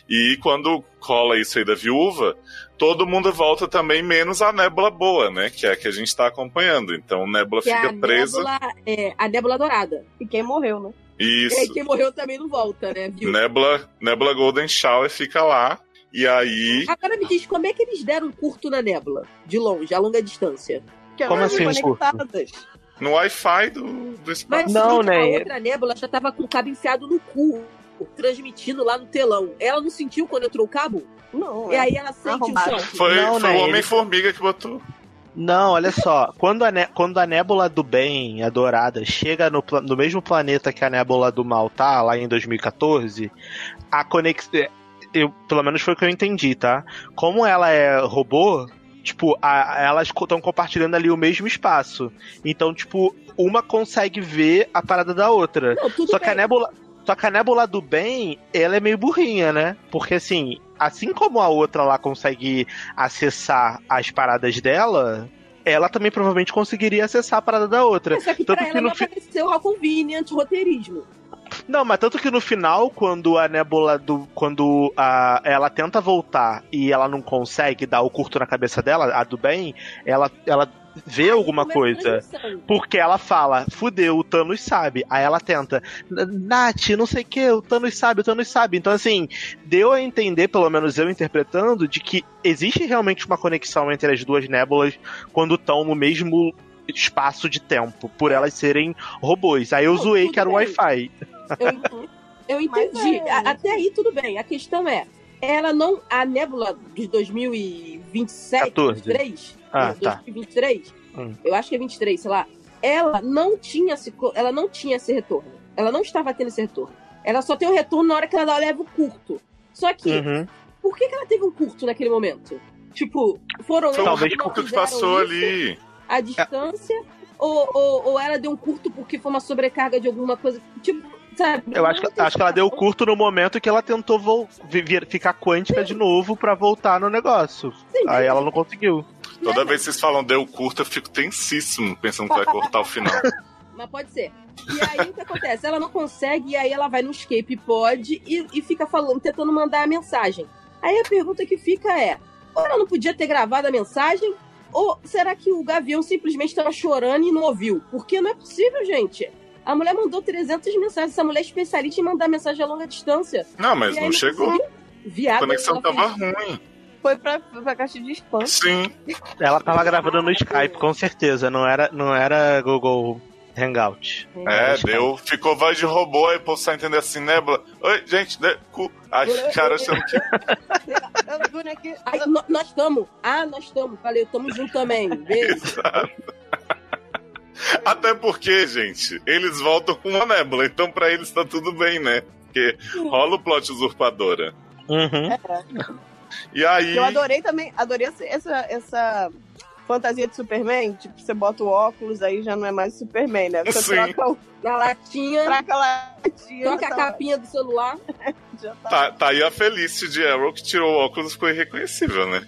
E quando cola isso aí da viúva, todo mundo volta também, menos a Nébula Boa, né? Que é a que a gente tá acompanhando. Então Nébula Que é fica a presa. nébula, é, a nébula dourada. E quem morreu, né? E aí Isso. quem morreu também não volta, né? Viu? Nébula, Nébula Golden Shower fica lá. E aí. Agora me diz, como é que eles deram curto na nébula? De longe, a longa distância. Que Como elas assim, conectadas. No Wi-Fi do, do espaço. Mas Não, né? a outra nébula já tava com o cabo enfiado no cu, transmitindo lá no telão. Ela não sentiu quando entrou o cabo? Não, E é. aí ela sente o choque. Foi, Não, foi né, o ele- Homem-Formiga que botou. Não, olha só. Quando a, né- quando a nébula do bem, a dourada, chega no, no mesmo planeta que a nébula do mal tá, lá em 2014, a conexão. Eu, pelo menos foi o que eu entendi, tá? Como ela é robô, tipo, a- elas estão compartilhando ali o mesmo espaço. Então, tipo, uma consegue ver a parada da outra. Não, Só que a bem. nébula. Só que a nébula do bem, ela é meio burrinha, né? Porque assim, assim como a outra lá consegue acessar as paradas dela, ela também provavelmente conseguiria acessar a parada da outra. Só que Tanto pra que ela não fi- apareceu a convenient roteirismo. Não, mas tanto que no final, quando a nébula do. Quando a, ela tenta voltar e ela não consegue dar o curto na cabeça dela, a do bem, ela, ela vê alguma coisa. Porque ela fala, fudeu, o Thanos sabe. Aí ela tenta, Nath, não sei o que, o Thanos sabe, o Thanos sabe. Então, assim, deu a entender, pelo menos eu interpretando, de que existe realmente uma conexão entre as duas nébulas quando estão no mesmo espaço de tempo, por elas serem robôs. Aí eu Não, zoei que era o. Wi-Fi. Eu, eu entendi. Mas é- Até aí tudo bem. A questão é, ela não. A nébula de 2027, 14. 23, Ah, tá. 2023, Hum. eu acho que é 23, sei lá. Ela não tinha esse, ela não tinha esse retorno. Ela não estava tendo esse retorno. Ela só tem o retorno na hora que ela leva o curto. Só que, Uhum. por que, que ela teve um curto naquele momento? Tipo, foram Foi eles um Talvez que curto passou isso ali. À distância? Ou, ou, ou ela deu um curto porque foi uma sobrecarga de alguma coisa? Tipo, sabe? Eu acho que, acho que ela deu curto no momento que ela tentou vol- vir- ficar quântica de novo pra voltar no negócio. Sim, Aí ela não conseguiu. Toda vez que vocês falam deu curto, eu fico tensíssimo pensando que vai cortar o final. [LAUGHS] Mas pode ser. E aí o que acontece? Ela não consegue, e aí ela vai no escape pod e, e fica falando, tentando mandar a mensagem. Aí a pergunta que fica é: ou ela não podia ter gravado a mensagem? Ou será que o Gavião simplesmente estava chorando e não ouviu? Porque não é possível, gente. A mulher mandou 300 mensagens. Essa mulher é especialista em mandar mensagem a longa distância. Não, mas aí não chegou. conseguiu. A Viado. conexão tava fez- ruim. Foi pra, pra caixa de spam. Sim. Ela tava gravando no Skype, com certeza. Não era, não era Google Hangout. É, Skype. deu. Ficou voz de robô, aí o povo só entender assim, nébula. Oi, gente, né? Cu. Ai, cara, achando [LAUGHS] que. Ai, nó- nós estamos. Ah, nós estamos. Falei, estamos junto também. [LAUGHS] Beijo. Até porque, gente, eles voltam com uma nébula, então pra eles tá tudo bem, né? Porque rola o plot usurpadora. Uhum. E aí. Eu adorei também, adorei essa, essa fantasia de Superman. Tipo, você bota o óculos, aí já não é mais Superman, né? Você Sim. troca, o, Na latinha. troca a latinha. Troca a tá- capinha do celular. [LAUGHS] já tá- Tá, tá aí a Felice de Arrow que tirou o óculos e ficou irreconhecível, né?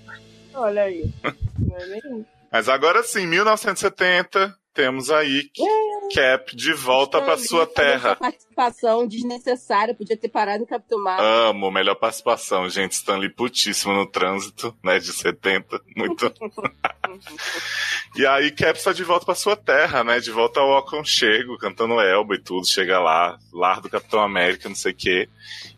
Olha aí. [LAUGHS] Não é nem- Mas agora sim, 1970, temos aí Cap de volta Stanley sua terra. participação desnecessária, podia ter parado em Capitão Marvel. Amo, melhor participação, gente. Stanley putíssimo no trânsito, né, de 70. Muito. [LAUGHS] e aí, Cap está de volta pra sua terra, né? De volta ao aconchego, cantando Elba e tudo. Chega lá, lar do Capitão América, não sei o quê.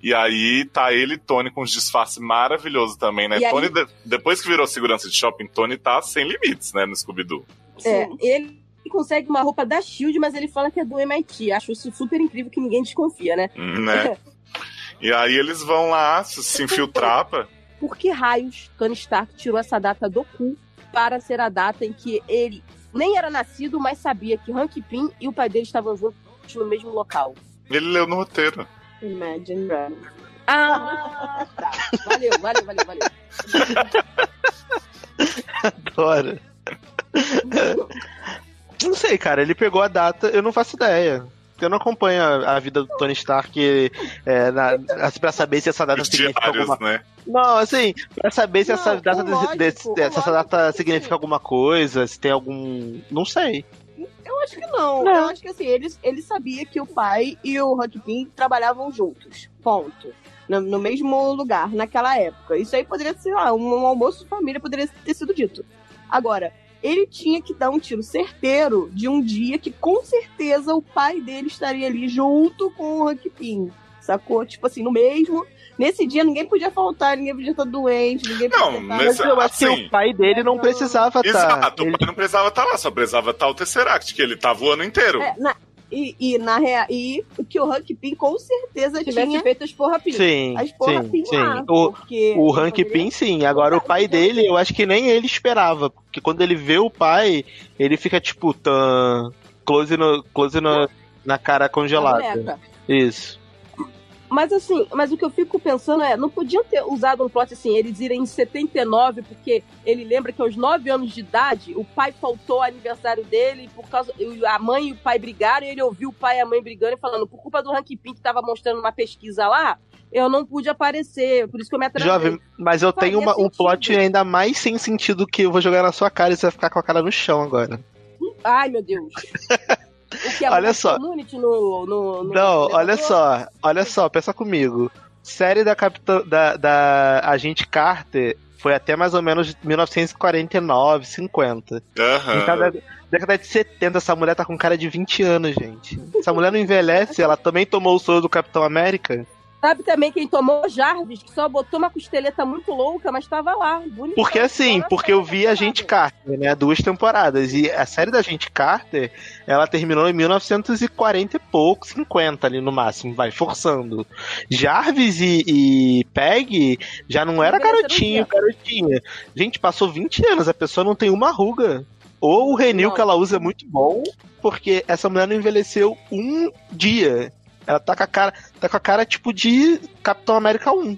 E aí tá ele e Tony com uns disfarces maravilhosos também, né? E aí- Tony, de- depois que virou segurança de shopping, Tony tá sem limites, né, no Scooby-Doo. É, ele consegue uma roupa da Shield, mas ele fala que é do MIT. Acho isso super incrível que ninguém desconfia, né? Né? E aí eles vão lá se se infiltrar pra... Por que raios Tony Stark tirou essa data do cu para ser a data em que ele nem era nascido, mas sabia que Hank Pym e o pai dele estavam juntos no mesmo local? Ele leu no roteiro. Imagine Dragons. Ah, tá. Valeu, valeu, valeu, valeu. Adoro. [LAUGHS] Não sei, cara. Ele pegou a data, eu não faço ideia. Eu não acompanho a, a vida do Tony Stark é, na, assim, pra saber se essa data Os significa diários, alguma né? Não, assim, pra saber se Não, essa data, lógico, se essa lógico data significa sim. alguma coisa, se tem algum. Não sei. Eu acho que não. Não. Eu acho que assim, ele, ele sabia que o pai e o Pym trabalhavam juntos. Ponto. No, no mesmo lugar, naquela época. Isso aí poderia ser, lá, um, um almoço de família poderia ter sido dito. Agora, ele tinha que dar um tiro certeiro de um dia que com certeza o pai dele estaria ali junto com o Hank Pym. Sacou? Tipo assim, no mesmo. Nesse dia ninguém podia faltar, ninguém podia estar doente, ninguém Não, podia estar... Mas eu acho que assim, o pai dele não precisava estar. Exato, Ele- o pai não precisava estar lá, só precisava estar o Tesseract, que ele tava o ano inteiro. É, na- e, e na rea, e que o Hank Pym com certeza Tivesse tinha feito as porra pim. Sim, as porra sim, sim. lá. O, o Hank poderia- Pym, sim. Agora, o pai dele, eu acho que nem ele esperava. Porque quando ele vê o pai, ele fica tipo, tan, close, no, close no, na cara congelada. Isso. Mas assim, mas o que eu fico pensando é, não podiam ter usado um plot assim, eles irem em 79, porque ele lembra que aos 9 anos de idade, o pai faltou ao aniversário dele, por causa. A mãe e o pai brigaram, e ele ouviu o pai e a mãe brigando e falando, por culpa do Hank Pym que tava mostrando uma pesquisa lá, eu não pude aparecer, por isso que eu me atrasei. Jovem, mas eu tenho uma- um plot ainda mais sem sentido que eu vou jogar na sua cara e você vai ficar com a cara no chão agora. Ai, meu Deus. [LAUGHS] O que é Olha só. community no, no, no Não, olha só, olha só, pensa comigo. Série da, capitã, da, da Agente Carter foi até mais ou menos 1949, 50. Aham. Então, da década de 70, essa mulher tá com cara de 20 anos, gente. Essa mulher não envelhece, [LAUGHS] ela também tomou o soro do Capitão América. Sabe também quem tomou Jarvis, que só botou uma costeleta muito louca, mas tava lá, bonitão. Porque assim, porque eu vi a Agente Carter, né? Duas temporadas. E a série da Agente Carter, ela terminou em 1940 e pouco, 50 ali no máximo, vai, forçando. Jarvis e, e Peg já não era garotinho, garotinha. Gente, passou 20 anos, a pessoa não tem uma ruga. Ou o Renil que ela usa é muito bom, porque essa mulher não envelheceu um dia. Ela tá com a cara, tá com a cara tipo de Capitão América 1.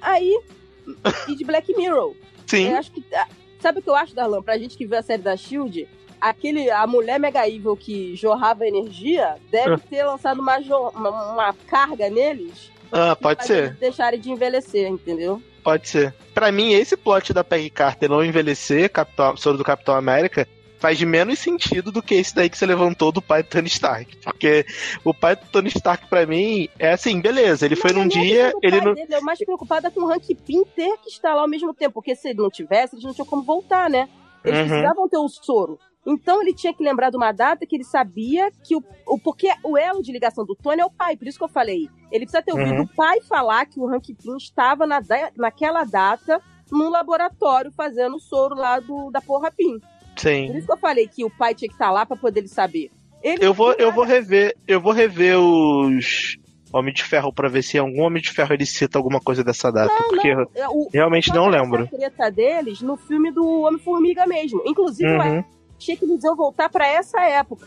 Aí, [LAUGHS] e de Black Mirror. Sim. Eu acho que. ah, Sabe o que eu acho, Darlan? Pra gente que viu a série da Shield, aquele, a mulher Mega Evil que jorrava energia deve Ah. ter lançado uma, uma, uma carga neles. Ah, pode ser. eles deixarem de envelhecer, entendeu? Pode ser. Pra mim, esse plot da Peggy Carter não envelhecer, Capitão, soro do Capitão América, faz menos sentido do que esse daí que você levantou do pai do Tony Stark. Porque o pai do Tony Stark, pra mim, é assim, beleza, ele foi Mas num nem dia, ele não. dele, Eu mais preocupada com o Hank Pym ter que estar lá ao mesmo tempo. Porque se ele não tivesse, eles não tinham como voltar, né? Eles Uhum. precisavam ter o soro. Então ele tinha que lembrar de uma data que ele sabia que o, o. Porque o elo de ligação do Tony é o pai, por isso que eu falei. Ele precisa ter ouvido Uhum. o pai falar que o Hank Pym estava na, naquela data num laboratório fazendo o soro lá do, da porra Pym. Por Sim. isso que eu falei que o pai tinha que estar lá pra poder ele saber. Ele Eu vou, eu vou rever, eu vou rever os Homem de Ferro pra ver se em algum Homem de Ferro ele cita alguma coisa dessa data. porque eu É, o- realmente não lembro. treta deles no filme do Homem-Formiga mesmo. Inclusive, Uhum, achei que eles iam voltar pra essa época.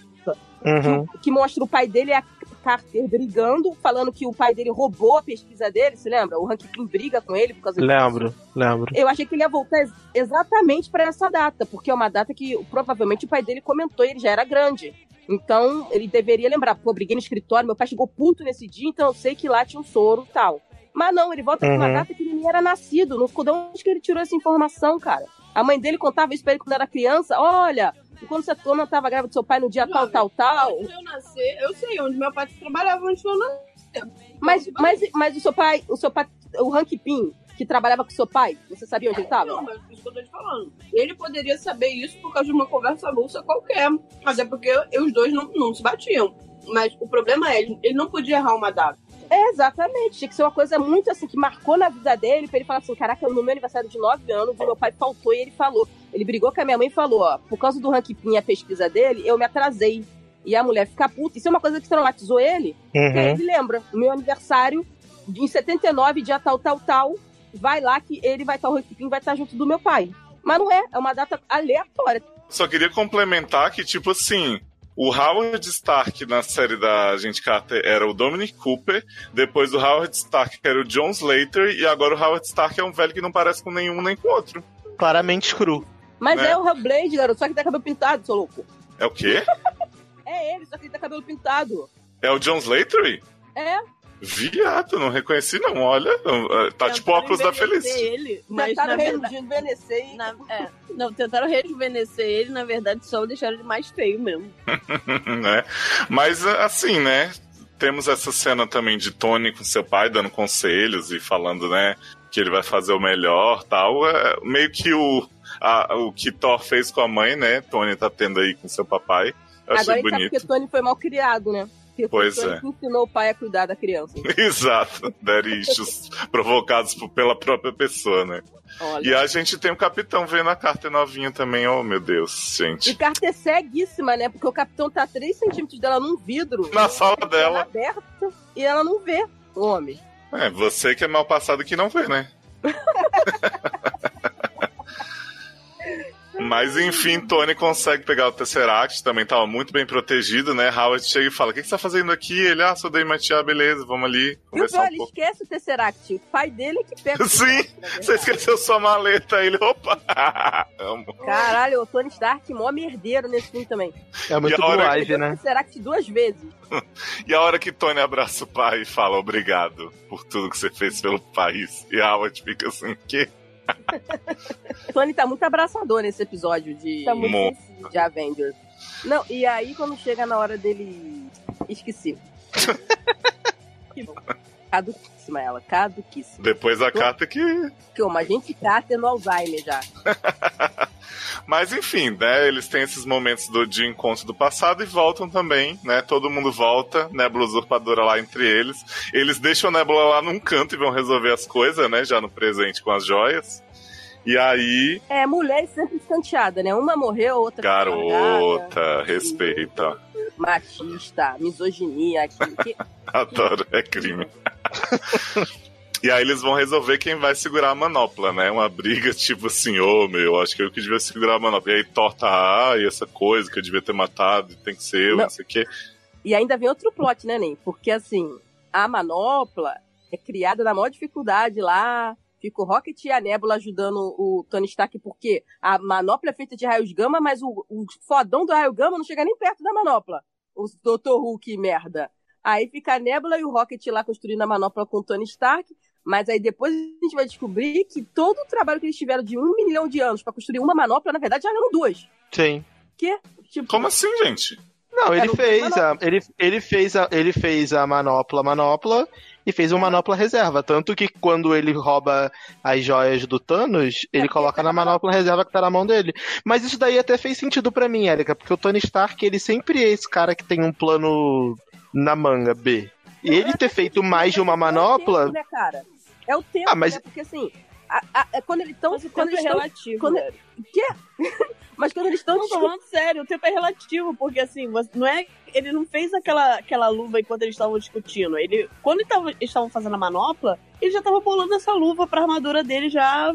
uhum. Que, que mostra o pai dele e a Carter brigando, falando que o pai dele roubou a pesquisa dele, se lembra? O Hank Pym briga com ele por causa disso. Lembro, lembro. Eu achei que ele ia voltar ex- exatamente pra essa data, porque é uma data que provavelmente o pai dele comentou e ele já era grande. Então, ele deveria lembrar, pô, briguei no escritório, meu pai chegou puto nesse dia, então eu sei que lá tinha um soro e tal. Mas não, ele volta pra uma Uhum. data que ele nem era nascido. Não ficou de onde que ele tirou essa informação, cara? A mãe dele contava isso pra ele quando era criança. Olha, E quando você não tava grávida do seu pai no dia tal, tal, tal. Antes de eu nascer, eu sei onde meu pai trabalhava antes de eu nascer. Mas, mas, mas o seu pai, o seu pai, o Hank Pym, que trabalhava com seu pai, você sabia onde ele tava? Não, mas é isso que eu tô te falando. Ele poderia saber isso por causa de uma conversa avulsa qualquer. Até porque os dois não, não se batiam. Mas o problema é, ele, ele não podia errar uma data. É, exatamente. Tinha que ser uma coisa muito assim, que marcou na vida dele, pra ele falar assim: caraca, no meu aniversário de 9 anos, o meu pai faltou e ele falou. Ele brigou com a minha mãe e falou: ó, por causa do Pym e a pesquisa dele, eu me atrasei. E a mulher fica puta. Isso é uma coisa que traumatizou ele. Uhum. Ele lembra: o meu aniversário, em 79, dia tal, tal, tal, vai lá que ele vai estar, o Pym vai estar junto do meu pai. Mas não é, é uma data aleatória. Só queria complementar que, tipo assim, o Howard Stark na série da Agente Carter era o Dominic Cooper, depois o Howard Stark era o John Slater, e agora o Howard Stark é um velho que não parece com nenhum nem com outro. Claramente cru. Mas Né? é o Hellblade, garoto, só que tem cabelo pintado, seu louco. É o quê? [LAUGHS] É ele, só que ele tem cabelo pintado. É o John Slater? É, Viado, não reconheci não, olha. Tá tipo Tentaram óculos da Felicidade. Ele, mas tentaram rejuvenescer e na- é, não, tentaram rejuvenescer ele, na verdade só o deixaram ele mais feio mesmo. [LAUGHS] né? Mas assim, né? Temos essa cena também de Tony com seu pai dando conselhos e falando, né, que ele vai fazer o melhor, tal. É meio que o a- o que Thor fez com a mãe, né? Tony tá tendo aí com seu papai. Eu Agora achei gente sabe bonito. porque Tony foi mal criado, né? Porque Pois o é. ensinou o pai a cuidar da criança. [LAUGHS] Exato, daddy issues provocados por- pela própria pessoa, né? Olha. E a gente tem o capitão vendo a Carter novinha também, oh meu Deus, E gente. Carter é ceguíssima, né? Porque o capitão tá a 3 centímetros dela num vidro. Na sala Ela dela. aberta e ela não vê o homem. É, você que é mal passado que não vê, né? [LAUGHS] Mas enfim, Tony consegue pegar o Tesseract, também tava muito bem protegido, né? Howard chega e fala: O que, que você tá fazendo aqui? Ele, ah, sou da Imatia, beleza, vamos ali E o conversar pior, um pouco. esquece o Tesseract. O pai dele é que pega o [LAUGHS] Sim, Você esqueceu sua maleta, Aí ele, opa! [LAUGHS] Caralho, o Tony Stark, mó merdeiro nesse filme também. É muito E a hora boagem, Pegou o né? Tesseract duas vezes. [LAUGHS] E a hora que Tony abraça o pai e fala obrigado por tudo que você fez pelo país, e Howard fica assim, que? [LAUGHS] O Tony tá muito abraçador nesse episódio de, Tá muito de Avengers. Não, e aí quando chega na hora dele. Esqueci. Que [LAUGHS] bom. Caduquíssima ela, caduquíssima. Depois a carta que Que uma gente Carter no Alzheimer já. [LAUGHS] Mas enfim, né? Eles têm esses momentos do, de encontro do passado e voltam também, né? Todo mundo volta, Nebula usurpadora lá entre eles. Eles deixam a Nebula lá num canto e vão resolver as coisas, né? Já no presente com as joias. E aí, É, mulher sempre escanteada, né? Uma morreu, outra garota, respeita. Machista, misoginia, aquilo que. [LAUGHS] Adoro, é crime. E aí eles vão resolver quem vai segurar a manopla, né? Uma briga tipo assim, ô meu, acho que eu que devia segurar a manopla. E aí torta, ah, e essa coisa que eu devia ter matado, tem que ser eu, Não. não sei o quê. E ainda vem outro plot, né, Nen? Porque assim, a manopla é criada na maior dificuldade lá. Fica o Rocket e a Nebula ajudando o Tony Stark, porque a manopla é feita de raios gama, mas o, o fodão do raio gama não chega nem perto da manopla. O Dr. Hulk, merda. Aí fica a Nebula e o Rocket lá construindo a manopla com o Tony Stark. Mas aí depois a gente vai descobrir que todo o trabalho que eles tiveram de um milhão de anos pra construir uma manopla, na verdade, já eram duas. Sim. Que? Tipo, Como assim, gente? Não, ele fez a, ele, ele fez a, ele fez a manopla manopla e fez uma manopla reserva, tanto que quando ele rouba as joias do Thanos, ele coloca na manopla reserva que tá na mão dele. Mas isso daí até fez sentido pra mim, Erika, porque o Tony Stark, ele sempre é esse cara que tem um plano na manga B. E ele ter feito mais de uma É o manopla, tempo, né, cara? É o tempo, Ah, mas- né? Porque assim, a- a- é quando eles estão. Quando é eles estão. relativo. quando- velho. [LAUGHS] Mas quando eles estão. Não, tô falando sério, o tempo é relativo, porque assim, não é. Ele não fez aquela, aquela luva enquanto eles estavam discutindo. Ele, quando eles estavam fazendo a manopla, ele já tava bolando essa luva pra armadura dele já.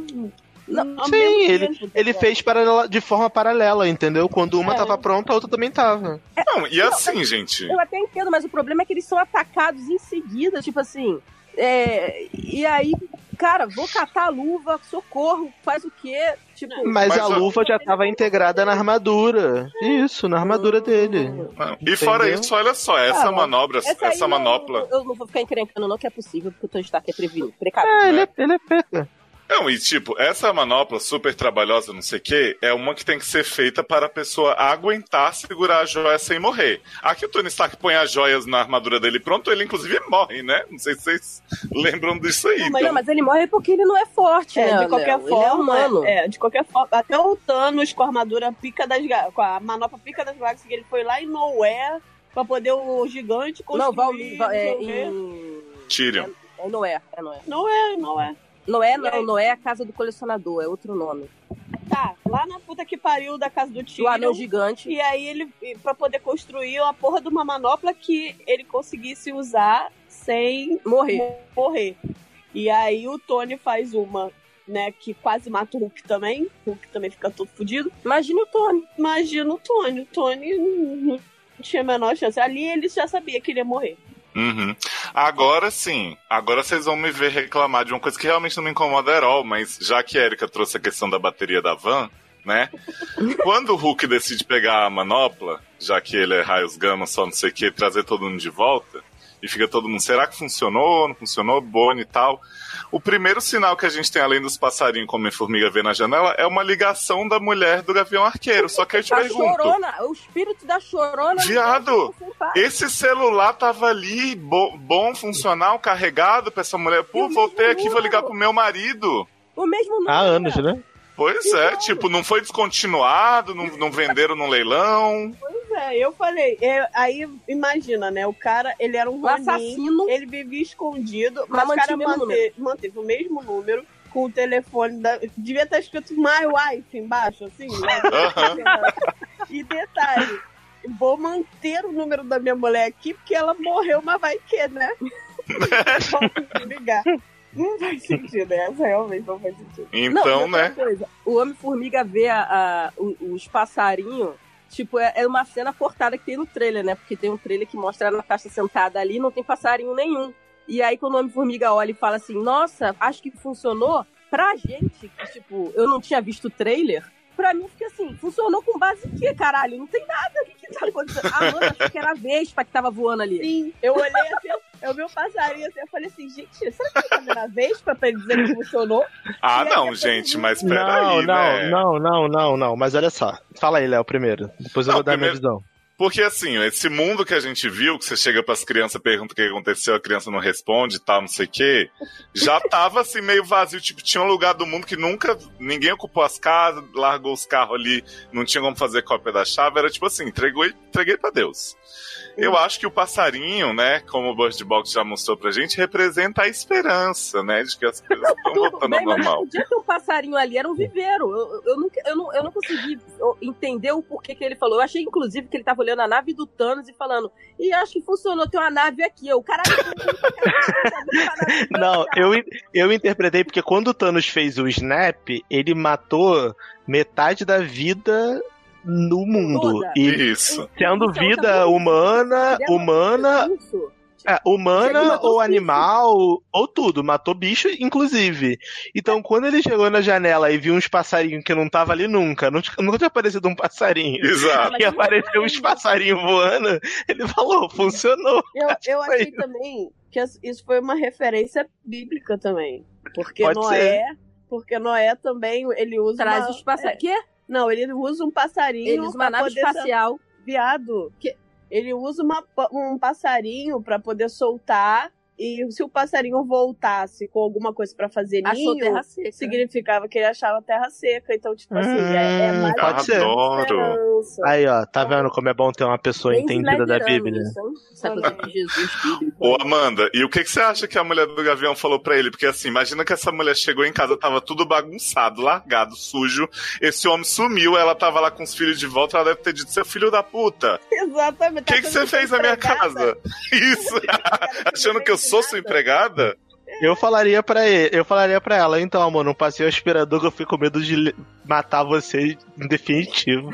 Não, sim, mesmo ele, tempo, ele tá fez paralela- de forma paralela, entendeu? Quando uma É. tava pronta, a outra também tava. Não, e assim, gente. Eu até entendo, mas o problema é que eles são atacados em seguida, tipo assim. É, e aí, cara, vou catar a luva, socorro, faz o quê? Tipo. Mas, Mas a a- luva já tava integrada na armadura. Isso, na armadura dele. Não. E fora isso, olha só, essa Ah, manobra, Essa, essa, não- manopla. Eu não vou ficar encrencando, não, que é possível, porque o Tony Stark é prevenido. Precário. É, ele é, ele é pega. Não, e tipo, essa manopla super trabalhosa, não sei o quê, é uma que tem que ser feita para a pessoa aguentar segurar a joia sem morrer. Aqui o Tony Stark põe as joias na armadura dele pronto, ele inclusive morre, né? Não sei se vocês [LAUGHS] lembram disso aí. Não, mas, então. mas ele morre porque ele não é forte, É, né? de qualquer? Ele é forma, humano. é, de qualquer forma, até o Thanos com a armadura pica das com a manopla pica das galáxias, que ele foi lá em Nowhere pra poder o gigante construir. Não, Val, Val- é, em... Tyrion. É Noé, é Noé. Não é, não é. Noé não, aí? Noé é a casa do colecionador, é outro nome. Tá, lá na puta que pariu da casa do Do Tyrion. anel gigante. E aí ele, pra poder construir a porra de uma manopla que ele conseguisse usar sem Morrer. morrer. E aí o Tony faz uma, né, que quase mata o Hulk também. O Hulk também fica todo fudido. Imagina o Tony. Imagina o Tony. O Tony não tinha a menor chance. Ali ele já sabia que ele ia morrer. Uhum. Agora sim, agora vocês vão me ver reclamar de uma coisa que realmente não me incomoda at all, mas já que a Erika trouxe a questão da bateria da van, né? [LAUGHS] Quando o Hulk decide pegar a manopla, já que ele é raios gama, só não sei o que, trazer todo mundo de volta, e fica todo mundo, será que funcionou? Não funcionou? Boni e tal. O primeiro sinal que a gente tem, além dos passarinhos como a formiga vê na janela, é uma ligação da mulher do Gavião Arqueiro. Só que eu te A pergunto. chorona, o espírito da chorona. Viado, esse celular tava ali, bo- bom, funcional, carregado pra essa mulher. Pô, voltei aqui, vou ligar número. pro meu marido. O mesmo nome. Há anos, né? Pois é, tipo, não foi descontinuado, não, não venderam no leilão. Pois é, eu falei. é, aí imagina, né? O cara, ele era um O Ronin, assassino. ele vivia escondido, Mas mas o cara manteve, manteve o mesmo número com o telefone da. Devia estar escrito My Wife embaixo, assim. né? [LAUGHS] e detalhe. Vou manter o número da minha mulher aqui, porque ela morreu, mas vai que, né? [LAUGHS] Ligar. Não faz sentido, essa realmente não faz sentido. Não, Então, outra né? coisa, o Homem-Formiga vê a, a- os passarinhos. Tipo, é, é uma cena cortada que tem no trailer, né? Porque tem um trailer que mostra ela na caixa sentada ali não tem passarinho nenhum. E aí, quando o Homem-Formiga olha e fala assim: Nossa, acho que funcionou. Pra gente, que, tipo, eu não tinha visto o trailer, pra mim fica assim: funcionou com base em quê, caralho? Não tem nada. O que, que tá acontecendo? A Amanda achou que era a Vespa que tava voando ali. Sim, eu olhei assim, eu vi o passarinho assim, eu falei assim, gente, será que ele tá vendo a Vespa pra ele dizer que funcionou? Ah, E não, gente, mas Não, peraí, não, né? não, não, não, não. Mas olha só. Fala aí, Léo, primeiro. Depois eu Não, vou dar a minha primeiro- visão. Porque assim, esse mundo que a gente viu, que você chega pras crianças, pergunta o que aconteceu, a criança não responde tal, não sei o quê, já [LAUGHS] tava assim meio vazio, tipo, tinha um lugar do mundo que nunca ninguém ocupou as casas, largou os carros ali, não tinha como fazer cópia da chave, era tipo assim, entregou, entreguei pra Deus. Eu acho que o passarinho, né, como o Bird Box já mostrou pra gente, representa a esperança, né, de que as coisas [LAUGHS] estão voltando ao bem, mas normal. podia ter um passarinho ali, era um viveiro. Eu, eu, nunca, eu, não, eu não consegui entender o porquê que ele falou. Eu achei, inclusive, que ele tava olhando a nave do Thanos e falando, e acho que funcionou, tem uma nave aqui. Eu, caralho, Não, eu, eu interpretei porque quando o Thanos fez o Snap, ele matou metade da vida no mundo. Toda. E Isso. sendo Isso é vida humana, humana, é, humana matou ou bicho. animal, ou tudo. Matou bicho, inclusive. Então, quando ele chegou na janela e viu uns passarinhos que não tava ali nunca, não nunca tinha aparecido um passarinho. Exato. E apareceu uns passarinhos voando, ele falou, funcionou. Eu, eu achei também que isso foi uma referência bíblica também. Porque Pode Noé, porque Noé também, ele usa Traz uma- os passarinhos. Quê? Não, ele usa um passarinho Ele usa uma nave espacial. viado. Que ele usa uma, um passarinho pra poder soltar e se o passarinho voltasse com alguma coisa pra fazer Achou ninho, terra seca. significava que ele achava terra seca. Então, tipo assim, é, é Hum, mais pode ser. Aí, ó, tá vendo como é bom ter uma pessoa Bem entendida da Bíblia? Ô, Amanda, e o que, que você acha que a mulher do Gavião falou pra ele? Porque assim, imagina que essa mulher chegou em casa, tava tudo bagunçado, largado, sujo. Esse homem sumiu, ela tava lá com os filhos de volta, ela deve ter dito, seu filho da puta. Exatamente. O que, que você fez na minha casa? [LAUGHS] Isso, [LAUGHS] achando que eu sou sua empregada? Eu falaria pra ele, eu falaria para ela, então, amor, não passei o aspirador que eu fiquei com medo de matar você em definitivo.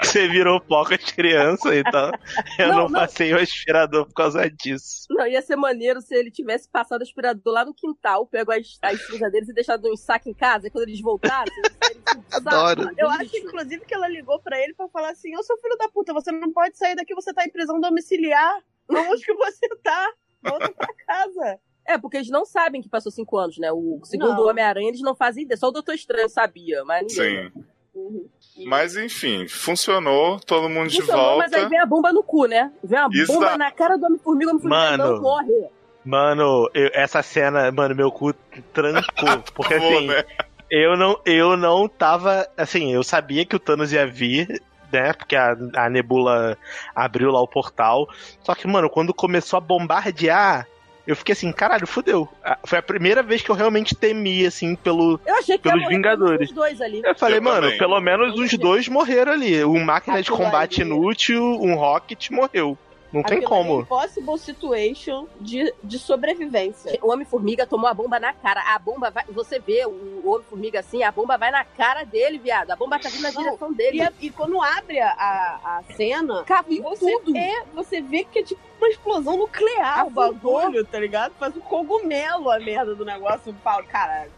que [LAUGHS] você virou pó com as crianças, então eu Não, não, não. passei o aspirador por causa disso. Não, ia ser maneiro se ele tivesse passado o aspirador lá no quintal, pego as, as cinzas deles e deixado um saco em casa, e quando eles voltassem, eles Adoro. de Eu acho, inclusive, que ela ligou pra ele pra falar assim: Ô seu filho da puta, você não pode sair daqui, você tá em prisão domiciliar. Onde que você tá? Volta pra casa. É, porque eles não sabem que passou cinco anos, né? O segundo. Homem-Aranha, eles não fazem ideia. Só o Doutor Estranho sabia, mas ninguém. Sim. Uhum. Mas enfim, funcionou, todo mundo de Funcionou, volta. mas aí vem a bomba no cu, né? Vem a bomba na cara do Homem-Formiga, o Homem-Formiga Mano. não morre. Mano, eu- essa cena, mano, meu cu trancou. [LAUGHS] Porque assim, né? eu não, eu não tava. Assim, eu sabia que o Thanos ia vir, né? Porque a, a Nebula abriu lá o portal. Só que, mano, quando começou a bombardear, eu fiquei assim, caralho, fudeu. Foi a primeira vez que eu realmente temi, assim, pelo. Eu achei que Pelos Vingadores. dois ali. Eu falei, Eu mano, também. pelo menos os dois morreram ali. Um máquina de combate inútil, um Rocket morreu. Não tem como. é Impossible situation de, de sobrevivência. O Homem-Formiga tomou a bomba na cara. A bomba vai. Você vê o Homem-Formiga assim, a bomba vai na cara dele, viado. A bomba tá vindo na Não, direção dele. E, a- e quando abre a, a, cena, Caiu você, tudo. é, você vê que é tipo uma explosão nuclear o bagulho, tá ligado? Faz um cogumelo a merda do negócio. Cara,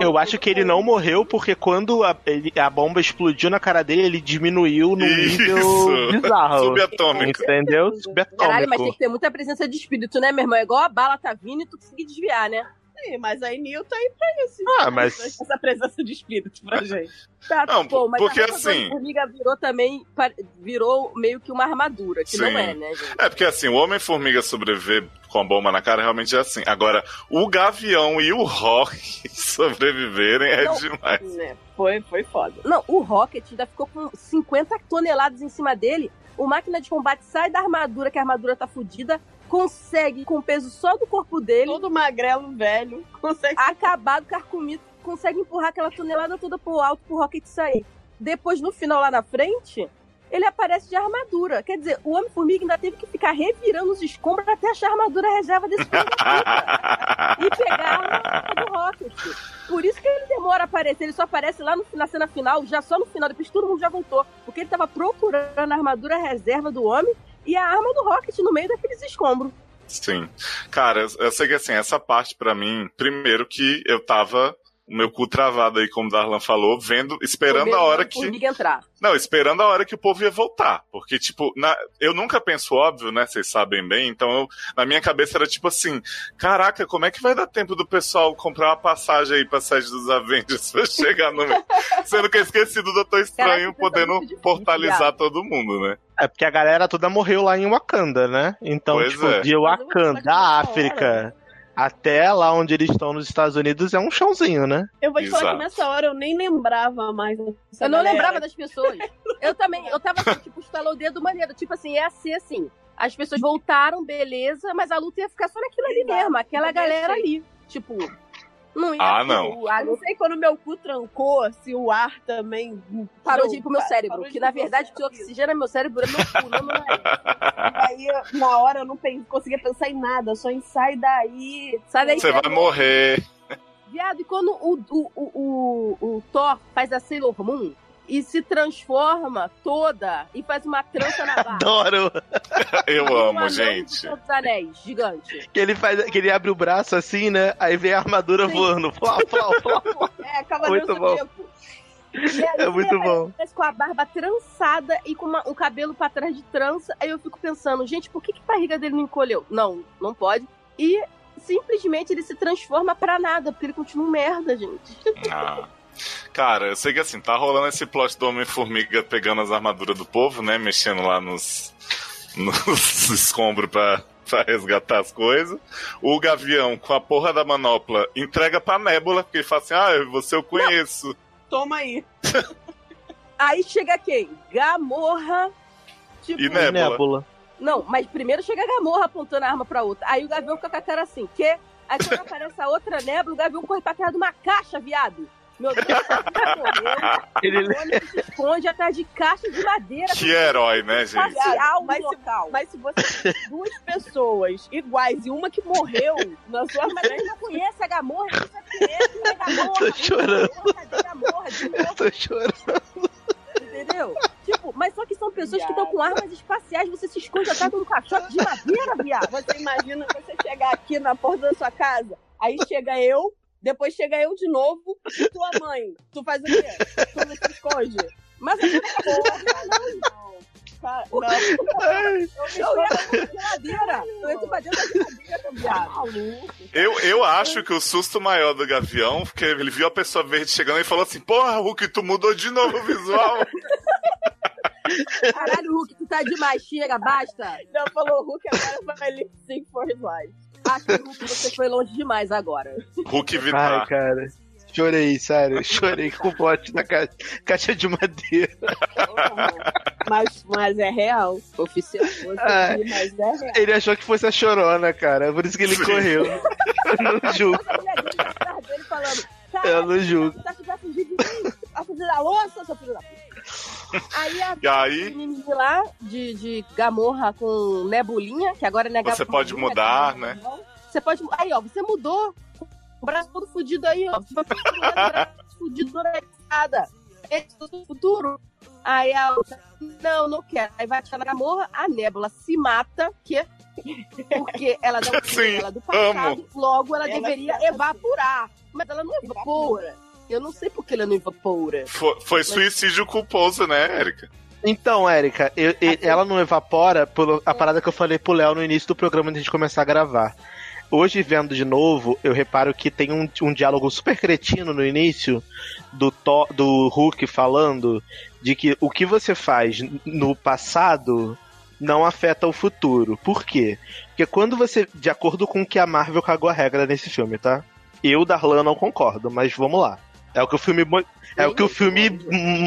Eu acho que ele não morreu porque quando a, ele- a bomba explodiu na cara dele, ele diminuiu num Isso. nível bizarro. Subatômico. Entendeu? Caralho, mas tem Subatômico. que ter muita presença de espírito, né, meu irmão? É igual a bala tá vindo e tu conseguir desviar, né? Sim, mas aí Neil tá aí pra isso. Ah, mas- Essa presença de espírito pra gente. Tá, Não, pô, mas porque a assim- Formiga virou também, virou meio que uma armadura, que Sim. não é, né, gente? É, porque assim, o Homem-Formiga sobreviver com a bomba na cara realmente é assim. Agora, o Gavião e o Rock [LAUGHS] sobreviverem é Não. demais. Né? Foi, foi foda. Não, o Rocket ainda ficou com 50 toneladas em cima dele. O máquina de combate sai da armadura, que a armadura tá fudida, consegue, com o peso só do corpo dele, Todo magrelo, velho, consegue acabado, carcomido, consegue empurrar aquela tonelada toda pro alto pro Rocket sair. Depois, no final, lá na frente, ele aparece de armadura. Quer dizer, o Homem-Formiga ainda teve que ficar revirando os escombros até achar a armadura reserva desse filho da puta. e pegar a do Rocket. Por isso que ele demora a aparecer. Ele só aparece lá no, na cena final, já só no final. Depois todo mundo já voltou. Porque ele tava procurando a armadura reserva do homem e a arma do Rocket no meio daqueles escombros. Sim. Cara, eu, sei que assim, essa parte pra mim, primeiro que eu tava. O meu cu travado aí, como o Darlan falou, vendo, esperando a hora que. Entrar. Não, esperando a hora que o povo ia voltar. Porque, tipo, na- eu nunca penso óbvio, né? Vocês sabem bem. Então, eu- na minha cabeça era tipo assim: caraca, como é que vai dar tempo do pessoal comprar uma passagem aí pra sede dos Avengers [LAUGHS] pra chegar no. Sendo que eu esqueci do Doutor Estranho Caraca, é podendo difícil, portalizar todo mundo, né? É porque a galera toda morreu lá em Wakanda, né? Então, Pois tipo, é. de Wakanda, da África, até lá onde eles estão nos Estados Unidos é um chãozinho, né? Eu vou te falar Exato. que nessa hora eu nem lembrava mais. Eu não galera. lembrava das pessoas. [LAUGHS] Eu também, eu tava assim, tipo, estalou o dedo maneiro. Tipo assim, ia ser assim. As pessoas voltaram, beleza, mas a luta ia ficar só naquilo ali Exato. mesmo, aquela Eu galera pensei. ali. Tipo, não ia. Ah, não. a Eu não sei quando meu cu trancou, se o ar também. parou de ir pro meu cérebro. Que na verdade, o que oxigena meu cérebro é meu cu, não nariz. [LAUGHS] E aí, na hora, eu não conseguia pensar em nada, só em sai daí. Sai daí, Você vai morrer. Viado, e quando o, o, o, o, o Thor faz a Sailor Moon e se transforma toda e faz uma trança na [LAUGHS] barra. Adoro! [LAUGHS] Eu Um amo, do gente. Dos Anéis, gigante. Que ele faz, que ele abre o braço assim, né? Aí vem a armadura Sim. voando. Flau, flau, flau. É, Cavaleiro Muito bom. Aí, É muito bom. aparece com a barba trançada e com uma- um cabelo pra trás de trança. Aí eu fico pensando, gente, por que, que a barriga dele não encolheu? Não, não pode. E simplesmente ele se transforma pra nada, porque ele continua um merda, gente. Ah. Cara, eu sei que assim, tá rolando esse plot do Homem-Formiga pegando as armaduras do povo, né? Mexendo lá nos, nos [LAUGHS] escombros pra, pra resgatar as coisas. O Gavião, com a porra da manopla, entrega pra Nébula, porque ele fala assim: ah, você eu conheço. Toma aí. [LAUGHS] Aí chega quem? Gamorra. Tipo, E Nébula. Nébula. Não, mas primeiro chega a Gamorra apontando a arma pra outra. Aí o Gavião fica com a cara assim, que? Aí quando aparece a outra nébula, o Gavião corre pra terra de uma caixa, viado. Meu Deus, morreu. [LAUGHS] Ele, se esconde atrás de caixa de madeira. Que herói, né, gente? Facial Mas no se- local. Mas se você tem duas pessoas iguais e uma que morreu na sua [LAUGHS] ele não conhece a Gamorra, é, quem é Gamorra. Tô chorando. A Gamorra? Eu tô chorando. entendeu? Tipo, mas só que são pessoas que estão com armas espaciais, você se esconde atrás de um caixote de madeira, viado. Você imagina você chegar aqui na porta da sua casa, aí chega eu, depois chega eu de novo, e tua mãe. Tu faz o quê? Tu não se esconde. Mas a Porra, não, não. Ah, não. Eu ia pra geladeira. Eu entro pra dentro da geladeira, viado. Eu, eu acho que o susto maior do Gavião, porque ele viu a pessoa verde chegando e falou assim: Porra, Hulk, tu mudou de novo o visual. Caralho, Hulk, tu tá demais. Chega, basta. Não, falou Hulk, agora vai lip sync for his life. Acho que, Hulk, você foi longe demais agora. Hulk Ai, Vitar. cara. Chorei, sério. Chorei com o bote na caixa, caixa de madeira. Mas, mas é real. Oficial. Ah. Você mas é real. Ele achou que fosse a chorona, cara. Por isso que ele Sim. correu. Eu não julgo. Falando, Eu não julgo. tá fugindo de mim? Tá fugindo da louça, seu filho da puta. Aí a E aí, menina lá, de, de gamorra com nebulinha, que agora não é Você gamorra, pode é mudar, gamorra, né? Você pode. Aí, ó, você mudou. O braço todo fudido aí, ó. Você vai ficar com o braço [LAUGHS] fudido na escada. Esse é o futuro. Aí a outra, não, não quero. Aí vai atirar na gamorra, a nébula se mata, que porque ela não [LAUGHS] Sim, ela é do passado, amo. logo ela, Ela deveria evaporar. Mas ela não evapora. Eu não sei por que ela não evapora. foi, foi suicídio culposo, né, Erika? Então, Érica, eu- eu- ela não evapora por a parada que eu falei pro Léo no início do programa antes de começar a gravar. Hoje, vendo de novo, eu reparo que tem um, um diálogo super cretino no início do, to, do Hulk falando de que o que você faz no passado não afeta o futuro. Por quê? Porque quando você. De acordo com o que a Marvel cagou a regra nesse filme, tá? Eu, Darlan, não concordo, mas vamos lá. É o que o filme, é o que o filme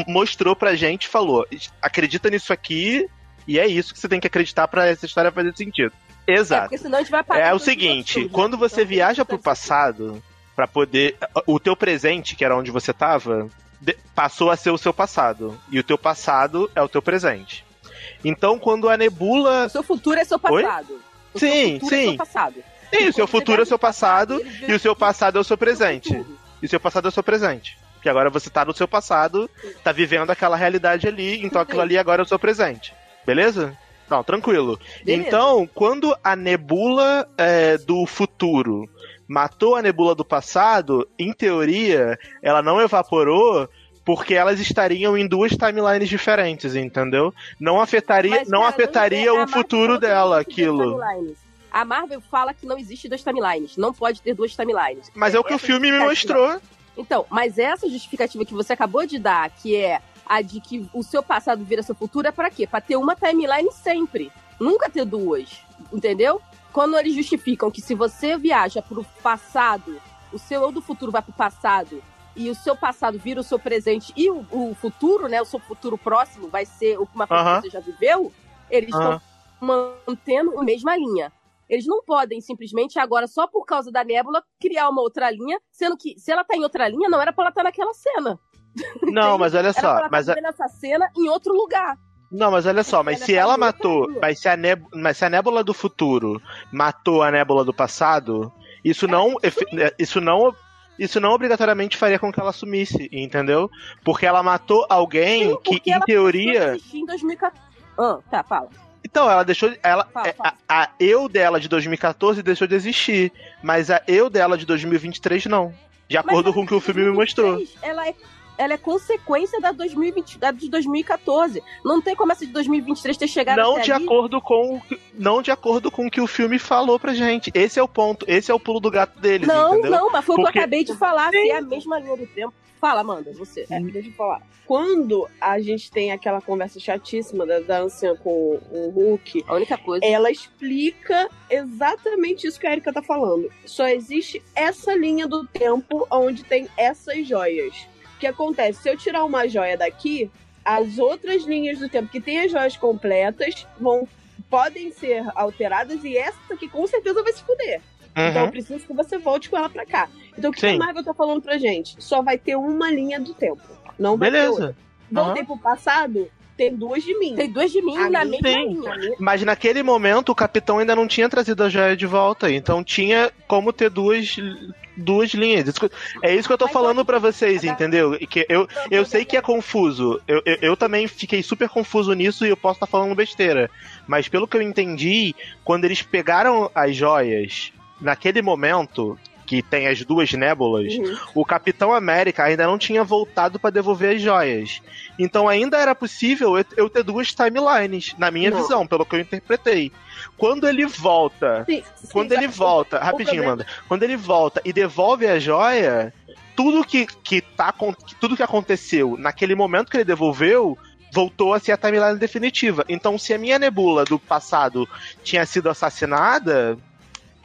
mostrou pra gente falou. Acredita nisso aqui e é isso que você tem que acreditar pra essa história fazer sentido. É, Exato. porque senão a gente vai parar. É o seguinte, tudo. quando você Então, viaja isso pro é- passado pra poder o teu presente, que era onde você tava, passou a ser o seu passado e o teu passado é o teu presente. Então, quando a nebula O seu futuro é seu passado. O Sim, É sim. seu passado. Sim, o seu futuro é o seu passado e o seu passado é o seu presente. futuro. E seu passado é o seu presente. Porque agora você tá no seu passado, tá vivendo aquela realidade ali, então aquilo ali agora é o seu presente. Beleza? Não, tranquilo. Beleza. Então, quando a nebula é, do futuro matou a nebula do passado, em teoria, ela não evaporou porque elas estariam em duas timelines diferentes, entendeu? Não afetaria, Mas, não cara, afetaria existe- a o futuro dela, não aquilo. timelines. A Marvel fala que não existe duas timelines. Não pode ter duas timelines. Mas é o que o filme me mostrou. Então, mas essa justificativa que você acabou de dar, que é a de que o seu passado vira seu futuro, é pra quê? Pra ter uma timeline sempre. Nunca ter duas. Entendeu? Quando eles justificam que se você viaja pro passado, o seu eu do futuro vai pro passado, e o seu passado vira o seu presente, e o, o futuro, né? O seu futuro próximo vai ser uma coisa Aham. que você já viveu, eles estão mantendo a mesma linha. Eles não podem simplesmente agora, só por causa da nébula, criar uma outra linha, sendo que se ela tá em outra linha, não era pra ela estar naquela cena. [LAUGHS] Não, mas olha Era pra só, ela mas tá a- vivendo essa cena em outro lugar. Não, mas olha só, mas se tá ela matou, mas se, a nébula, mas se a nébula do futuro matou a nébula do passado, isso não, é, isso não, isso não obrigatoriamente faria com que ela sumisse, entendeu? Porque ela matou alguém Sim, que, em ela teoria, em 2014. Ah, tá, fala. Então ela deixou, ela, Fala, é, fala. a, a eu dela de 2014 deixou de existir, mas a eu dela de 2023 não, de acordo Mas com o que o filme me mostrou. 2023, Ela é, ela é consequência da, 2020, da de 2014. Não tem como essa de 2023 ter chegado Não até de ali. acordo com, não de acordo com o que o filme falou pra gente. Esse é o ponto, esse é o pulo do gato deles, Não, entendeu? não, mas foi o que Porque- eu acabei de falar. Se é a mesma linha do tempo. Fala, Amanda, você. É, deixa eu falar. Quando a gente tem aquela conversa chatíssima da, da anciã com o Hulk, A única coisa. ela explica exatamente isso que a Erika tá falando. Só existe essa linha do tempo onde tem essas joias. O que acontece? Se eu tirar uma joia daqui, as outras linhas do tempo que tem as joias completas vão podem ser alteradas e essa aqui com certeza vai se fuder. Então Uhum. eu preciso que você volte com ela pra cá. Então o que Sim. a Marvel tá falando pra gente? Só vai ter uma linha do tempo. Não vai ter outra. Beleza. Voltei pro passado, tem duas de mim. Tem duas de mim A na mesma linha. Mas naquele momento o capitão ainda não tinha trazido a joia de volta, então tinha como ter duas, duas linhas. É isso que eu tô Mas falando pra vocês, entendeu? Que eu, eu sei que é confuso. Eu, eu, eu também fiquei super confuso nisso e eu posso estar falando besteira. Mas pelo que eu entendi, quando eles pegaram as joias, naquele momento, que tem as duas nébulas, Uhum. o Capitão América ainda não tinha voltado pra devolver as joias. Então ainda era possível eu- ter duas timelines, na minha Não. visão, pelo que eu interpretei. Quando ele volta, Sim, quando sim, ele o- volta, o rapidinho, Amanda, quando ele volta e devolve a joia, tudo que, que tá tudo que aconteceu naquele momento que ele devolveu voltou a ser a timeline definitiva. Então, se a minha nebula do passado tinha sido assassinada,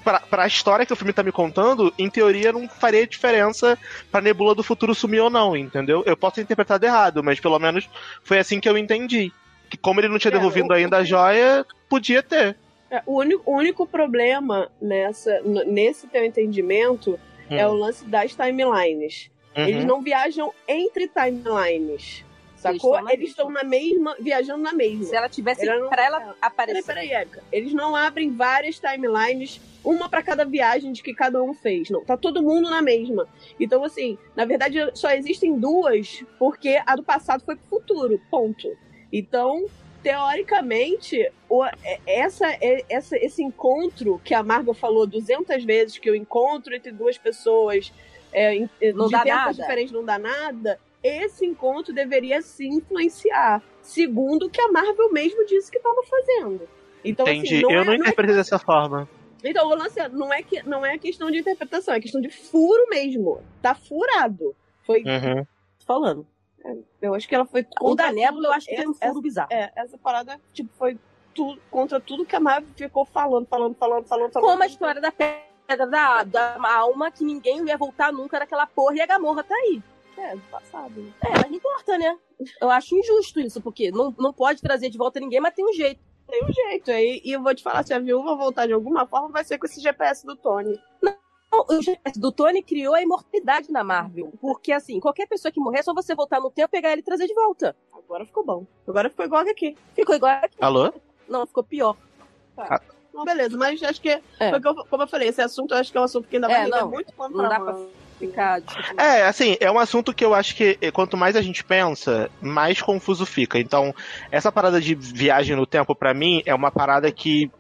pra, pra história que o filme tá me contando, em teoria não faria diferença pra nebula do futuro sumir ou não, entendeu? Eu posso ter interpretado errado, mas pelo menos foi assim que eu entendi. Que como ele não tinha É, devolvido o- ainda a joia, podia ter. É, o, único, o único problema nessa, nesse teu entendimento é o lance das timelines. Uhum. Eles não viajam entre timelines. Sacou? Eles estão na mesma, viajando na mesma. Se ela tivesse. Ela não- Pra ela Peraí, aparecer. peraí, Érica. Eles não abrem várias timelines, uma pra cada viagem de que cada um fez. Não, tá todo mundo na mesma. Então, assim, na verdade, só existem duas, porque a do passado foi pro futuro. Ponto. Então, teoricamente, é- essa, é- essa, esse encontro que a Marvel falou 200 vezes, que o encontro entre duas pessoas é, Não de dá tempos nada. diferentes não dá nada, esse encontro deveria sim influenciar, segundo o que a Marvel mesmo disse que estava fazendo. Então, Entendi. assim, não eu é, não não é interpretei dessa forma. então, o lance é, não é, que, não é questão de interpretação, é questão de furo mesmo. Tá furado. Foi, Uhum. Falando. eu acho que ela foi O da Nebula, eu acho que essa, tem um furo bizarro. É, essa parada, tipo, foi tudo, contra tudo que a Marvel ficou falando, falando, falando, falando, falando. Como a história da pedra da, da alma, que ninguém ia voltar nunca naquela porra e a Gamorra tá aí. É, do passado. né? É, mas não importa, né? Eu acho injusto isso, porque não, não pode trazer de volta ninguém, mas tem um jeito. Tem um jeito. Aí, e eu vou te falar, se a viúva voltar de alguma forma, vai ser com esse GPS do Tony. O GPS do Tony criou a imortalidade na Marvel. Porque, assim, qualquer pessoa que morrer, é só você voltar no tempo, pegar ele e trazer de volta. Agora ficou bom. Agora ficou igual aqui. Ficou igual aqui. Alô? Não, ficou pior. Não, beleza, mas acho que, É. como eu falei, esse assunto eu acho que é um assunto que ainda vai É, não. muito pano Não pra dá pra ficar. discutindo. É, assim, é um assunto que eu acho que eh, quanto mais a gente pensa, mais confuso fica. Então, essa parada de viagem no tempo, pra mim, é uma parada que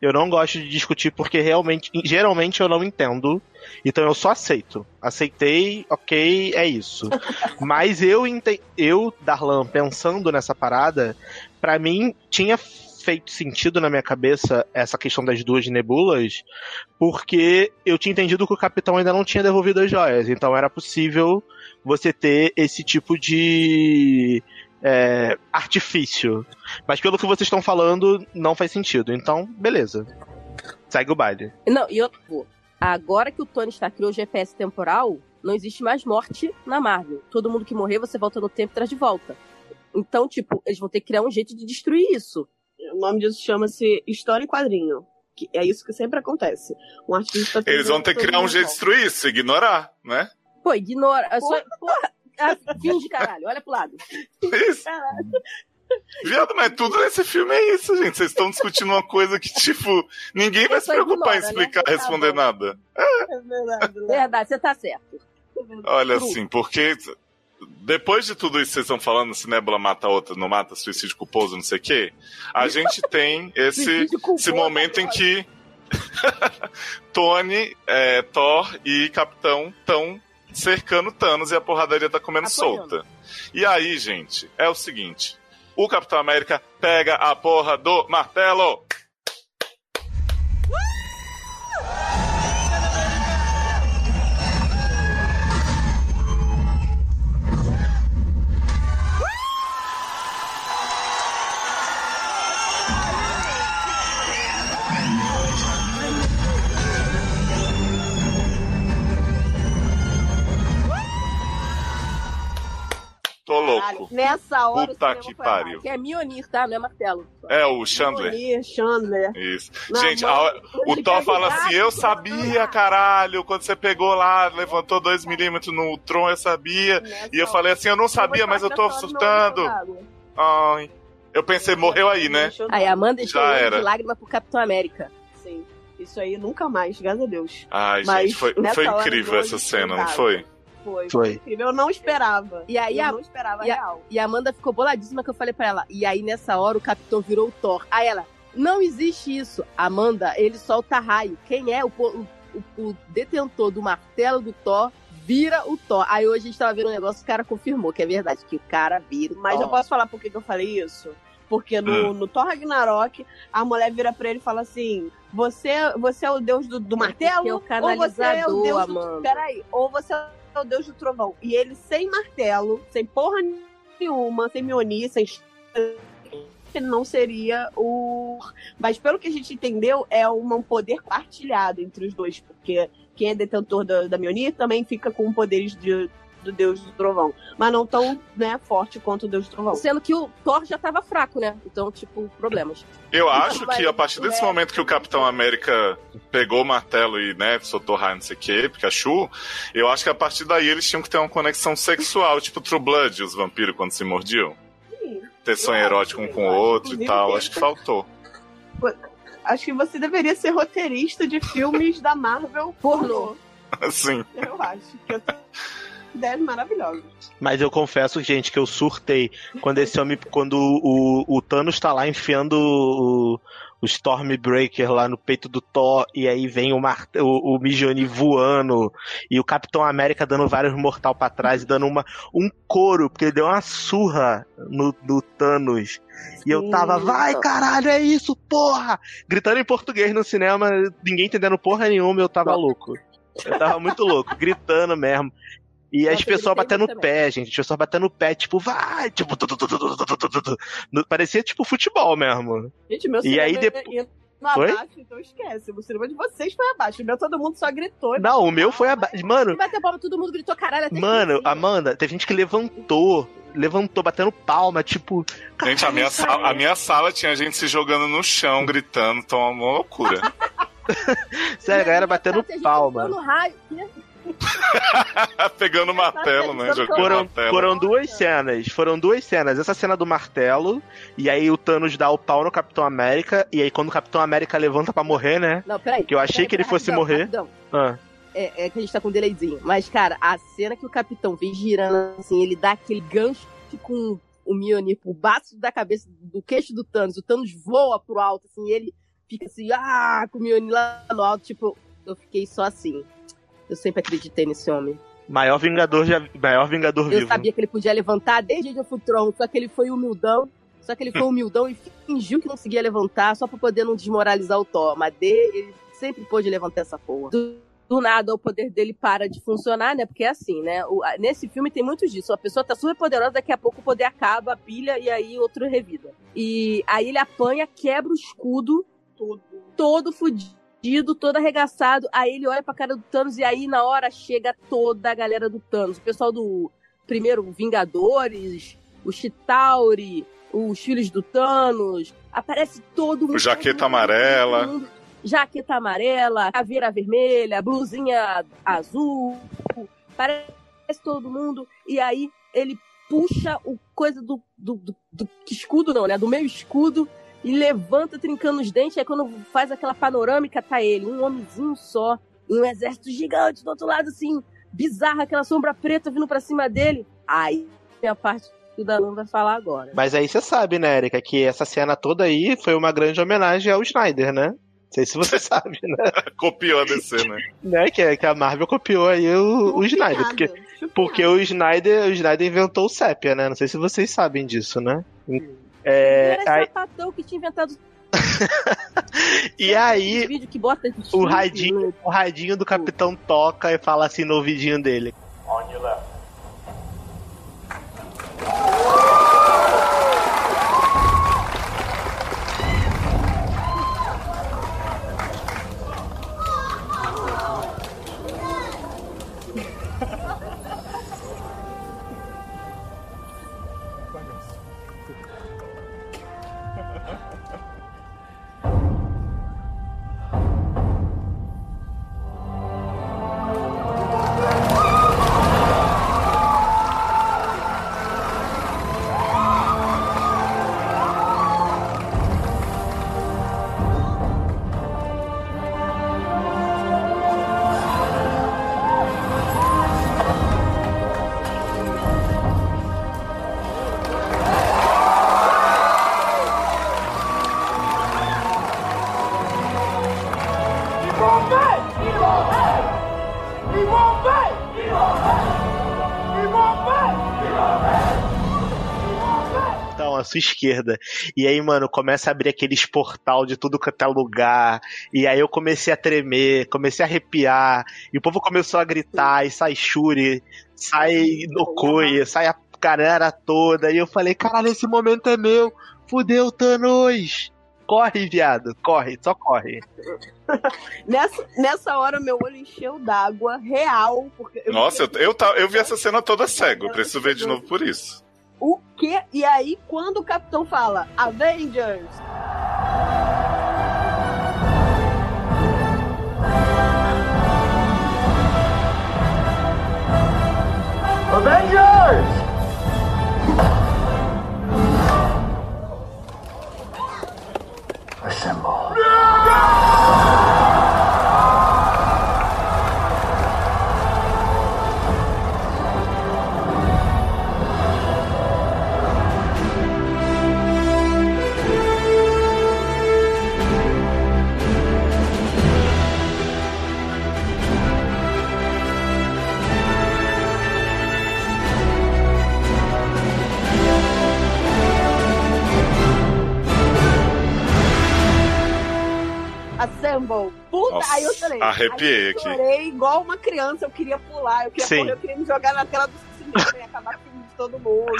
eu não gosto de discutir porque realmente, geralmente eu não entendo. Então eu só aceito. Aceitei, ok, é isso. [LAUGHS] Mas eu, eu, Darlan, pensando nessa parada, pra mim tinha feito sentido na minha cabeça essa questão das duas nebulas, porque eu tinha entendido que o capitão ainda não tinha devolvido as joias, então era possível você ter esse tipo de é, artifício. Mas pelo que vocês estão falando, não faz sentido. Então, beleza. Segue o baile. Não, e outro. Agora que o Tony Stark criou o GPS temporal, não existe mais morte na Marvel. Todo mundo que morrer, você volta no tempo e traz de volta. Então, tipo, eles vão ter que criar um jeito de destruir isso. O nome disso chama-se História em Quadrinho. Que é isso que sempre acontece. Um artista. Eles vão ter que criar um jeito de destruir isso, ignorar, né? Pô, ignora. é Só, porra, ah, finge, caralho. Olha pro lado. [LAUGHS] Isso. Viado, mas tudo nesse filme é isso, gente. Vocês estão discutindo uma coisa que, tipo, ninguém vai se preocupar em ignora, explicar, né? Responder nada. É verdade, né? Verdade, você tá certo. Olha Cru. assim, porque depois de tudo isso que vocês estão falando, se Nebula mata outra, não mata suicídio culposo, não sei o quê, a gente tem esse, esse momento em olha. que [LAUGHS] Tony, é, Thor e Capitão estão cercando Thanos e a porradaria tá comendo Apoiando. solta. E aí, gente, é o seguinte: o Capitão América pega a porra do martelo. Nessa hora. Puta que pariu. Que é Mionir, tá? Não é martelo. É o Chandler. Mjolnir, Chandler. Isso. Na Gente, mão, a- o Thor fala assim: Eu sabia, lá. caralho, quando você pegou lá, levantou 2 milímetros no Tron, eu sabia. Nessa E eu hora. falei assim: Eu não sabia, mas eu tô surtando. Ai. Eu pensei, morreu aí, né? Aí a Amanda Já era. de lágrima pro Capitão América. Sim. Isso aí nunca mais, graças a Deus. Ai, Mas gente, foi, foi incrível essa cena, não foi? Foi. Foi. incrível. Eu não esperava. E aí eu a- não esperava e a- real. E a Amanda ficou boladíssima que eu falei pra ela. E aí, nessa hora, o Capitão virou o Thor. Aí ela, não existe isso. Amanda, ele solta raio. Quem é o, o o, o detentor do martelo do Thor vira o Thor. Aí hoje a gente tava vendo um negócio, o cara confirmou que é verdade, que o cara vira o Mas Thor. eu posso falar por que que eu falei isso? Porque no, no Thor Ragnarok, a mulher vira pra ele e fala assim: Você, você é o deus do, do martelo? é o ou você é o deus do. Amanda. Peraí, ou você é o deus do trovão. E ele sem martelo, sem porra nenhuma, sem Mjolnir, sem. Ele não seria o. Mas pelo que a gente entendeu, é um poder partilhado entre os dois, porque quem é detentor da, da Mjolnir também fica com poderes de, do deus do trovão. Mas não tão né, forte quanto o deus do trovão. Sendo que o Thor já tava fraco, né? Então, tipo, problemas. Eu acho Mas que a partir desse é- momento que o Capitão América pegou o martelo e, né, soltou raio, não sei o que, Pikachu, eu acho que a partir daí eles tinham que ter uma conexão sexual, [LAUGHS] tipo True Blood, os vampiros quando se mordiam. Ter sonho eu acho, erótico um com o acho. outro e tal. Acho [LAUGHS] que faltou. Acho que você deveria ser roteirista de filmes da Marvel pornô. Assim. [LAUGHS] Eu acho que eu ideias maravilhosas. Mas eu confesso, gente, que eu surtei quando esse homem. Quando o, o Thanos tá lá enfiando o, o Stormbreaker lá no peito do Thor, e aí vem o, Mar, o, o Mijoni voando, e o Capitão América dando vários mortal pra trás, e dando uma, um couro, porque ele deu uma surra no, no Thanos. E eu tava, vai caralho, é isso, porra! Gritando em português no cinema, ninguém entendendo porra nenhuma, eu tava louco. Eu tava muito louco, gritando mesmo. E Nossa, as pessoas batendo no pé, gente. As pessoas batendo no pé, tipo, vai! Tipo, tu, tu, tu, parecia tipo futebol mesmo. Gente, meu e aí depois no foi? abaixo, então esquece. O cinema de vocês foi abaixo. O meu todo mundo só gritou. Não, o meu foi abaixo. Mano. Bateu palma, todo mundo gritou, caralho, até Mano. Amanda, teve gente que levantou. Levantou, batendo palma, tipo. Gente, a minha, sala, a minha sala tinha gente se jogando no chão, gritando, então é uma loucura. [LAUGHS] [LAUGHS] Sério, a galera batendo palma. Raio, que [LAUGHS] Pegando martelo, né? Jogando Foram, martelo. foram duas cenas. Foram duas cenas. Essa cena do martelo, e aí o Thanos dá o pau no Capitão América, e aí quando o Capitão América levanta pra morrer, né? Não, peraí. Que eu achei peraí, que ele peraí, fosse rapidão, morrer. rapidão. Ah. É, é que a gente tá com um delayzinho. Mas, cara, a cena que o capitão vem girando assim, ele dá aquele gancho com o Mjolnir pro baço da cabeça, do queixo do Thanos. O Thanos voa pro alto, assim, e ele fica assim, ah, com o Mjolnir lá no alto. Tipo, eu fiquei só assim. Eu sempre acreditei nesse homem. Maior Vingador, já, maior Vingador Eu vivo. sabia que ele podia levantar desde Age of Ultron, só que ele foi humildão. Só que ele foi [LAUGHS] humildão e fingiu que não conseguia levantar só pra poder não desmoralizar o Thor. Mas de- ele sempre pôde levantar essa porra. Do, do nada o poder dele para de funcionar, né? Porque é assim, né? O- a- nesse filme tem muito disso. A pessoa tá super poderosa, daqui a pouco o poder acaba, a pilha e aí outro revida. E aí ele apanha, quebra o escudo, todo fudido, todo arregaçado. Aí ele olha pra cara do Thanos e aí na hora chega toda a galera do Thanos. O pessoal do primeiro Vingadores, o Chitauri, os filhos do Thanos. Aparece todo mundo. O Jaqueta Amarela. mundo. Jaqueta amarela, caveira vermelha, blusinha azul. Parece todo mundo. E aí ele puxa o coisa do, do, do, do escudo, não, né? Do meio escudo e levanta trincando os dentes. Aí quando faz aquela panorâmica, tá ele, um homenzinho só, e um exército gigante do outro lado, assim, bizarra, aquela sombra preta vindo pra cima dele. Aí é a parte que o Dalan vai falar agora. Mas aí você sabe, né, Erika, que essa cena toda aí foi uma grande homenagem ao Snyder, né? Não sei se você [LAUGHS] sabe, né? Copiou a DC, né? né? Que, que a Marvel copiou aí o, o Snyder. Porque, porque o Snyder, o Snyder inventou o Sépia, né? Não sei se vocês sabem disso, né? É, Era aí- sapatão que tinha inventado [LAUGHS] e aí, vídeo que bota o radinho, o radinho do capitão toca e fala assim no ouvidinho dele. On your left. Sua esquerda. E aí, mano, começa a abrir aqueles portal de tudo quanto é lugar. E aí eu comecei a tremer, comecei a arrepiar. E o povo começou a gritar, e sai Shuri, sai Nokoi, sai a galera toda. E eu falei, caralho, esse momento é meu. Fudeu, Thanos. Corre, viado, corre, só corre. Nessa, nessa hora, meu olho encheu d'água real. Porque eu Nossa, eu, fiquei- eu, eu vi essa cena toda cego. Preciso ver de novo por isso. O quê? E aí, quando o capitão fala Avengers, Avengers! Assemble. Puta, Nossa, aí eu chorei. arrepiei Aí eu aqui. chorei igual uma criança, eu queria pular, eu queria Sim. correr, eu queria me jogar na tela do cinema e acabar com de todo mundo.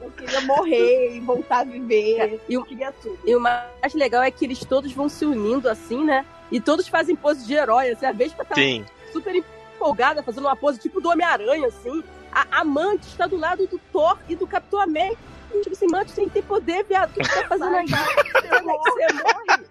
Eu queria morrer e voltar a viver. E Eu queria tudo. E o mais legal é que eles todos vão se unindo assim, né? E todos fazem pose de herói. Assim, a Vespa tá Sim. super empolgada, fazendo uma pose tipo do Homem-Aranha, assim. A Amante está do lado do Thor e do Capitão América. Tipo assim, Mantis, você não tem poder, viado. O que você tá fazendo aí? Você morre, você morre.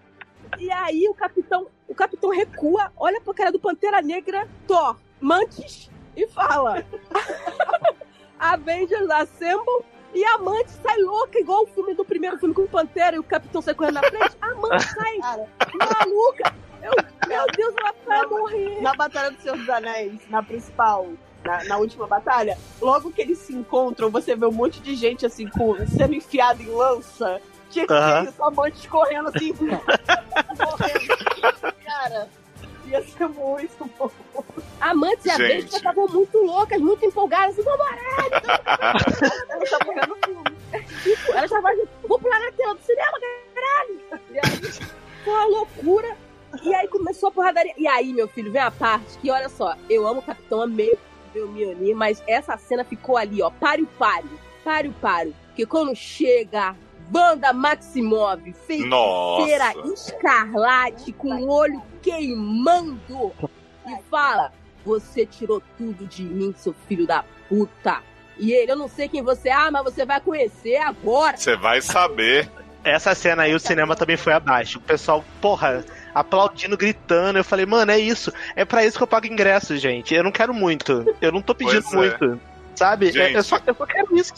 E aí o capitão, o capitão recua, olha pra cara do Pantera Negra, Thor, Mantis, e fala: [LAUGHS] Avengers Assemble. E a Mantis sai louca, igual o filme do primeiro filme com o Pantera e o capitão sai correndo na frente. A Mantis sai [LAUGHS] Cara, maluca. Eu, meu Deus, ela vai morrer. na Batalha do Senhor dos Anéis, na principal, na, na última batalha, logo que eles se encontram, você vê um monte de gente assim, com, sendo enfiado em lança. Tinha que Aham. ter isso, amantes correndo assim, morrendo. [LAUGHS] Cara, ia ser muito bom. A Mantis e a Gente. Vespa estavam muito loucas, muito empolgadas. Assim, vamos [LAUGHS] Ela tá morrendo no filme. Ela já vai, vou pular na tela do cinema, caralho! E aí, foi uma loucura. E aí começou a porradaria. E aí, meu filho, vem a parte que, olha só, eu amo o Capitão, amei ver o Mjolnir, mas essa cena ficou ali, ó, páreo, páreo, páreo, páreo. Porque quando chega Banda Maximov, feiticeira Nossa. escarlate, com o olho queimando, e fala, você tirou tudo de mim, seu filho da puta. E ele, eu não sei quem você é, ah, mas você vai conhecer agora. Você vai saber. Essa cena aí, o cinema também foi abaixo. O pessoal, porra, aplaudindo, gritando. Eu falei, mano, é isso. É pra isso que eu pago ingresso, gente. Eu não quero muito. Eu não tô pedindo é. muito. Sabe? É- Gente. eu, só, eu só quero isso.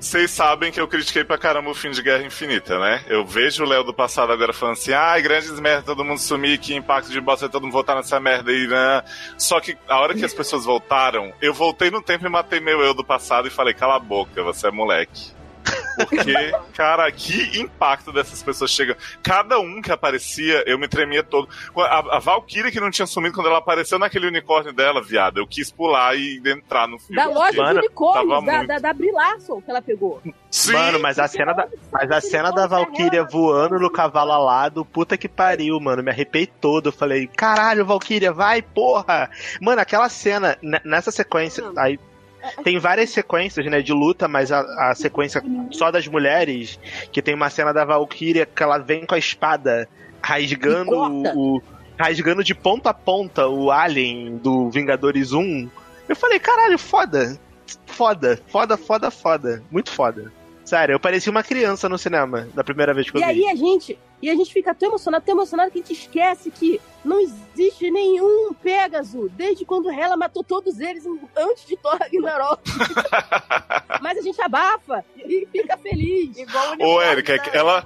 Vocês sabem que eu critiquei pra caramba o fim de Guerra Infinita, né? Eu vejo o Léo do passado agora falando assim: ai, grandes merda, todo mundo sumir, que impacto de bosta, todo mundo voltar nessa merda aí, né? Só que a hora que as pessoas voltaram, eu voltei no tempo e matei meu eu do passado e falei: cala a boca, você é moleque. Porque, cara, que impacto dessas pessoas chegam. Cada um que aparecia, eu me tremia todo. A, a Valkyrie que não tinha sumido quando ela apareceu naquele unicórnio dela, viado, eu quis pular e entrar no filme. Da loja Mano, de unicórnios, tava da, muito. da, da Brie Larson que ela pegou. Sim, Mano, mas a cena da, mas a cena da Valkyria voando no cavalo alado, puta que pariu, mano. Me arrepiei todo. Eu falei, caralho, Valkyria, vai, porra! Mano, aquela cena, ne- nessa sequência, aí. Tem várias sequências, né, de luta, mas a, a sequência só das mulheres, que tem uma cena da Valkyria que ela vem com a espada rasgando o, o- rasgando de ponta a ponta o alien do Vingadores 1. Eu falei, caralho, foda. Foda, foda, foda, foda. Muito foda. Sério, eu parecia uma criança no cinema da primeira vez que eu E vi. aí a gente, e a gente fica tão emocionado, tão emocionado que a gente esquece que não existe nenhum Pégaso desde quando Hela matou todos eles antes de Thor Ragnarok. [LAUGHS] Mas a gente abafa e fica feliz. Igual o Ô, Érica, é ela-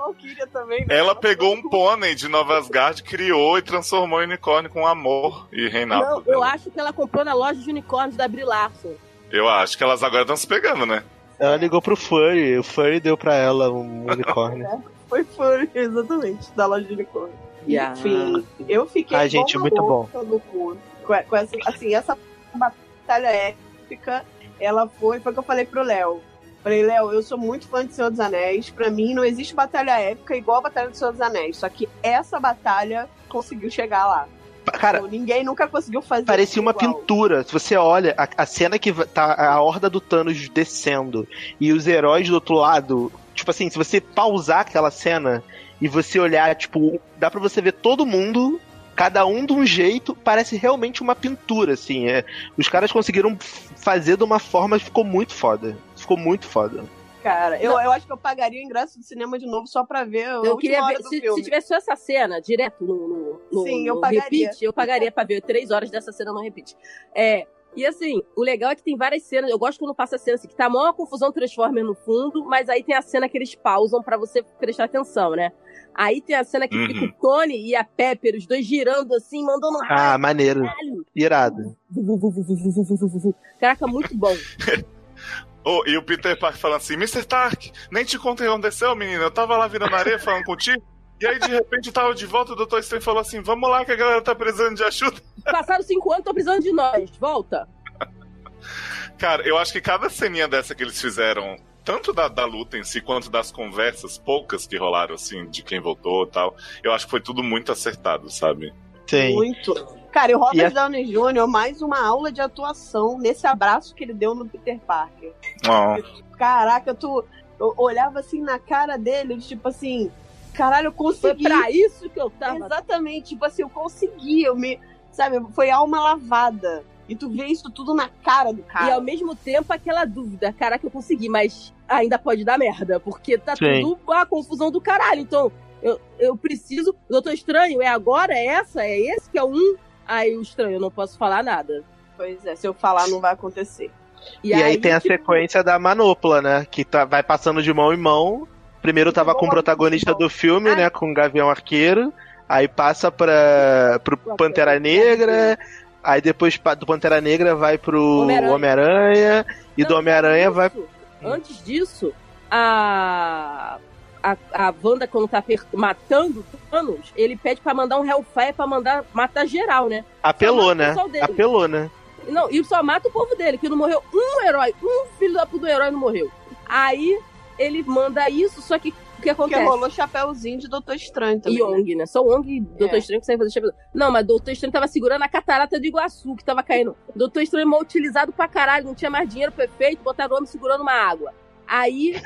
também, né? Ela pegou um pônei de Nova Asgard, criou e transformou em unicórnio com amor e reinado. Não, eu acho que ela comprou na loja de unicórnios da Brie Larson. Eu acho que elas agora estão se pegando, né? Ela ligou pro Furry, o Furry deu pra ela um unicórnio. [LAUGHS] Foi fã, exatamente, da loja de unicórnio. Yeah. Enfim, eu fiquei Ah, gente, muito bom. louca no cu. Com, com essa, assim, essa batalha épica, ela foi, foi o que eu falei pro Léo. Falei, Léo, eu sou muito fã de Senhor dos Anéis. Pra mim, não existe batalha épica igual a Batalha do Senhor dos Anéis. Só que essa batalha conseguiu chegar lá. Cara, Então, ninguém nunca conseguiu fazer parecia uma igual. pintura. Se você olha a, a cena que tá a horda do Thanos descendo e os heróis do outro lado, tipo assim, se você pausar aquela cena e você olhar, tipo, dá pra você ver todo mundo, cada um de um jeito, parece realmente uma pintura, assim. É, os caras conseguiram fazer de uma forma que ficou muito foda. Ficou muito foda. Cara, eu, eu acho que eu pagaria o ingresso do cinema de novo só pra ver a Eu queria hora ver, do se, filme. se tivesse só essa cena direto no, no, no- Sim, eu no pagaria. repeat, eu pagaria pra ver três horas dessa cena no repeat. É, e assim, o legal é que tem várias cenas, eu gosto quando passa a cena assim, que tá a maior confusão Transformer no fundo, mas aí tem a cena que eles pausam pra você prestar atenção, né? Aí tem a cena que Uhum. fica o Tony e a Pepper, os dois girando assim, mandando um Ah, maneiro. raio. Irado. Caraca, muito bom. [LAUGHS] Oh, e o Peter Parker falando assim: Mr. Stark, nem te contei o que aconteceu, menino. Eu tava lá virando areia falando contigo. E aí, de repente, eu tava de volta, o Dr. Strange falou assim: Vamos lá que a galera tá precisando de ajuda. Passaram cinco anos, tô precisando de nós. Volta. Cara, eu acho que cada ceninha dessa que eles fizeram, tanto da, da luta em si, quanto das conversas, poucas que rolaram, assim, de quem voltou e tal, eu acho que foi tudo muito acertado, sabe? Sim. Muito. Cara, e o Robert E a- Downey Jr., mais uma aula de atuação nesse abraço que ele deu no Peter Parker. Oh. Caraca, tu eu olhava assim na cara dele, tipo assim, caralho, eu Foi consegui. pra isso que eu tava. Exatamente, tipo assim, eu consegui, eu me, sabe, foi alma lavada. E tu vê isso tudo na cara do cara. E ao mesmo tempo aquela dúvida, caraca, eu consegui, mas ainda pode dar merda, porque tá Sim. tudo uma confusão do caralho. Então, eu, eu preciso. Doutor Estranho, é agora? É essa? É esse que é o um? Aí o estranho, eu não posso falar nada. Pois é, se eu falar não vai acontecer. E, aí, tem a tipo, sequência da manopla, né? Que tá, vai passando de mão em mão. Primeiro tava com o protagonista do filme, Ah. né? Com o Gavião Arqueiro. Aí passa pra, pro Pantera Negra. Aí depois do Pantera Negra vai pro Homem-Aranha. Homem-Aranha. e do Não, Homem-Aranha antes vai. Antes disso, a. A, a Wanda, quando tá matando o Thanos, ele pede pra mandar um Hellfire pra mandar matar geral, né? Apelou, né? Apelou, né? Não, e só mata o povo dele, que não morreu um herói. Um filho da puta do herói não morreu. Aí ele manda isso, só que o que Porque acontece? rolou chapéuzinho de Doutor Estranho também. E Ong, né? Só Ong e Doutor É. Estranho que sabe fazer chapéu. Não, mas Doutor Estranho tava segurando a catarata do Iguaçu, que tava caindo. Doutor Estranho mal utilizado pra caralho, não tinha mais dinheiro perfeito, botaram o homem segurando uma água. Aí,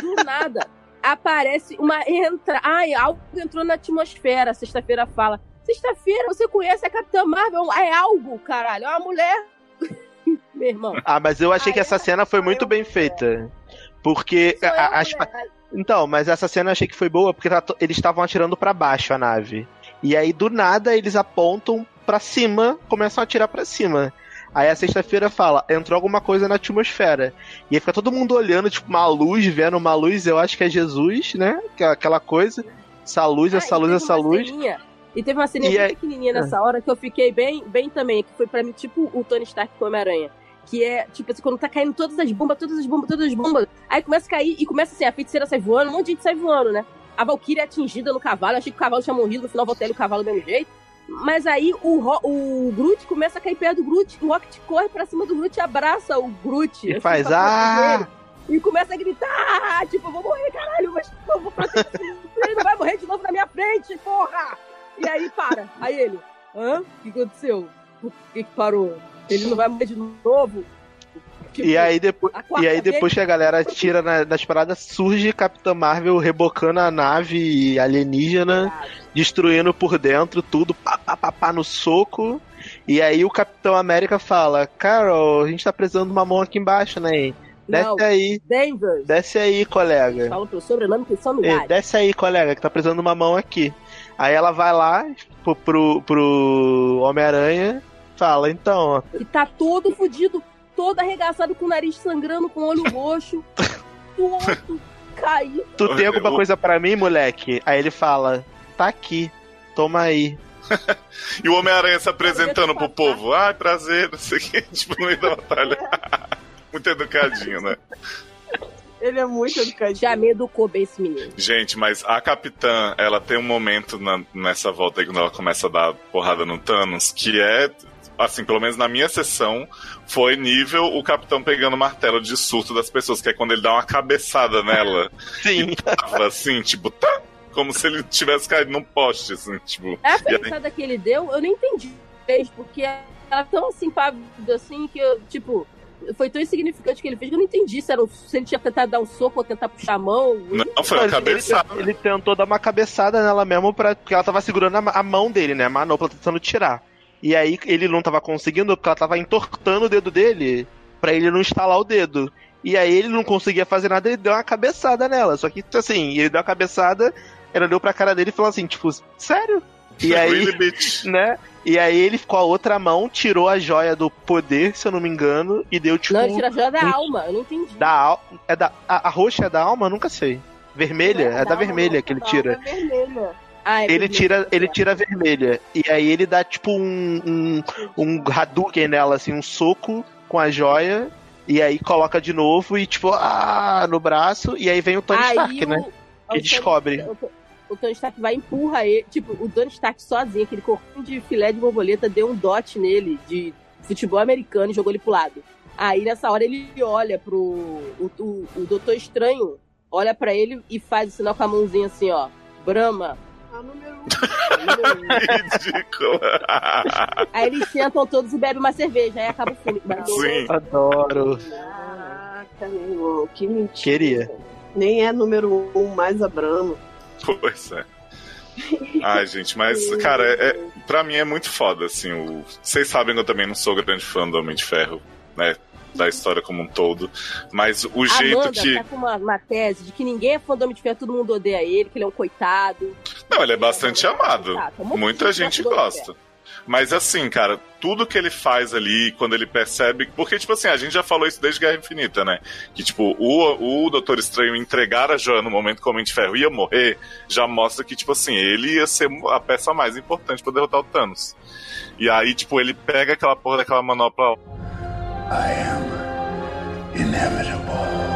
do nada, aparece uma entra. Ai, algo entrou na atmosfera. Sexta-feira fala. Sexta-feira, você conhece a Capitã Marvel? É algo, caralho. É uma mulher. [LAUGHS] Meu irmão. Ah, mas eu achei que essa cena foi muito bem feita. Porque. Sou a- as- mulher. Então, mas essa cena eu achei que foi boa porque tá eles estavam atirando pra baixo a nave. E aí, do nada, eles apontam pra cima, começam a atirar pra cima. Aí a sexta-feira fala, entrou alguma coisa na atmosfera. E aí fica todo mundo olhando, tipo, uma luz, vendo uma luz, eu acho que é Jesus, né? Que é Aquela coisa. Essa luz, Ah, essa luz, essa luz. e teve uma ceninha E bem aí- pequenininha nessa hora que eu fiquei bem, bem também, que foi pra mim tipo o Tony Stark com o Homem-Aranha. Que é, tipo assim, quando tá caindo todas as bombas, todas as bombas, todas as bombas. Aí começa a cair e começa assim, a feiticeira sai voando, um monte de gente sai voando, né? A Valkyrie é atingida no cavalo, achei que o cavalo tinha morrido, no final voltei o cavalo do mesmo jeito. Mas aí o, o Groot começa a cair perto do Groot, o Rocket corre pra cima do Groot e abraça o Groot. E assim, faz, ah! E começa a gritar, tipo, eu vou morrer, caralho, mas eu vou proteger ele não vai morrer de novo na minha frente, porra! E aí para. Aí ele, hã? O que aconteceu? Por que que parou? Ele não vai morrer de novo? Tipo, E aí, depois, e aí depois que a galera tira na- das paradas, surge Capitã Marvel rebocando a nave alienígena, destruindo por dentro tudo, pá, pá, pá, pá, no soco. E aí o Capitão América fala, Carol, a gente tá precisando de uma mão aqui embaixo, né? Desce Não, aí, Denver. desce aí, colega. Falam pelo sobrenome que são É, milhares. desce aí, colega, que tá precisando de uma mão aqui. Aí ela vai lá pro, pro, pro Homem-Aranha, fala, então, E tá todo fudido, todo arregaçado com o nariz sangrando, com o olho roxo, [LAUGHS] todo caído. tu tem alguma coisa pra mim, moleque? Aí ele fala, tá aqui, toma aí. [LAUGHS] E o Homem-Aranha se apresentando pro passar. povo. Ai, prazer, não sei o que, [LAUGHS] tipo, no meio da batalha. Muito educadinho, né? Ele é muito educadinho. Já me educou bem esse menino. Gente, mas a Capitã, ela tem um momento na- nessa volta aí, quando ela começa a dar porrada no Thanos, que é assim, pelo menos na minha sessão, foi nível o capitão pegando o martelo de surto das pessoas, que é quando ele dá uma cabeçada nela. [LAUGHS] Sim. E tava assim, tipo, tá. Como se ele tivesse caído num poste, assim, tipo. A e aí- que ele deu, eu não entendi. Fez, porque ela é tão assim, pávida assim, que eu, tipo, foi tão insignificante que ele fez que eu não entendi se, era um- se ele tinha tentado dar um soco ou tentar puxar a mão. Não, foi uma cabeçada. Ele, ele tentou dar uma cabeçada nela mesmo, pra, porque ela tava segurando a, a mão dele, né? A manopla tentando tirar. E aí ele não tava conseguindo, porque ela tava entortando o dedo dele pra ele não estalar o dedo. E aí ele não conseguia fazer nada, ele deu uma cabeçada nela. Só que, assim, ele deu uma cabeçada, ela deu pra cara dele e falou assim, tipo, sério? E aí, [LAUGHS] né? E aí ele, com a outra mão, tirou a joia do poder, se eu não me engano, e deu, tipo... Não, ele tira a joia da um- alma, eu não entendi. Da al... é da a, a roxa é da alma? Nunca sei. Vermelha? Não É da alma, vermelha que ele da tira. alma é vermelha. Ah, é Ele tira, ele tira a vermelha. E aí ele dá tipo um, um, um Hadouken nela, assim, um soco com a joia. E aí coloca de novo e tipo, ah, no braço. E aí vem o Tony Aí Stark, o- né? Que Tony- descobre. O, o Tony Stark vai e empurra ele. Tipo, o Tony Stark sozinho, aquele corpinho de filé de borboleta, deu um dot nele de futebol americano e jogou ele pro lado. Aí nessa hora ele olha pro. O, o, o Doutor Estranho olha pra ele e faz o sinal com a mãozinha assim, ó. Brahma. Ah, número um. número um. Ridículo. Aí eles sentam todos e bebem uma cerveja. Aí acaba o filme. Sim. Adoro. Caraca, meu irmão, que mentira. Queria. Nem é número um mais a Brahma. Pois é. Ai, gente, mas, cara, é, é, pra mim é muito foda, assim. O... Vocês sabem que eu também não sou grande fã do Homem de Ferro, né? Da história como um todo. Mas o jeito Amanda que. tá com uma, uma tese de que ninguém é fã do Homem de Ferro, todo mundo odeia ele, que ele é um coitado. Não, ele é bastante amado. Tá, tá Muita difícil gente gosta. Mas assim, cara, tudo que ele faz ali, quando ele percebe. Porque, tipo assim, a gente já falou isso desde Guerra Infinita, né? Que, tipo, o, o Doutor Estranho entregar a Joia no momento que o Homem de Ferro ia morrer, já mostra que, tipo assim, ele ia ser a peça mais importante pra derrotar o Thanos. E aí, tipo, ele pega aquela porra daquela manopla. I am inevitable.